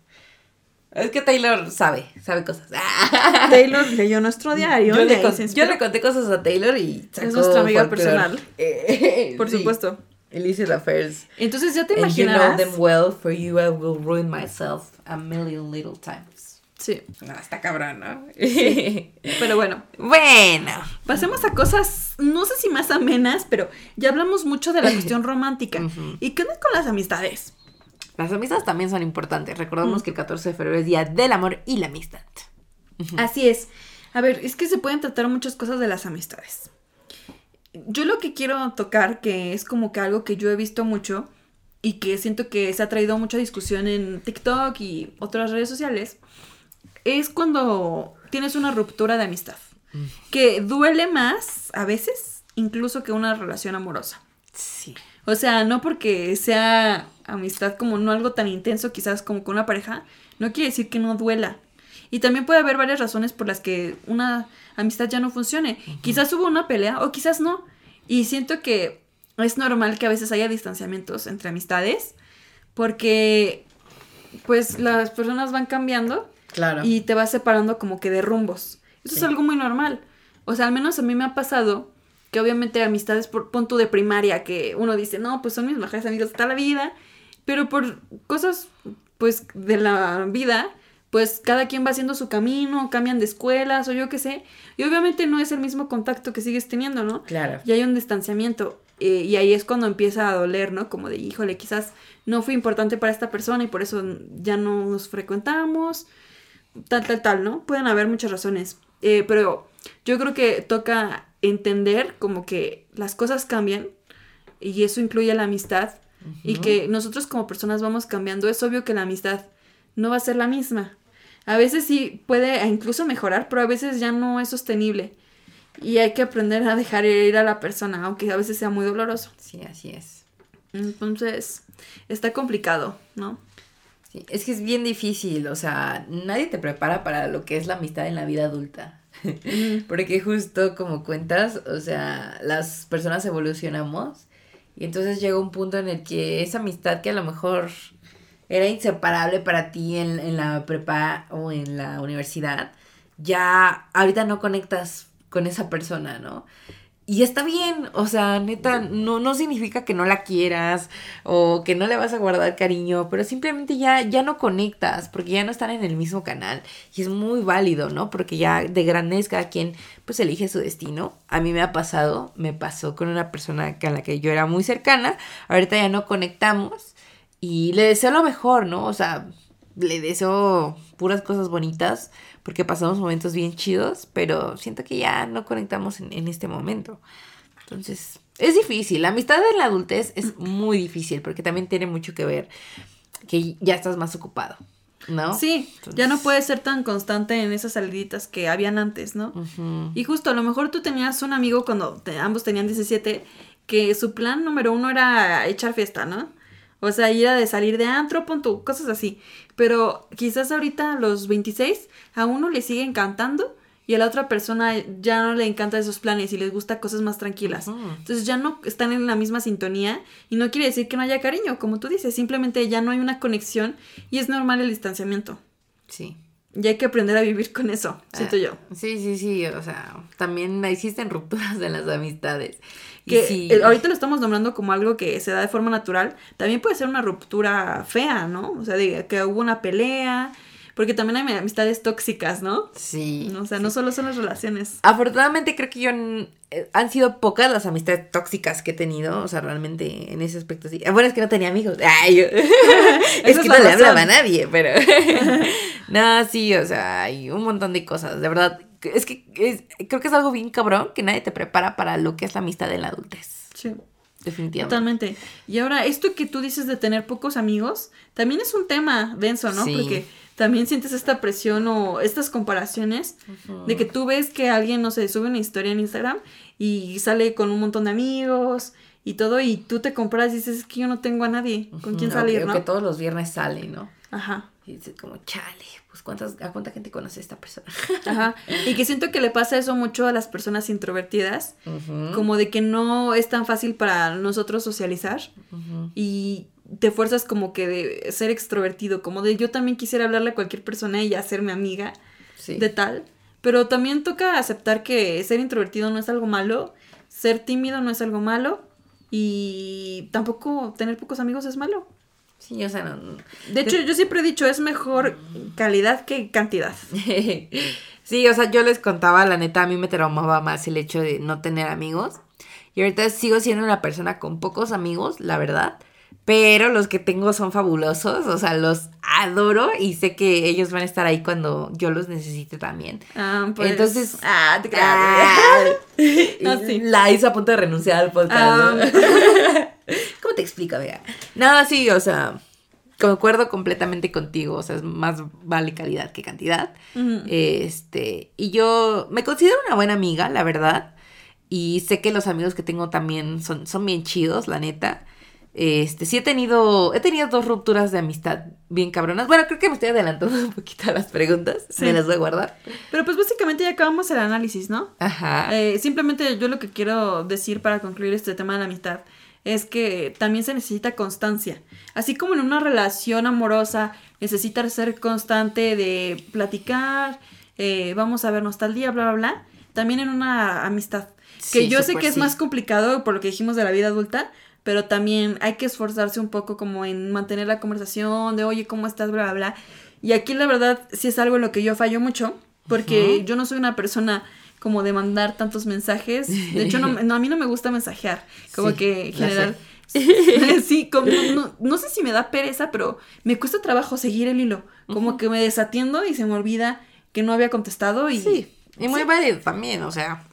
Es que Taylor sabe, sabe cosas. <laughs> Taylor leyó nuestro diario. Yo le, con- yo le conté cosas a Taylor y sacó nuestra amiga personal. Eh, <laughs> Por sí. supuesto. Illicit affairs. Entonces ya te And you know imaginarás. them well, for you I will ruin myself a million little times. Sí. No, está cabrón, ¿no? <laughs> Pero bueno, bueno. pasemos a cosas, no sé si más amenas, pero ya hablamos mucho de la <laughs> cuestión romántica. ¿Y qué onda con las amistades? Las amistades también son importantes. Recordemos que el 14 de febrero es Día del Amor y la Amistad. Así es. A ver, es que se pueden tratar muchas cosas de las amistades. Yo lo que quiero tocar, que es como que algo que yo he visto mucho y que siento que se ha traído mucha discusión en TikTok y otras redes sociales, es cuando tienes una ruptura de amistad. Que duele más a veces incluso que una relación amorosa. Sí. O sea, no porque sea amistad como no algo tan intenso, quizás como con una pareja, no quiere decir que no duela. Y también puede haber varias razones por las que una amistad ya no funcione. Quizás hubo una pelea o quizás no. Y siento que es normal que a veces haya distanciamientos entre amistades porque pues las personas van cambiando Claro. y te vas separando como que de rumbos. Eso es algo muy normal. O sea, al menos a mí me ha pasado que obviamente amistades por punto de primaria que uno dice, no, pues son mis mejores amigos toda la vida, pero por cosas pues de la vida, pues cada quien va haciendo su camino, cambian de escuelas o yo qué sé, y obviamente no es el mismo contacto que sigues teniendo, ¿no? Claro. Y hay un distanciamiento. eh, y ahí es cuando empieza a doler, ¿no? Como de, híjole, quizás no fue importante para esta persona y por eso ya no nos frecuentamos. Tal, tal, tal, ¿no? Pueden haber muchas razones. Eh, pero yo creo que toca entender como que las cosas cambian y eso incluye la amistad y que nosotros como personas vamos cambiando. Es obvio que la amistad no va a ser la misma. A veces sí puede incluso mejorar, pero a veces ya no es sostenible. Y hay que aprender a dejar ir a la persona, aunque a veces sea muy doloroso. Sí, así es. Entonces, está complicado, ¿no? Sí, es que es bien difícil, o sea, nadie te prepara para lo que es la amistad en la vida adulta. <laughs> Porque justo como cuentas, o sea, las personas evolucionamos y entonces llega un punto en el que esa amistad que a lo mejor era inseparable para ti en, en la prepa o en la universidad, ya ahorita no conectas con esa persona, ¿no? Y está bien, o sea, neta, no, no significa que no la quieras o que no le vas a guardar cariño, pero simplemente ya, ya no conectas porque ya no están en el mismo canal y es muy válido, ¿no? Porque ya de grandez cada quien pues elige su destino. A mí me ha pasado, me pasó con una persona con la que yo era muy cercana, ahorita ya no conectamos y le deseo lo mejor, ¿no? O sea, le deseo puras cosas bonitas porque pasamos momentos bien chidos, pero siento que ya no conectamos en, en este momento. Entonces, es difícil. La amistad en la adultez es muy difícil porque también tiene mucho que ver que ya estás más ocupado, ¿no? Sí, ya no puedes ser tan constante en esas saliditas que habían antes, ¿no? Ujú. Y justo, a lo mejor tú tenías un amigo cuando te- ambos tenían 17, que su plan número uno era echar fiesta, ¿no? O sea, ir a de salir de antro, pon tú, cosas así. Pero quizás ahorita a los 26 a uno le sigue encantando y a la otra persona ya no le encantan esos planes y les gusta cosas más tranquilas. Entonces ya no están en la misma sintonía y no quiere decir que no haya cariño, como tú dices, simplemente ya no hay una conexión y es normal el distanciamiento. Sí. Y hay que aprender a vivir con eso, siento Ah, yo. Sí, sí, sí. O sea, también existen rupturas en las amistades. Que sí. ahorita lo estamos nombrando como algo que se da de forma natural. También puede ser una ruptura fea, ¿no? O sea, de que hubo una pelea. Porque también hay amistades tóxicas, ¿no? Sí. O sea, no solo son las relaciones. Afortunadamente creo que yo eh, han sido pocas las amistades tóxicas que he tenido, o sea, realmente en ese aspecto sí. Bueno, es que no tenía amigos. Ay, yo- <laughs> <laughs> es que no le hablaba a nadie, pero <laughs> no, sí, o sea, hay un montón de cosas, de verdad. Es que es- creo que es algo bien cabrón que nadie te prepara para lo que es la amistad en la adultez. Sí, Definitivamente. totalmente. Y ahora, esto que tú dices de tener pocos amigos, también es un tema denso, ¿no? Sí. Porque también sientes esta presión o estas comparaciones de que tú ves que alguien, no sé, sube una historia en Instagram y sale con un montón de amigos y todo, y tú te compras y dices, es que yo no tengo a nadie con quien salir, que- o ¿no? que todos los viernes sale, ¿no? Ajá. Y dices como, chale, pues ¿cuántas, ¿a cuánta gente conoce esta persona? <laughs> Ajá. Y que siento que le pasa eso mucho a las personas introvertidas, como de que no es tan fácil para nosotros socializar y te fuerzas como que de ser extrovertido, como de yo también quisiera hablarle a cualquier persona y hacerme amiga Sí. de tal, pero también toca aceptar que ser introvertido no es algo malo, ser tímido no es algo malo y tampoco tener pocos amigos es malo. Sí, o sea, no. no. De hecho, yo siempre he dicho, es mejor calidad que cantidad. <laughs> sí, o sea, yo les contaba, la neta, a mí me traumaba más el hecho de no tener amigos. Y ahorita sigo siendo una persona con pocos amigos, la verdad. Pero los que tengo son fabulosos, o sea, los adoro y sé que ellos van a estar ahí cuando yo los necesite también. Ah, pues, Entonces, ah, te creas. Ah, <laughs> No, sí. La hizo a punto de renunciar al podcast. ¿no? <laughs> <laughs> ¿Cómo te explico, amiga? No, sí, o sea, concuerdo completamente contigo. O sea, es más vale calidad que cantidad. Este, y yo me considero una buena amiga, la verdad. Y sé que los amigos que tengo también son, son bien chidos, la neta. Este, sí he tenido, he tenido dos rupturas de amistad bien cabronas. Bueno, creo que me estoy adelantando <laughs> un poquito a las preguntas. Sí. Me las voy a guardar. Pero pues básicamente ya acabamos el análisis, ¿no? Ajá. Eh, simplemente yo lo que quiero decir para concluir este tema de la amistad es que también se necesita constancia. Así como en una relación amorosa necesitas ser constante de platicar, eh, vamos a vernos tal día, bla, bla, bla, también en una amistad. Que Sí, yo sé que es sí. más complicado por lo que dijimos de la vida adulta, pero también hay que esforzarse un poco como en mantener la conversación de, oye, ¿cómo estás? Bla, bla, bla. Y aquí la verdad sí es algo en lo que yo fallo mucho, porque yo no soy una persona como de mandar tantos mensajes. De hecho, no, <laughs> no, a mí no me gusta mensajear. Como Sí, que general... <laughs> sí, como, no, <laughs> no- sé si me da pereza, pero me cuesta trabajo seguir el hilo. Como que me desatiendo y se me olvida que no había contestado y... Sí, y muy Sí. válido también, o sea.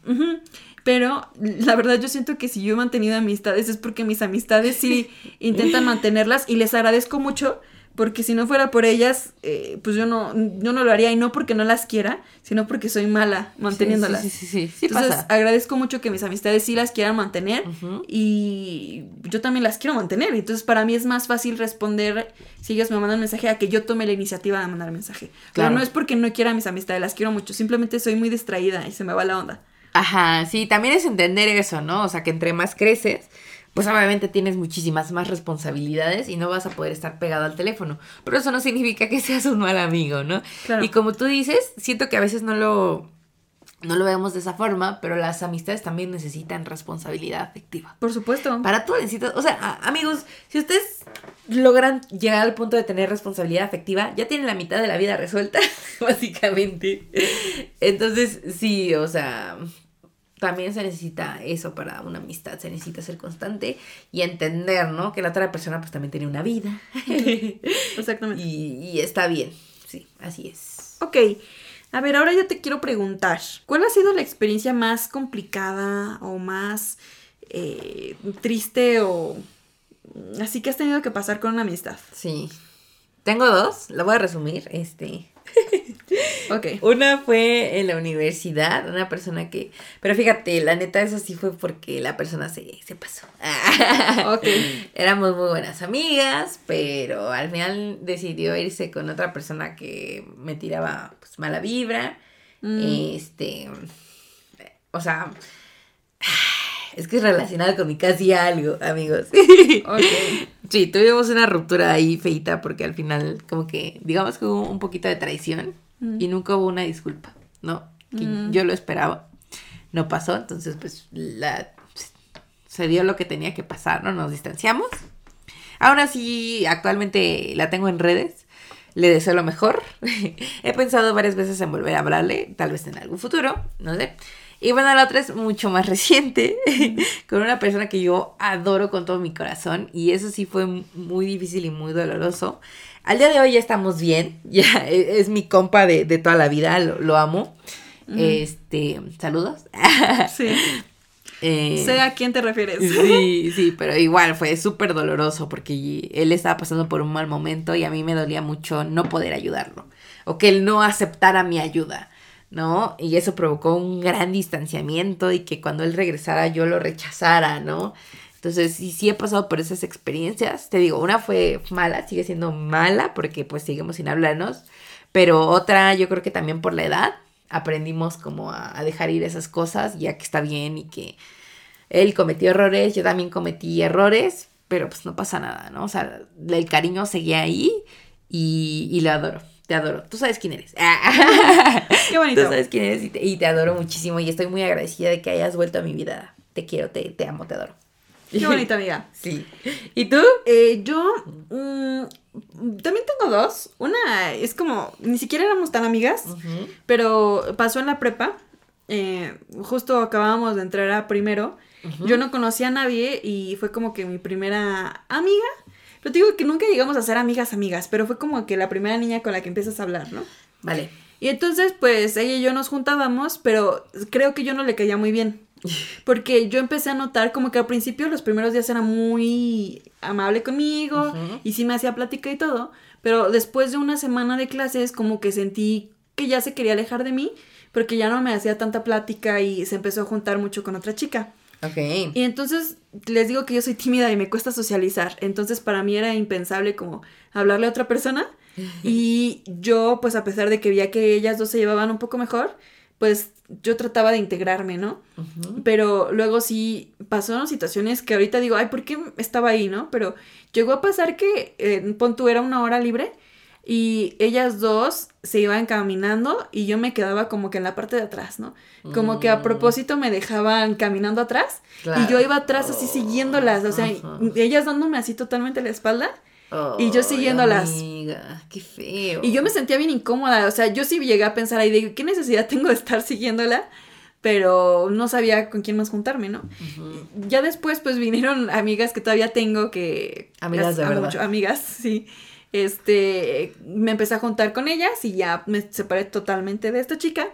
Pero la verdad yo siento que si yo he mantenido amistades es porque mis amistades sí intentan mantenerlas y les agradezco mucho porque si no fuera por ellas, eh, pues yo no, yo no lo haría y no porque no las quiera, sino porque soy mala manteniéndolas. Sí, sí, sí, sí, sí Entonces pasa. agradezco mucho que mis amistades sí las quieran mantener y yo también las quiero mantener. Entonces para mí es más fácil responder si ellos me mandan mensaje a que yo tome la iniciativa de mandar mensaje. Pero Claro. no es porque no quiera mis amistades, las quiero mucho, simplemente soy muy distraída y se me va la onda. Ajá, sí, también es entender eso, ¿no? O sea, que entre más creces, pues obviamente tienes muchísimas más responsabilidades y no vas a poder estar pegado al teléfono. Pero eso no significa que seas un mal amigo, ¿no? Claro. Y como tú dices, siento que a veces no lo, no lo vemos de esa forma, pero las amistades también necesitan responsabilidad afectiva. Por supuesto. Para todo necesitas, o sea, a- amigos, si ustedes logran llegar al punto de tener responsabilidad afectiva, ya tienen la mitad de la vida resuelta, <laughs> básicamente. Entonces, sí, o sea, también se necesita eso para una amistad, se necesita ser constante y entender, ¿no? Que la otra persona pues también tiene una vida. <laughs> Exactamente. y, y está bien, sí, así es. Ok. A ver, ahora yo te quiero preguntar, ¿cuál ha sido la experiencia más complicada o más eh, triste o así que has tenido que pasar con una amistad? Sí. Tengo dos, la voy a resumir, este... Ok. Una fue en la universidad, una persona que... Pero fíjate, la neta, eso sí fue porque la persona se, se pasó. <laughs> Ok. Éramos muy buenas amigas, pero al final decidió irse con otra persona que me tiraba pues, mala vibra. Mm. Este... O sea... Es que es relacionado con mi casi algo, amigos. <laughs> Ok. Sí, tuvimos una ruptura ahí feita porque al final como que digamos que hubo un poquito de traición Mm. y nunca hubo una disculpa, ¿no? Que Mm. yo lo esperaba. No pasó, entonces pues la se dio lo que tenía que pasar, ¿no? Nos distanciamos. Aún así, actualmente la tengo en redes. Le deseo lo mejor. <laughs> He pensado varias veces en volver a hablarle, tal vez en algún futuro, no sé. Y bueno, la otra es mucho más <laughs> reciente, <laughs> con una persona que yo adoro con todo mi corazón. Y eso sí fue muy difícil y muy doloroso. Al día de hoy ya estamos bien. <laughs> Ya e- es, mi compa de, de toda la vida, lo, lo amo. Este, saludos. <laughs> Sí. Eh, Sé a quién te refieres. Sí, <laughs> sí, pero igual fue súper doloroso porque él estaba pasando por un mal momento y a mí me dolía mucho no poder ayudarlo o que él no aceptara mi ayuda, ¿no? Y eso provocó un gran distanciamiento y que cuando él regresara yo lo rechazara, ¿no? Entonces, sí, sí he pasado por esas experiencias. Te digo, una fue mala, sigue siendo mala porque pues seguimos sin hablarnos. Pero otra, yo creo que también por la edad, aprendimos como a, dejar ir esas cosas, ya que está bien y que él cometió errores, yo también cometí errores, pero pues no pasa nada, ¿no? O sea, el cariño seguía ahí y, y lo adoro. Te adoro. Tú sabes quién eres. Qué bonito. Tú sabes quién eres y te, y te adoro muchísimo y estoy muy agradecida de que hayas vuelto a mi vida. Te quiero, te, te amo, te adoro. Qué bonita amiga. Sí. ¿Y tú? Eh, yo mm, también tengo dos. Una es como, ni siquiera éramos tan amigas, pero pasó en la prepa. Eh, justo acabábamos de entrar a primero. Yo no conocía a nadie y fue como que mi primera amiga. Pero te digo que nunca llegamos a ser amigas, amigas, pero fue como que la primera niña con la que empiezas a hablar, ¿no? Vale. Y entonces, pues ella y yo nos juntábamos, pero creo que yo no le caía muy bien. <laughs> Porque yo empecé a notar como que al principio los primeros días era muy amable conmigo y sí me hacía plática y todo, pero después de una semana de clases como que sentí que ya se quería alejar de mí porque ya no me hacía tanta plática y se empezó a juntar mucho con otra chica. Ok. Y entonces les digo que yo soy tímida y me cuesta socializar, entonces para mí era impensable como hablarle a otra persona <laughs> y yo pues a pesar de que veía que ellas dos se llevaban un poco mejor, pues yo trataba de integrarme, ¿no? Pero luego sí pasaron situaciones que ahorita digo, ay, ¿por qué estaba ahí, no? Pero llegó a pasar que, eh, pon tú, era una hora libre y ellas dos se iban caminando y yo me quedaba como que en la parte de atrás, ¿no? Como que a Mm. propósito me dejaban caminando atrás y yo iba atrás así siguiéndolas, o sea, Ajá. ellas dándome así totalmente la espalda Y yo siguiéndolas. Amiga, qué feo. Y yo me sentía bien incómoda, o sea, yo sí llegué a pensar ahí de qué necesidad tengo de estar siguiéndola, pero no sabía con quién más juntarme, ¿no? Ya después pues vinieron amigas que todavía tengo que... Amigas de verdad. mucho, amigas, sí. Este, me empecé a juntar con ellas y ya me separé totalmente de esta chica,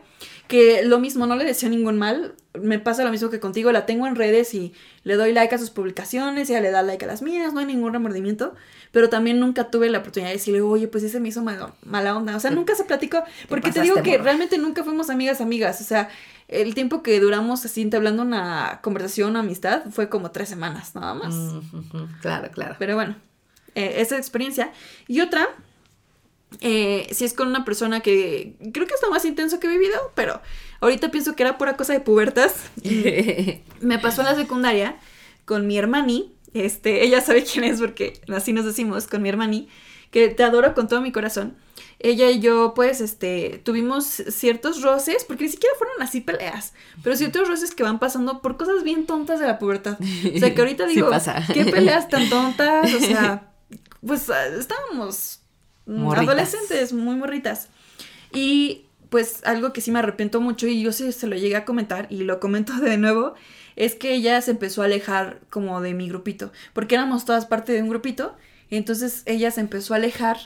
que lo mismo, no le deseo ningún mal, me pasa lo mismo que contigo, la tengo en redes y le doy like a sus publicaciones, ella le da like a las mías, no hay ningún remordimiento, pero también nunca tuve la oportunidad de decirle, oye, pues ese me hizo mal- mala onda, o sea, nunca se platicó, porque te digo que realmente nunca fuimos amigas, amigas, o sea, el tiempo que duramos así entablando una conversación o amistad fue como tres semanas, nada más. Mm, Claro, claro. Pero bueno, eh, esa experiencia. Y otra, eh, si es con una persona que creo que es lo más intenso que he vivido, pero ahorita pienso que era pura cosa de pubertas. <laughs> Me pasó en la secundaria con mi hermani. Este, ella sabe quién es porque así nos decimos, con mi hermani, que te adoro con todo mi corazón. Ella y yo, pues, este, tuvimos ciertos roces, porque ni siquiera fueron así peleas, pero ciertos roces que van pasando por cosas bien tontas de la pubertad. O sea, que ahorita <laughs> digo, pasa. ¿qué peleas tan <laughs> tontas? O sea, pues ah, estábamos Morritas. adolescentes, muy morritas. Y pues algo que sí me arrepiento mucho y yo sí se lo llegué a comentar y lo comento de nuevo, es que ella se empezó a alejar como de mi grupito, porque éramos todas parte de un grupito, y entonces ella se empezó a alejar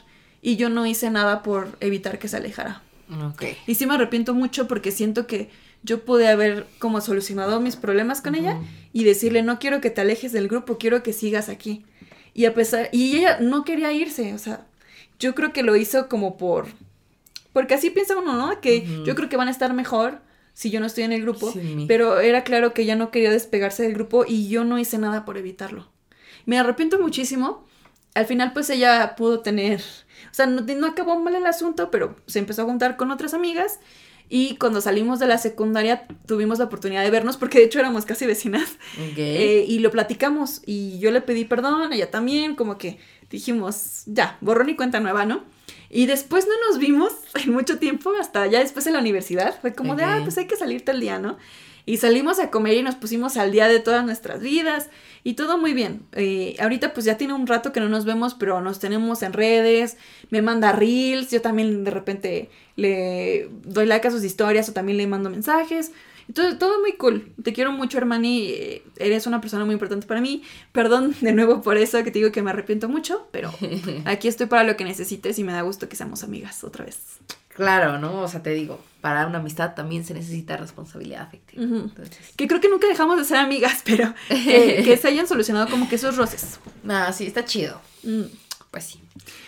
y yo no hice nada por evitar que se alejara. Y sí me arrepiento mucho porque siento que yo pude haber como solucionado mis problemas con ella y decirle, no quiero que te alejes del grupo, quiero que sigas aquí. Y a pesar, y ella no quería irse, o sea, yo creo que lo hizo como por, porque así piensa uno, ¿no? Que yo creo que van a estar mejor si yo no estoy en el grupo, pero era claro que ella no quería despegarse del grupo y yo no hice nada por evitarlo. Me arrepiento muchísimo. Al final, pues ella pudo tener, o sea, no, no acabó mal el asunto, pero se empezó a juntar con otras amigas. Y cuando salimos de la secundaria tuvimos la oportunidad de vernos, porque de hecho éramos casi vecinas. Eh, y lo platicamos y yo le pedí perdón, ella también, como que dijimos, ya, borrón y cuenta nueva, ¿no? Y después no nos vimos <laughs> en mucho tiempo, hasta ya después en la universidad, fue como de, ah, pues hay que salir tal día, ¿no? Y salimos a comer y nos pusimos al día de todas nuestras vidas y todo muy bien. Eh, ahorita pues ya tiene un rato que no nos vemos, pero nos tenemos en redes, me manda reels, yo también de repente le doy like a sus historias o también le mando mensajes. Entonces, todo muy cool. Te quiero mucho, Hermani. eh, Eres una persona muy importante para mí. Perdón <laughs> de nuevo por eso que te digo que me arrepiento mucho, pero <laughs> aquí estoy para lo que necesites y me da gusto que seamos amigas otra vez. Claro, ¿no? O sea, te digo, para una amistad también se necesita responsabilidad afectiva. Entonces, Que creo que nunca dejamos de ser amigas, <laughs> pero eh, <laughs> que se hayan solucionado como que esos roces. nada, sí, está chido. Mm. Pues sí.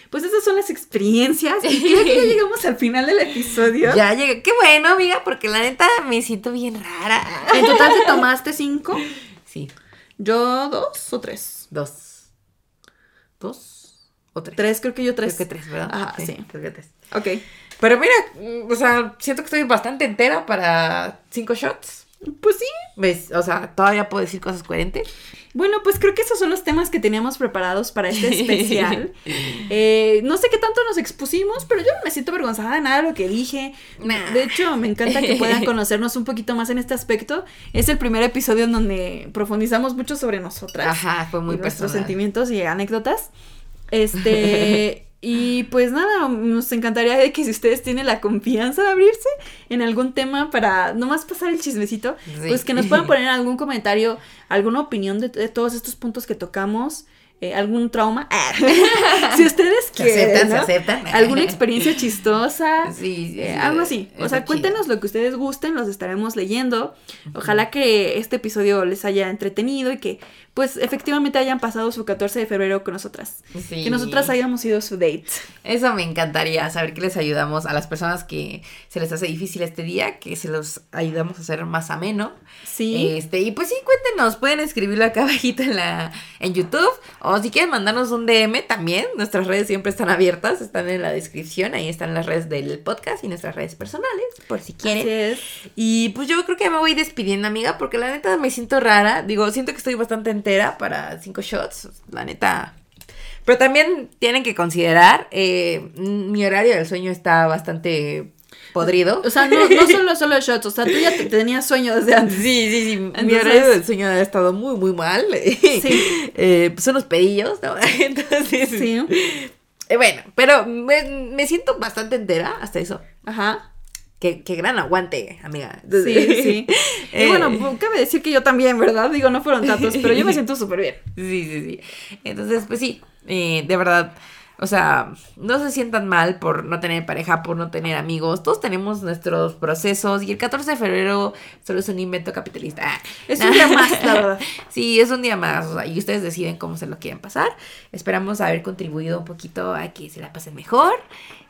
Pues esas son las experiencias. Y creo que ya <laughs> llegamos al final del episodio. Ya llegué. Qué bueno, amiga, porque la neta me siento bien rara. En total te tomaste cinco. Sí. Yo dos o tres. Dos. ¿Dos? ¿O tres? Tres, creo que yo tres. Creo que tres, ¿verdad? Ajá, sí. Creo que tres. Ok. Pero mira, o sea, siento que estoy bastante entera para cinco shots. Pues sí. ¿Ves? O sea, todavía puedo decir cosas coherentes. Bueno, pues creo que esos son los temas que teníamos preparados para este <laughs> especial. Eh, no sé qué tanto nos expusimos, pero yo no me siento avergonzada de nada de lo que dije. Nah. De hecho, me encanta que puedan <laughs> conocernos un poquito más en este aspecto. Es el primer episodio en donde profundizamos mucho sobre nosotras. Ajá, fue muy y nuestros sentimientos y anécdotas. Este, <laughs> y pues nada, nos encantaría de que si ustedes tienen la confianza de abrirse en algún tema para nomás pasar el chismecito, Sí. pues que nos puedan poner algún comentario, alguna opinión de, de todos estos puntos que tocamos. eh, algún trauma. <laughs> si ustedes Se quieren. aceptan, se ¿no? aceptan. Alguna <laughs> experiencia chistosa. Sí, sí, eh, algo así. O sea, chido. cuéntenos lo que ustedes gusten, los estaremos leyendo. Ojalá que este episodio les haya entretenido y que, pues, efectivamente hayan pasado su 14 de febrero con nosotras. Sí. Que nosotras hayamos sido su date. Eso me encantaría, saber que les ayudamos a las personas que se les hace difícil este día, que se los ayudamos a hacer más ameno. Sí. Este, y pues sí, cuéntenos, pueden escribirlo acá <laughs> abajito en la en YouTube o si quieren mandarnos un DM también, nuestras redes siempre están abiertas, están en la descripción, ahí están las redes del podcast y nuestras redes personales, por si quieren. Así es. Y pues yo creo que ya me voy despidiendo, amiga, porque la neta me siento rara. Digo, siento que estoy bastante entera para cinco shots. La neta. Pero también tienen que considerar, eh, mi horario del sueño está bastante podrido. O sea, no, no solo solo shots, o sea, tú ya te- tenías sueño desde antes. Sí, sí, sí. Mi horario del sueño ha estado muy, muy mal. <laughs> Sí. Eh, pues son los pedillos, ¿no? <laughs> Entonces. Sí. eh, bueno, pero me, me siento bastante entera hasta eso. Ajá. Qué, qué gran aguante, amiga. Sí, sí. <laughs> Y Eh, bueno, pues, cabe decir que yo también, ¿verdad? Digo, no fueron tantos, pero yo me <laughs> siento súper bien. Sí, sí, sí. Entonces, pues sí, eh, de verdad, o sea, no se sientan mal por no tener pareja, por no tener amigos. Todos tenemos nuestros procesos y el 14 de febrero solo es un invento capitalista. Ah, Es un día más, la verdad. <laughs> Sí, es un día más, o sea, y ustedes deciden cómo se lo quieren pasar. Esperamos haber contribuido un poquito a que se la pasen mejor.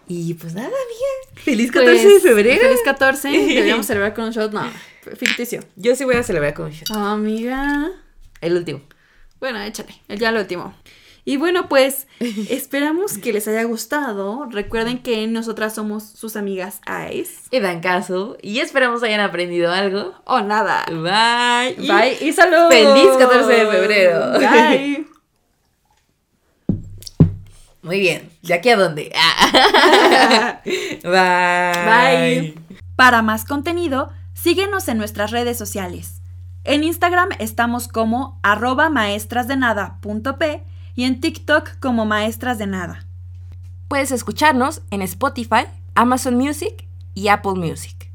Y pues nada, amiga. Feliz 14 de Pues, febrero. Feliz 14. <laughs> Deberíamos celebrar con un shot. No, ficticio. Yo sí voy a celebrar con un shot. Amiga. El último. Bueno, échale. el Ya lo último. Y bueno, pues <laughs> esperamos que les haya gustado. Recuerden que nosotras somos sus amigas Ice. Y dan caso. Y esperamos hayan aprendido algo. O nada. Bye. Y- Bye y salud. Feliz 14 de febrero. Bye. <laughs> Muy bien. ¿De aquí a dónde? Ah. <laughs> Bye. Bye. Para más contenido, síguenos en nuestras redes sociales. En Instagram estamos como arroba maestrasdenada.p y en TikTok como maestras de nada. Puedes escucharnos en Spotify, Amazon Music y Apple Music.